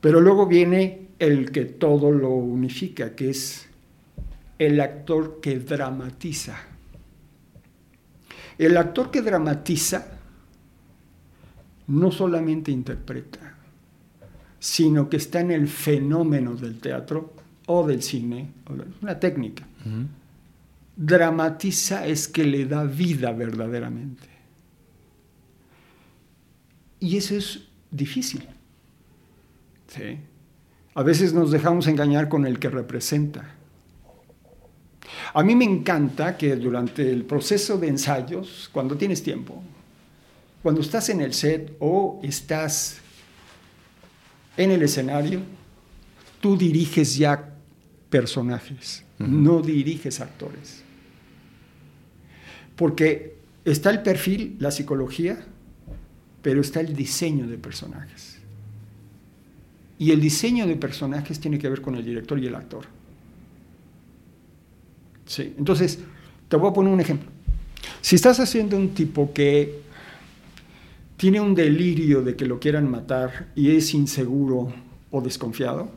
Pero luego viene el que todo lo unifica, que es el actor que dramatiza. El actor que dramatiza no solamente interpreta, sino que está en el fenómeno del teatro o del cine, una técnica. Dramatiza es que le da vida verdaderamente. Y eso es difícil. ¿sí? A veces nos dejamos engañar con el que representa. A mí me encanta que durante el proceso de ensayos, cuando tienes tiempo, cuando estás en el set o estás en el escenario, tú diriges ya personajes, no diriges actores. Porque está el perfil, la psicología, pero está el diseño de personajes. Y el diseño de personajes tiene que ver con el director y el actor. Sí. Entonces, te voy a poner un ejemplo. Si estás haciendo un tipo que tiene un delirio de que lo quieran matar y es inseguro o desconfiado,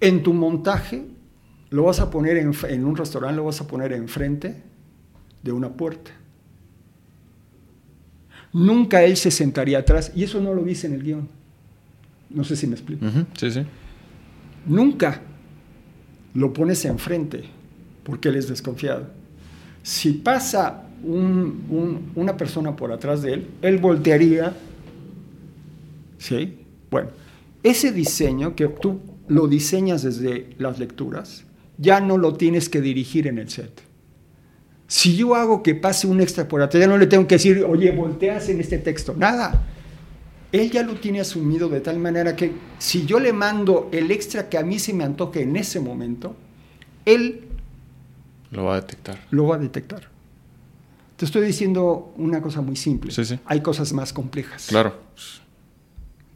en tu montaje lo vas a poner en, en un restaurante, lo vas a poner enfrente de una puerta. Nunca él se sentaría atrás, y eso no lo dice en el guion. No sé si me explico. Sí, sí. Nunca lo pones enfrente, porque él es desconfiado. Si pasa una persona por atrás de él, él voltearía. ¿Sí? Bueno, ese diseño que tú lo diseñas desde las lecturas, ya no lo tienes que dirigir en el set. Si yo hago que pase un extra por atrás, ya no le tengo que decir, oye, volteas en este texto. Nada. Él ya lo tiene asumido de tal manera que si yo le mando el extra que a mí se me antoje en ese momento, él lo va a detectar. Lo va a detectar. Te estoy diciendo una cosa muy simple. Sí, sí. Hay cosas más complejas. Claro.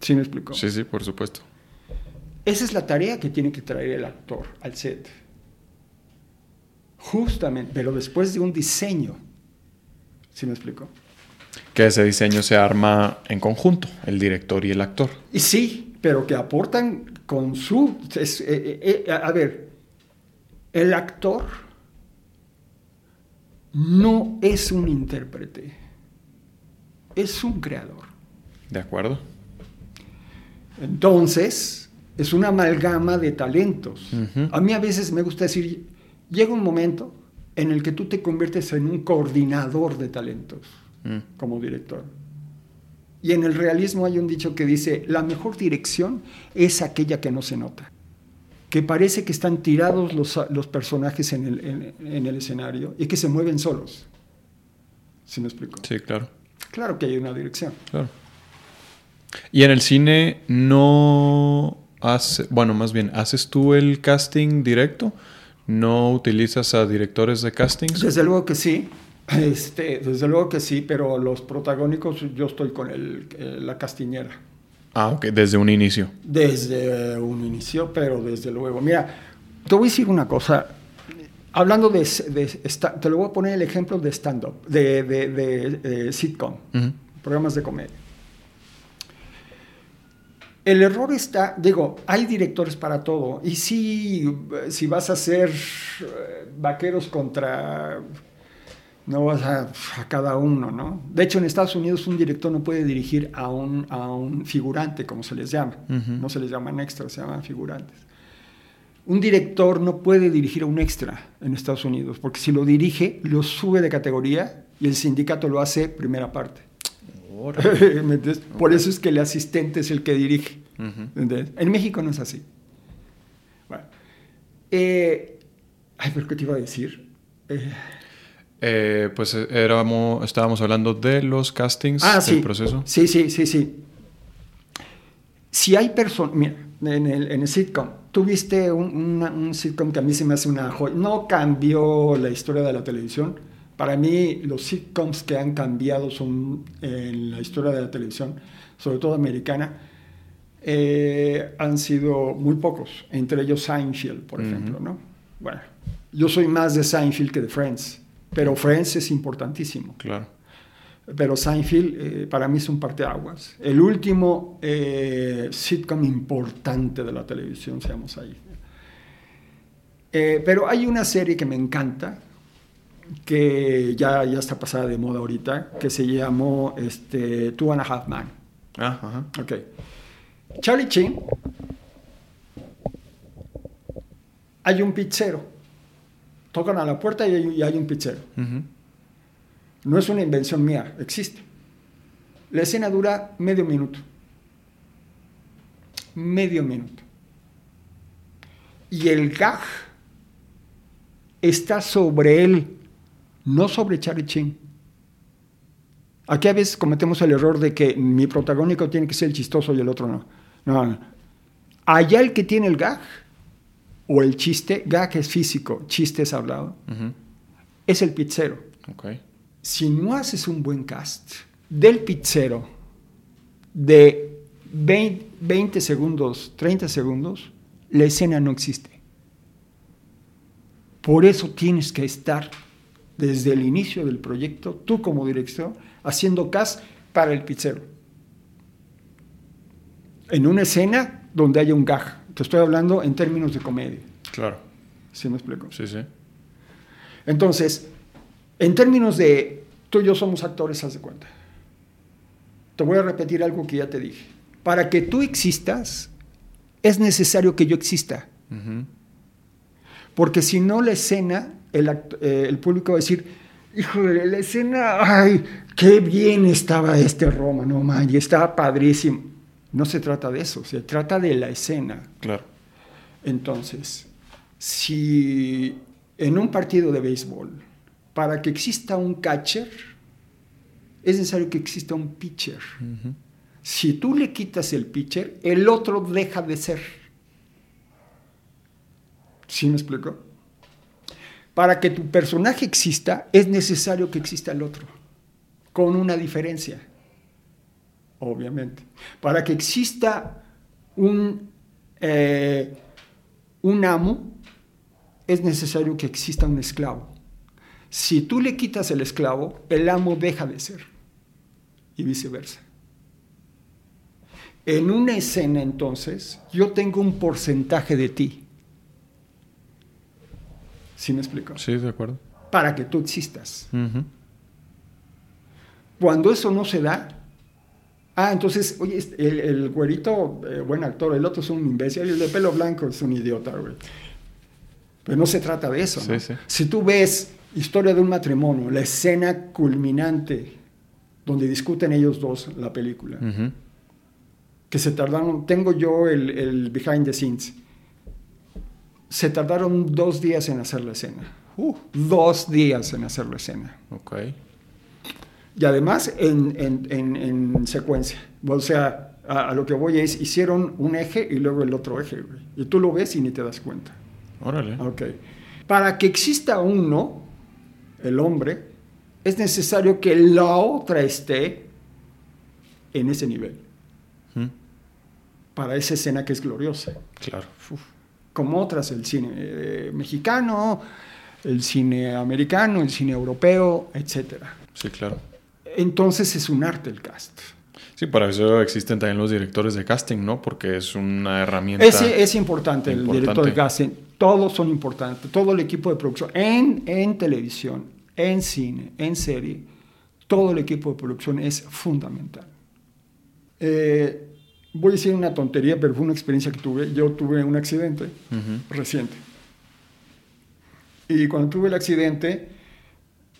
¿Sí me explico? Sí, sí, por supuesto. Esa es la tarea que tiene que traer el actor al set. Justamente, pero después de un diseño. ¿Sí me explico? Que ese diseño se arma en conjunto, el director y el actor. Y sí, pero que aportan con su... Eh, eh, eh, a ver, el actor no es un intérprete, es un creador. De acuerdo. Entonces, es una amalgama de talentos. A mí a veces me gusta decir, llega un momento en el que tú te conviertes en un coordinador de talentos mm. como director. Y en el realismo hay un dicho que dice, la mejor dirección es aquella que no se nota, que parece que están tirados los, los personajes en el, en, el, escenario y que se mueven solos. ¿Sí me explico? Sí, claro. Claro que hay una dirección. Claro. Y en el cine no hace, bueno, más bien, ¿haces tú el casting directo? ¿No utilizas a directores de castings? Desde luego que sí. Este, desde luego que sí, pero los protagónicos yo estoy con el, eh, la castiñera. Ah, ok, desde un inicio. Desde un inicio, pero desde luego. Mira, te voy a decir una cosa. Hablando de, te lo voy a poner el ejemplo de stand-up, de, de, sitcom, programas de comedia. El error está, digo, hay directores para todo. Y si, si vas a hacer eh, vaqueros contra, no vas a, cada uno, ¿no? De hecho, en Estados Unidos un director no puede dirigir a un, a un figurante, como se les llama. No se les llaman extras, se llaman figurantes. Un director no puede dirigir a un extra en Estados Unidos, porque si lo dirige, lo sube de categoría y el sindicato lo hace primera parte. [LAUGHS] Por eso es que el asistente es el que dirige. En México no es así. Bueno. Eh, ay, pero ¿qué te iba a decir? Eh, eh, pues éramos, estábamos hablando de los castings ah, del proceso. Sí, sí, sí, sí. Si hay personas, mira, en el, en el sitcom, tuviste un, una- un sitcom que a mí se me hace una joya. No cambió la historia de la televisión. Para mí, los sitcoms que han cambiado son en la historia de la televisión, sobre todo americana, eh, han sido muy pocos. Entre ellos Seinfeld, por Ujú. ejemplo, ¿no? Bueno, yo soy más de Seinfeld que de Friends, pero Friends es importantísimo. Claro. Pero Seinfeld eh, para mí es un parteaguas. El último eh, sitcom importante de la televisión, seamos ahí. Eh, pero hay una serie que me encanta, que ya, ya está pasada de moda ahorita, que se llamó este, Two and a Half Man. Ah, ajá. Ok. Charlie Chin, hay un pizzero. Tocan a la puerta y hay, y hay un pizzero. No es una invención mía, existe. La escena dura medio minuto. Medio minuto. Y el gag está sobre él, no sobre Charlie Chin. Aquí a veces cometemos el error de que mi protagónico tiene que ser el chistoso y el otro no. No, no. Allá el que tiene el gag o el chiste, gag es físico, chiste es hablado, es el pizzero si no haces un buen cast del pizzero de 20, 20 segundos, 30 segundos, la escena no existe. Por eso tienes que estar desde el inicio del proyecto, tú como director, haciendo cast para el pizzero. En una escena donde haya un gag. Te estoy hablando en términos de comedia. Claro. ¿Sí me explico? Sí, sí. Entonces, en términos de tú y yo somos actores, haz de cuenta. Te voy a repetir algo que ya te dije. Para que tú existas, es necesario que yo exista. Ujú. Porque si no, la escena, el, eh, el público va a decir, híjole, la escena, ay, qué bien estaba este Roma, no man, y estaba padrísimo. No se trata de eso, se trata de la escena. Claro. Entonces, si en un partido de béisbol, para que exista un catcher, es necesario que exista un pitcher. Si tú le quitas el pitcher, el otro deja de ser. ¿Sí me explico? Para que tu personaje exista, es necesario que exista el otro, con una diferencia, obviamente. Para que exista un, eh, un amo, es necesario que exista un esclavo. Si tú le quitas el esclavo, el amo deja de ser, y viceversa. En una escena, entonces, yo tengo un porcentaje de ti. ¿Sí me explico? Sí, de acuerdo. Para que tú existas. Ujú. Cuando eso no se da, ah, entonces, oye, el, el güerito, eh, buen actor, el otro es un imbécil, el de pelo blanco es un idiota, güey. Pero no se trata de eso. ¿no? Sí, sí. Si tú ves Historia de un matrimonio, la escena culminante donde discuten ellos dos la película, que se tardaron, tengo yo el, el behind the scenes, se tardaron dos días en hacer la escena. Uh. Dos días en hacer la escena. Ok. Y además en, en- en- en secuencia. O sea, a, a lo que voy es, hicieron un eje y luego el otro eje. güey. Y tú lo ves y ni te das cuenta. Órale. Ok. Para que exista uno, el hombre, es necesario que la otra esté en ese nivel. Para esa escena que es gloriosa. Claro. Uf. Como otras, el cine eh, mexicano, el cine americano, el cine europeo, etc. Sí, claro. Entonces es un arte el cast. Sí, para eso existen también los directores de casting, ¿no? Porque es una herramienta. Es, es importante, el Importante. director de casting, todos son importantes, todo el equipo de producción, en, en televisión, en cine, en serie, todo el equipo de producción es fundamental. Eh, voy a decir una tontería, pero fue una experiencia que tuve. Yo tuve un accidente reciente. Y cuando tuve el accidente,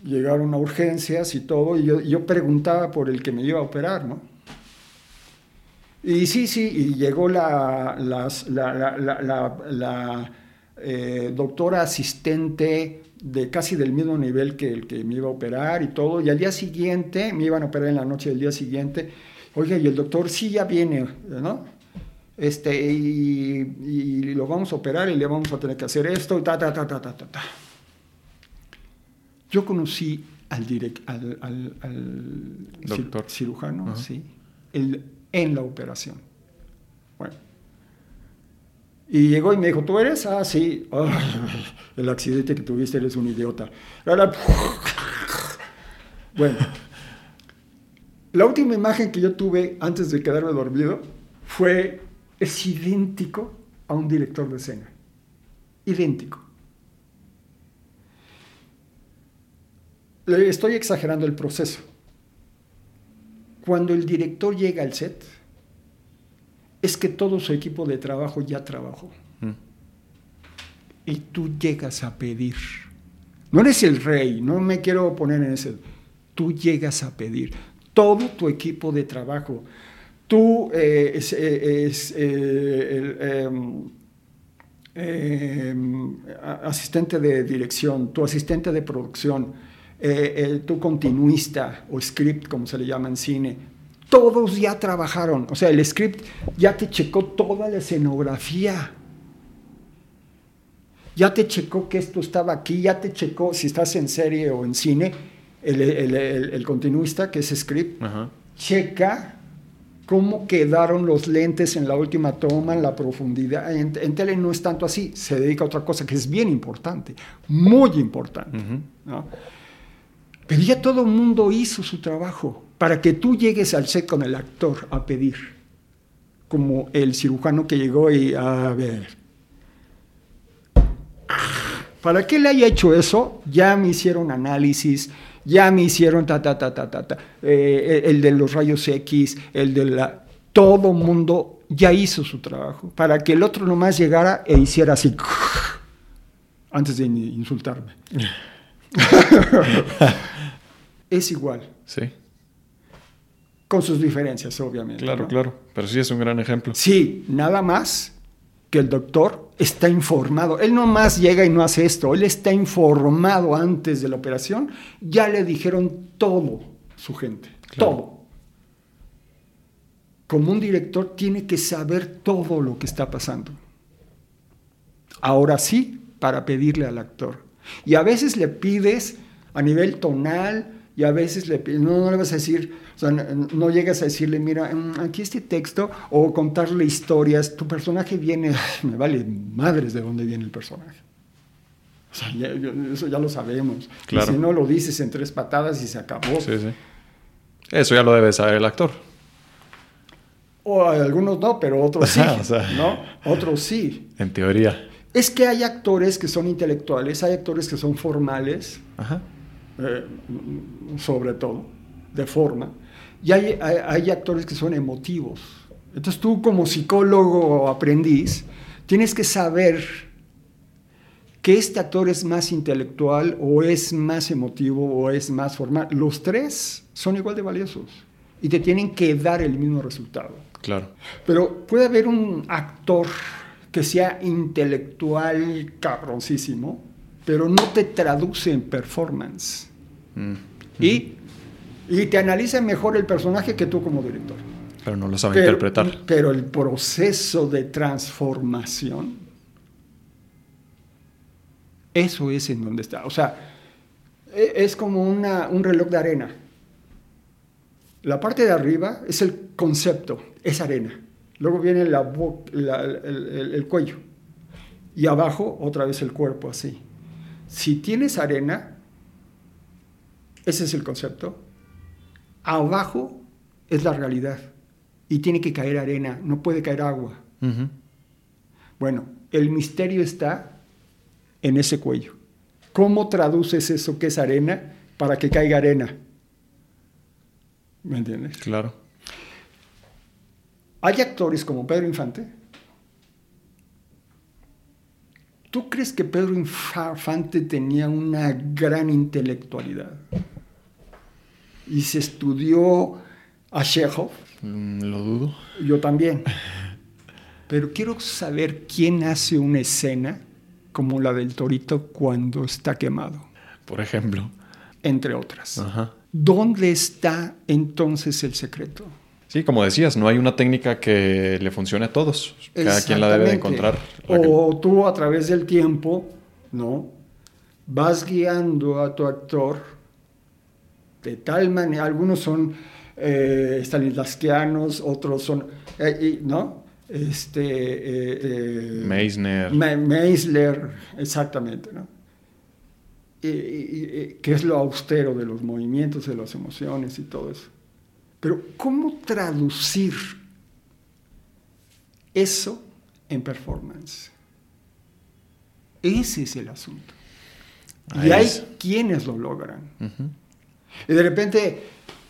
llegaron a urgencias y todo, y yo, yo preguntaba por el que me iba a operar, ¿no? Y sí, sí, y llegó la, las- la, la- la- la- la, eh, doctora asistente de casi del mismo nivel que el que me iba a operar y todo, y al día siguiente, me iban a operar en la noche del día siguiente, oiga, y el doctor sí ya viene, ¿no? este, y, y lo vamos a operar y le vamos a tener que hacer esto, y ta, ta, ta, ta, ta, ta, ta. Yo conocí al, direct, al, al, al Doctor. cir- cirujano, sí, el- en la operación. Bueno. Y llegó y me dijo, ¿tú eres? Ah, sí. [LAUGHS] El accidente que tuviste, eres un idiota. Bueno. La última imagen que yo tuve antes de quedarme dormido fue, es idéntico a un director de escena. Idéntico. Le Estoy exagerando el proceso. Cuando el director llega al set, es que todo su equipo de trabajo ya trabajó. Mm. Y tú llegas a pedir. No eres el rey, no me quiero poner en ese. Tú llegas a pedir. Todo tu equipo de trabajo. Tú eh, es, eh, eh, em, em, asistente de dirección, tu asistente de producción, tu continuista o script, como se le llama en cine, todos ya trabajaron. O sea, el script ya te checó toda la escenografía. Ya te checó que esto estaba aquí, ya te checó, si estás en serie o en cine, el, el- el- el continuista, que es script, Ajá. checa cómo quedaron los lentes en la última toma, en la profundidad. En, en tele no es tanto así, se dedica a otra cosa que es bien importante, muy importante. ¿no? Pero ya todo el mundo hizo su trabajo para que tú llegues al set con el actor a pedir, como el cirujano que llegó y a ver. Para que él haya hecho eso, ya me hicieron análisis, ya me hicieron ta, ta, ta, ta, ta, ta. Eh, el de los rayos X, el de la... Todo mundo ya hizo su trabajo, para que el otro nomás llegara e hiciera así, [LAUGHS] antes de insultarme. [LAUGHS] es igual, Sí, con sus diferencias, obviamente. claro, ¿no? claro. Pero sí es un gran ejemplo. Sí, nada más que el doctor está informado. Él no más llega y no hace esto, él está informado antes de la operación. Ya le dijeron todo su gente, Claro. todo. Como un director tiene que saber todo lo que está pasando. Ahora sí, para pedirle al actor. Y a veces le pides a nivel tonal y a veces le pides, no, no le vas a decir, sea, no, llegas a decirle, mira, mm, aquí este texto, o contarle historias, tu personaje viene, me vale madres de dónde viene el personaje. O sea, ya- eso ya lo sabemos. Y si no lo dices en tres patadas y se acabó. Sí, sí. Eso ya lo debe saber el actor. O algunos no, pero otros sí. Ajá, [LAUGHS] o sea. ¿no? Otros sí. En teoría. Es que hay actores que son intelectuales, hay actores que son formales, Ajá. eh, sobre todo, de forma, y hay, hay- hay actores que son emotivos. Entonces tú como psicólogo o aprendiz tienes que saber que este actor es más intelectual o es más emotivo o es más formal. Los tres son igual de valiosos y te tienen que dar el mismo resultado. Claro. Pero puede haber un actor que sea intelectual cabroncísimo, pero no te traduce en performance. Mm. Y, y te analiza mejor el personaje que tú como director. Pero no lo sabe Pero, interpretar. pero el proceso de transformación, eso es en donde está. O sea, e- es como una- un reloj de arena. La parte de arriba es el concepto, es arena. Luego viene la bo- la- el, el- el cuello. Y abajo otra vez el cuerpo así. Si tienes arena, ese es el concepto. Abajo es la realidad. Y tiene que caer arena, no puede caer agua. Bueno, el misterio está en ese cuello. ¿Cómo traduces eso que es arena para que caiga arena? ¿Me entiendes? Claro. Hay actores como Pedro Infante. ¿Tú crees que Pedro Infante tenía una gran intelectualidad? Y se estudió a Chekhov, Mm, lo dudo. yo también. Pero quiero saber quién hace una escena como la del torito cuando está quemado, Por ejemplo. entre otras. Ajá. ¿Dónde está entonces el secreto? Sí, como decías, no hay una técnica que le funcione a todos. Cada quien la debe de encontrar. O tú a través del tiempo, ¿no? Vas guiando a tu actor de tal manera, algunos son eh, stanislavskianos, otros son, eh, ¿no? Este, eh, eh Meisner. Meisler, exactamente, ¿no? que es lo austero de los movimientos, de las emociones y todo eso. Pero ¿cómo traducir eso en performance? Ese es el asunto. y hay quienes lo logran. Y de repente,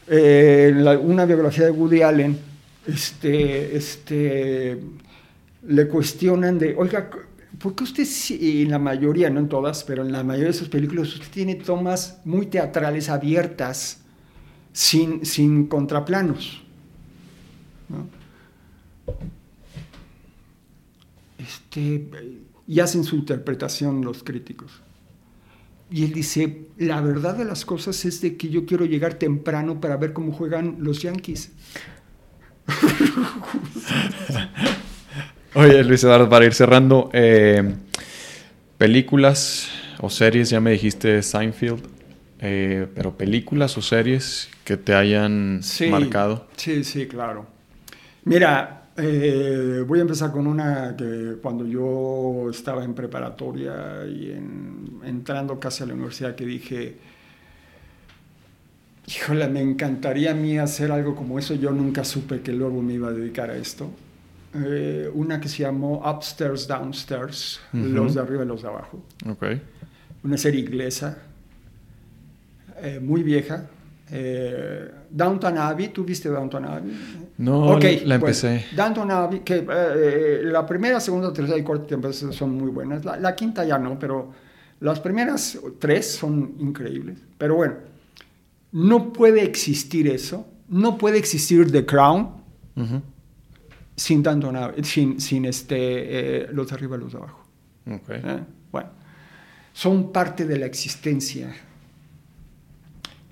eh, en una biografía de Woody Allen, este, este, le cuestionan de, oiga, ¿por qué usted, en la mayoría, no en todas, pero en la mayoría de sus películas, usted tiene tomas muy teatrales abiertas, sin, sin contraplanos? Este, y hacen su interpretación los críticos. Y él dice, la verdad de las cosas es de que yo quiero llegar temprano para ver cómo juegan los Yankees. [LAUGHS] Oye, Luis Eduardo, para ir cerrando, eh, películas o series, ya me dijiste Seinfeld, eh, pero películas o series que te hayan marcado. Sí, sí, claro. Mira, eh, voy a empezar con una que cuando yo estaba en preparatoria y entrando casi a la universidad que dije, híjole, me encantaría a mí hacer algo como eso, yo nunca supe que luego me iba a dedicar a esto. Eh, una que se llamó Upstairs, Downstairs, los de arriba y los de abajo. Okay. Una serie inglesa, eh, muy vieja, eh, Downton Abbey, ¿tú viste Downton Abbey? No, la empecé. Downton Abbey, que eh, la primera, segunda, tercera y cuarta temporada son muy buenas. La, quinta ya no, pero las primeras tres son increíbles. Pero bueno, no puede existir eso. No puede existir The Crown sin Downton Abbey, sin, sin este, eh, los de arriba y los de abajo. Okay. Bueno, son parte de la existencia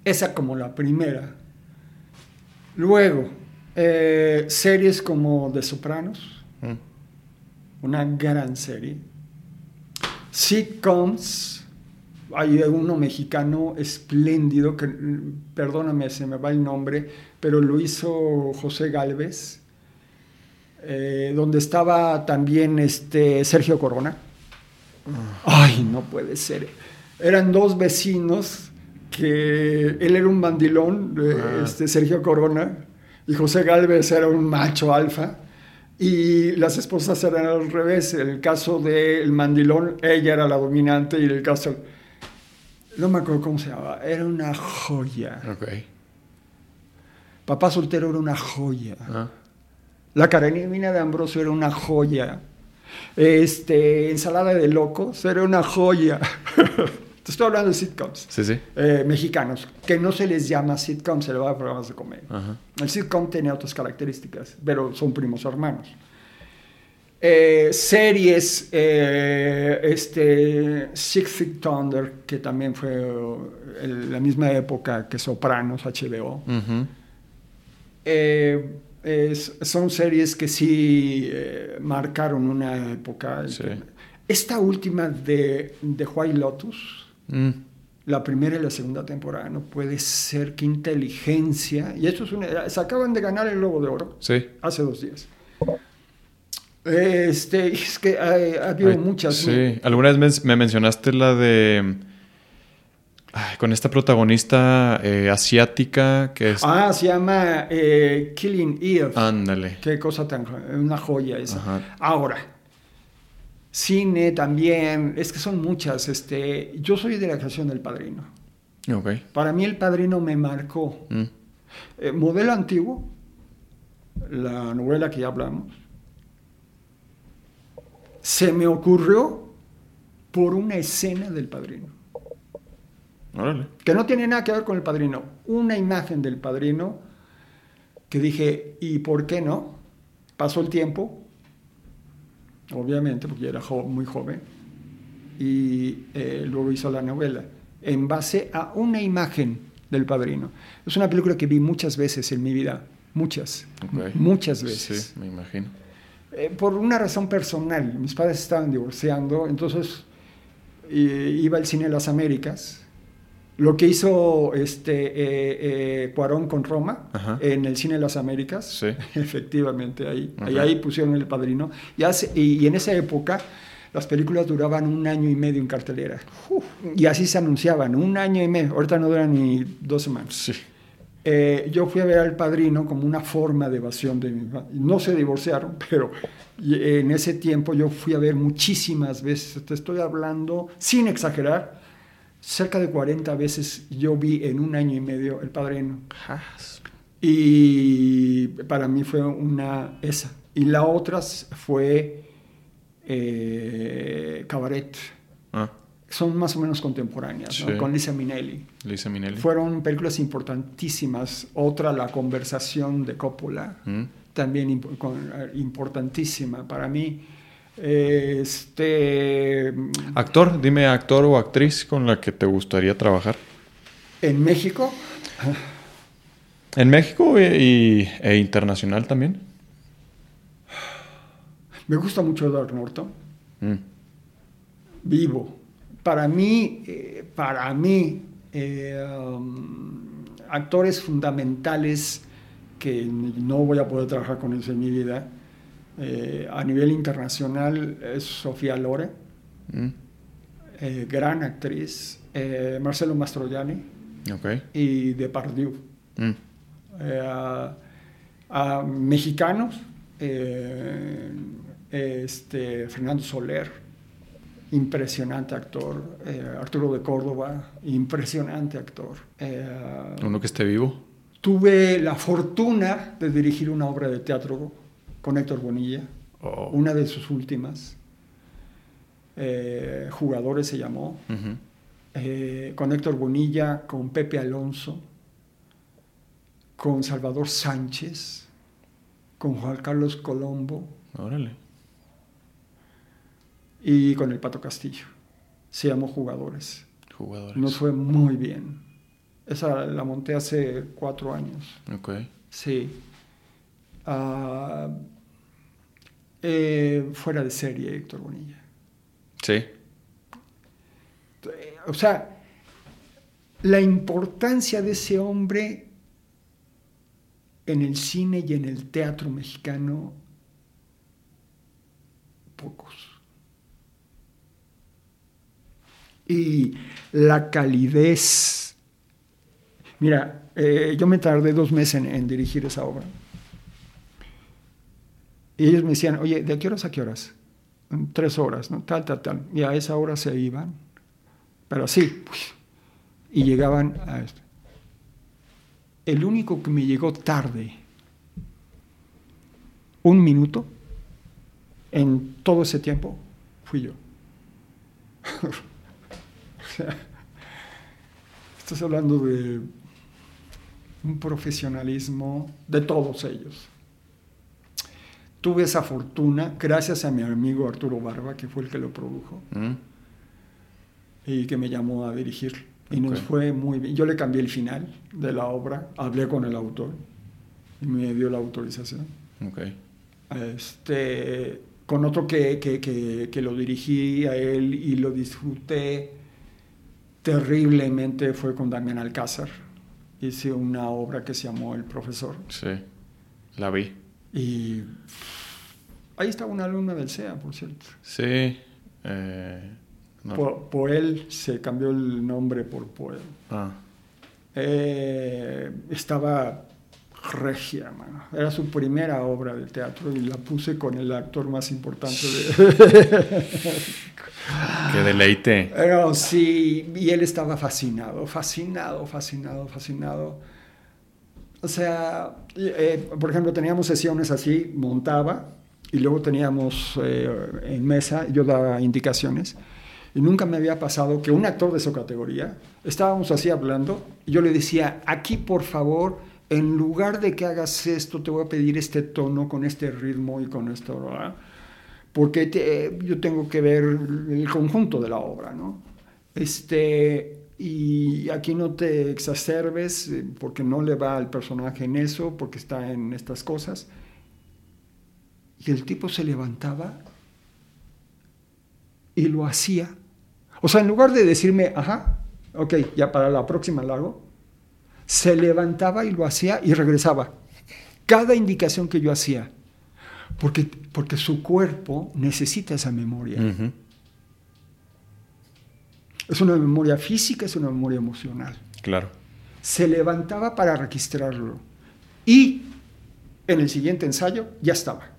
esa como la primera. Luego, eh, series como The Sopranos, mm. una gran serie. Sitcoms, hay uno mexicano espléndido, que perdóname, se me va el nombre, pero lo hizo José Galvez, eh, donde estaba también este Sergio Corona. Ah. Ay, no puede ser. Eran dos vecinos que él era un mandilón, ah. este, Sergio Corona, y José Galvez era un macho alfa, y las esposas eran al revés. En el caso del mandilón, ella era la dominante, y en el caso, no me acuerdo cómo se llamaba, era una joya. Okay. Papá soltero era una joya. Ah. La Karenina de Ambrosio era una joya. Este, ensalada de locos era una joya. [LAUGHS] estoy hablando de sitcoms eh, mexicanos, que no se les llama sitcoms, se les va a programas de comedia. El sitcom tiene otras características, pero son primos hermanos. Eh, series, eh, este, Six Feet Thunder, que también fue la misma época que Sopranos, HBO. son series que sí marcaron una época. Esta última de, de White Lotus, Mm. La primera y la segunda temporada, no puede ser, qué inteligencia. Y esto es una, se acaban de ganar el Globo de Oro sí. hace dos días. Este, [LAUGHS] es que ha, habido muchas. Sí, alguna vez me mencionaste la de. con esta protagonista eh, asiática que es. Ah, se llama eh, Killing Eve. Ándale. Qué cosa tan. Una joya esa. Ahora, cine también, es que son muchas. Este, yo soy de la creación del Padrino. Okay. Para mí el Padrino me marcó. Mm. Eh, modelo antiguo, la novela que ya hablamos, se me ocurrió por una escena del Padrino. Órale. Que no tiene nada que ver con el Padrino. Una imagen del Padrino que dije, ¿y por qué no? Pasó el tiempo, obviamente, porque yo era muy joven, y eh, luego hizo la novela, en base a una imagen del padrino. Es una película que vi muchas veces en mi vida, muchas, Ok. muchas veces. Sí, me imagino. Eh, por una razón personal, mis padres estaban divorciando, entonces eh, iba al cine de las Américas. Lo que hizo este eh, eh, Cuarón con Roma Ajá. en el cine de las Américas, Sí. [LAUGHS] efectivamente, ahí, ahí, ahí pusieron el padrino. Y, hace- y, y en esa época las películas duraban un año y medio en cartelera. Y así se anunciaban, un año y medio. Ahorita no duran ni dos semanas. Sí. Eh, yo fui a ver al padrino como una forma de evasión de mi No se divorciaron, pero en ese tiempo yo fui a ver muchísimas veces. Te estoy hablando, sin exagerar, cerca de 40 veces yo vi en un año y medio el padrino. Y para mí fue una esa. Y la otra fue eh, Cabaret. Ah, Son más o menos contemporáneas, con Lisa Minnelli. Lisa Minnelli. Fueron películas importantísimas. Otra, La conversación de Coppola, Mm. también imp- eh, importantísima para mí. Este, Actor, dime actor o actriz con la que te gustaría trabajar. en México, En México e, y- e internacional también. me gusta mucho Edward Norton, Mm. vivo. Para mí, eh, para mí, eh, um, actores fundamentales que no voy a poder trabajar con ellos en mi vida, eh, a nivel internacional es Sofía Lore, Mm. eh, gran actriz, eh, Marcelo Mastroianni y Depardieu. Mm. A, a mexicanos, este, Fernando Soler, impresionante actor, Arturo de Córdoba, impresionante actor. Uno que esté vivo. tuve la fortuna de dirigir una obra de teatro con Héctor Bonilla, Oh. una de sus últimas. Eh, Jugadores se llamó. Eh, con Héctor Bonilla, con Pepe Alonso, con Salvador Sánchez, con Juan Carlos Colombo Órale. y con el Pato Castillo. Se llamó Jugadores. Jugadores. Nos fue muy bien. Esa la monté hace cuatro años. Ok. Sí. Ah, eh, fuera de serie, Héctor Bonilla. Sí. O sea, la importancia de ese hombre en el cine y en el teatro mexicano, pocos. Y la calidez. Mira, eh, yo me tardé dos meses en, en dirigir esa obra. Y ellos me decían, oye, ¿de qué horas a qué horas? "En Tres horas, ¿no? Tal, tal, tal. Y a esa hora se iban. Pero sí. Y llegaban a esto. El único que me llegó tarde, un minuto, en todo ese tiempo, fui yo. [LAUGHS] o sea, estás hablando de un profesionalismo de todos ellos. Tuve esa fortuna gracias a mi amigo Arturo Barba, que fue el que lo produjo Mm. y que me llamó a dirigir. Y nos fue muy bien. Yo le cambié el final de la obra, hablé con el autor y me dio la autorización. Este, con otro que, que, que, que lo dirigí a él y lo disfruté terriblemente fue con Damián Alcázar. Hice una obra que se llamó El Profesor. Sí. La vi. Y ahí está una alumna del CEA, por cierto. Sí. eh, no. Po- Poel se cambió el nombre por Poel. Ah. Eh, estaba regia, mano. Era su primera obra de teatro y la puse con el actor más importante de... [LAUGHS] Qué deleite. Pero sí, y él estaba fascinado, fascinado, fascinado, fascinado. O sea, eh, por ejemplo, teníamos sesiones así, montaba, y luego teníamos eh, en mesa, yo daba indicaciones, y nunca me había pasado que un actor de su categoría, estábamos así hablando, y yo le decía, aquí por favor, en lugar de que hagas esto, te voy a pedir este tono con este ritmo y con esto, ¿verdad? porque te- yo tengo que ver el conjunto de la obra, ¿no? Este, y aquí no te exacerbes eh, porque no le va al personaje en eso, porque está en estas cosas. Y el tipo se levantaba y lo hacía. O sea, en lugar de decirme, ajá, ok, ya para la próxima lo hago, se levantaba y lo hacía y regresaba. Cada indicación que yo hacía, porque, porque su cuerpo necesita esa memoria. Ujú. Es una memoria física, es una memoria emocional. Claro. Se levantaba para registrarlo. Y en el siguiente ensayo ya estaba.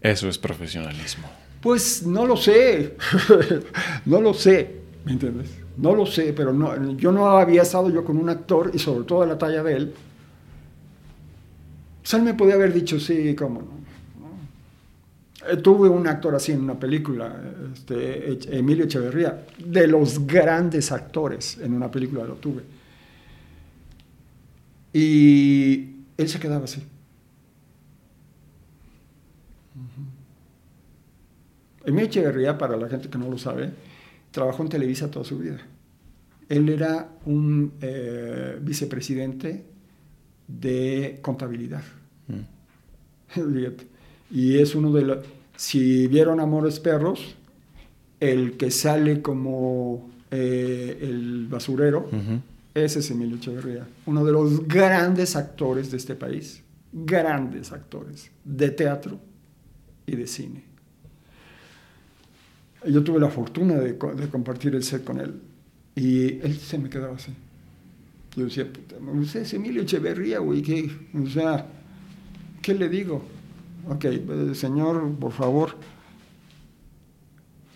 Eso es profesionalismo. Pues no lo sé, [LAUGHS] no lo sé, ¿me entiendes? No lo sé, pero no, yo no había estado yo con un actor y sobre todo a la talla de él. O sea, él me podía haber dicho, sí, cómo no. Eh, Tuve un actor así en una película, este, Emilio Echeverría, de los grandes actores en una película lo tuve. Y él se quedaba así. Emilio Echeverría, para la gente que no lo sabe, trabajó en Televisa toda su vida. Él era un eh, vicepresidente de contabilidad. Mm. [LAUGHS] Y es uno de los... Si vieron Amores Perros, el que sale como eh, el basurero, ese es Emilio Echeverría, uno de los grandes actores de este país, grandes actores de teatro y de cine. Yo tuve la fortuna de compartir el set con él y él se me quedaba así. Yo decía, "Puta, usted es Emilio Echeverría, güey, ¿qué? O sea, ¿qué le digo? Ok, eh, señor, por favor,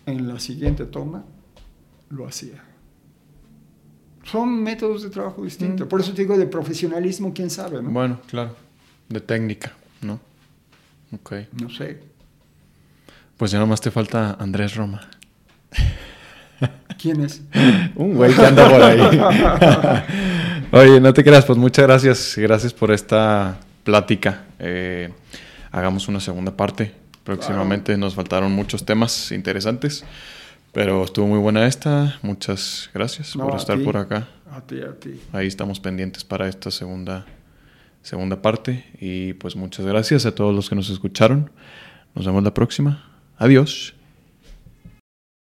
en la siguiente toma lo hacía. Son métodos de trabajo distintos. Mm. Por eso te digo de profesionalismo, quién sabe, ¿no? Bueno, claro. De técnica, ¿no? Ok. No sé. Pues ya nomás te falta Andrés Roma. ¿Quién es? [LAUGHS] Un güey que anda por ahí. [LAUGHS] Oye, no te creas, pues muchas gracias. Gracias por esta plática. Eh, hagamos una segunda parte. Próximamente nos faltaron muchos temas interesantes. Pero estuvo muy buena esta. Muchas gracias No, por estar ti. por acá. A ti, a ti. Ahí estamos pendientes para esta segunda, segunda parte. Y pues muchas gracias a todos los que nos escucharon. Nos vemos la próxima. Adiós.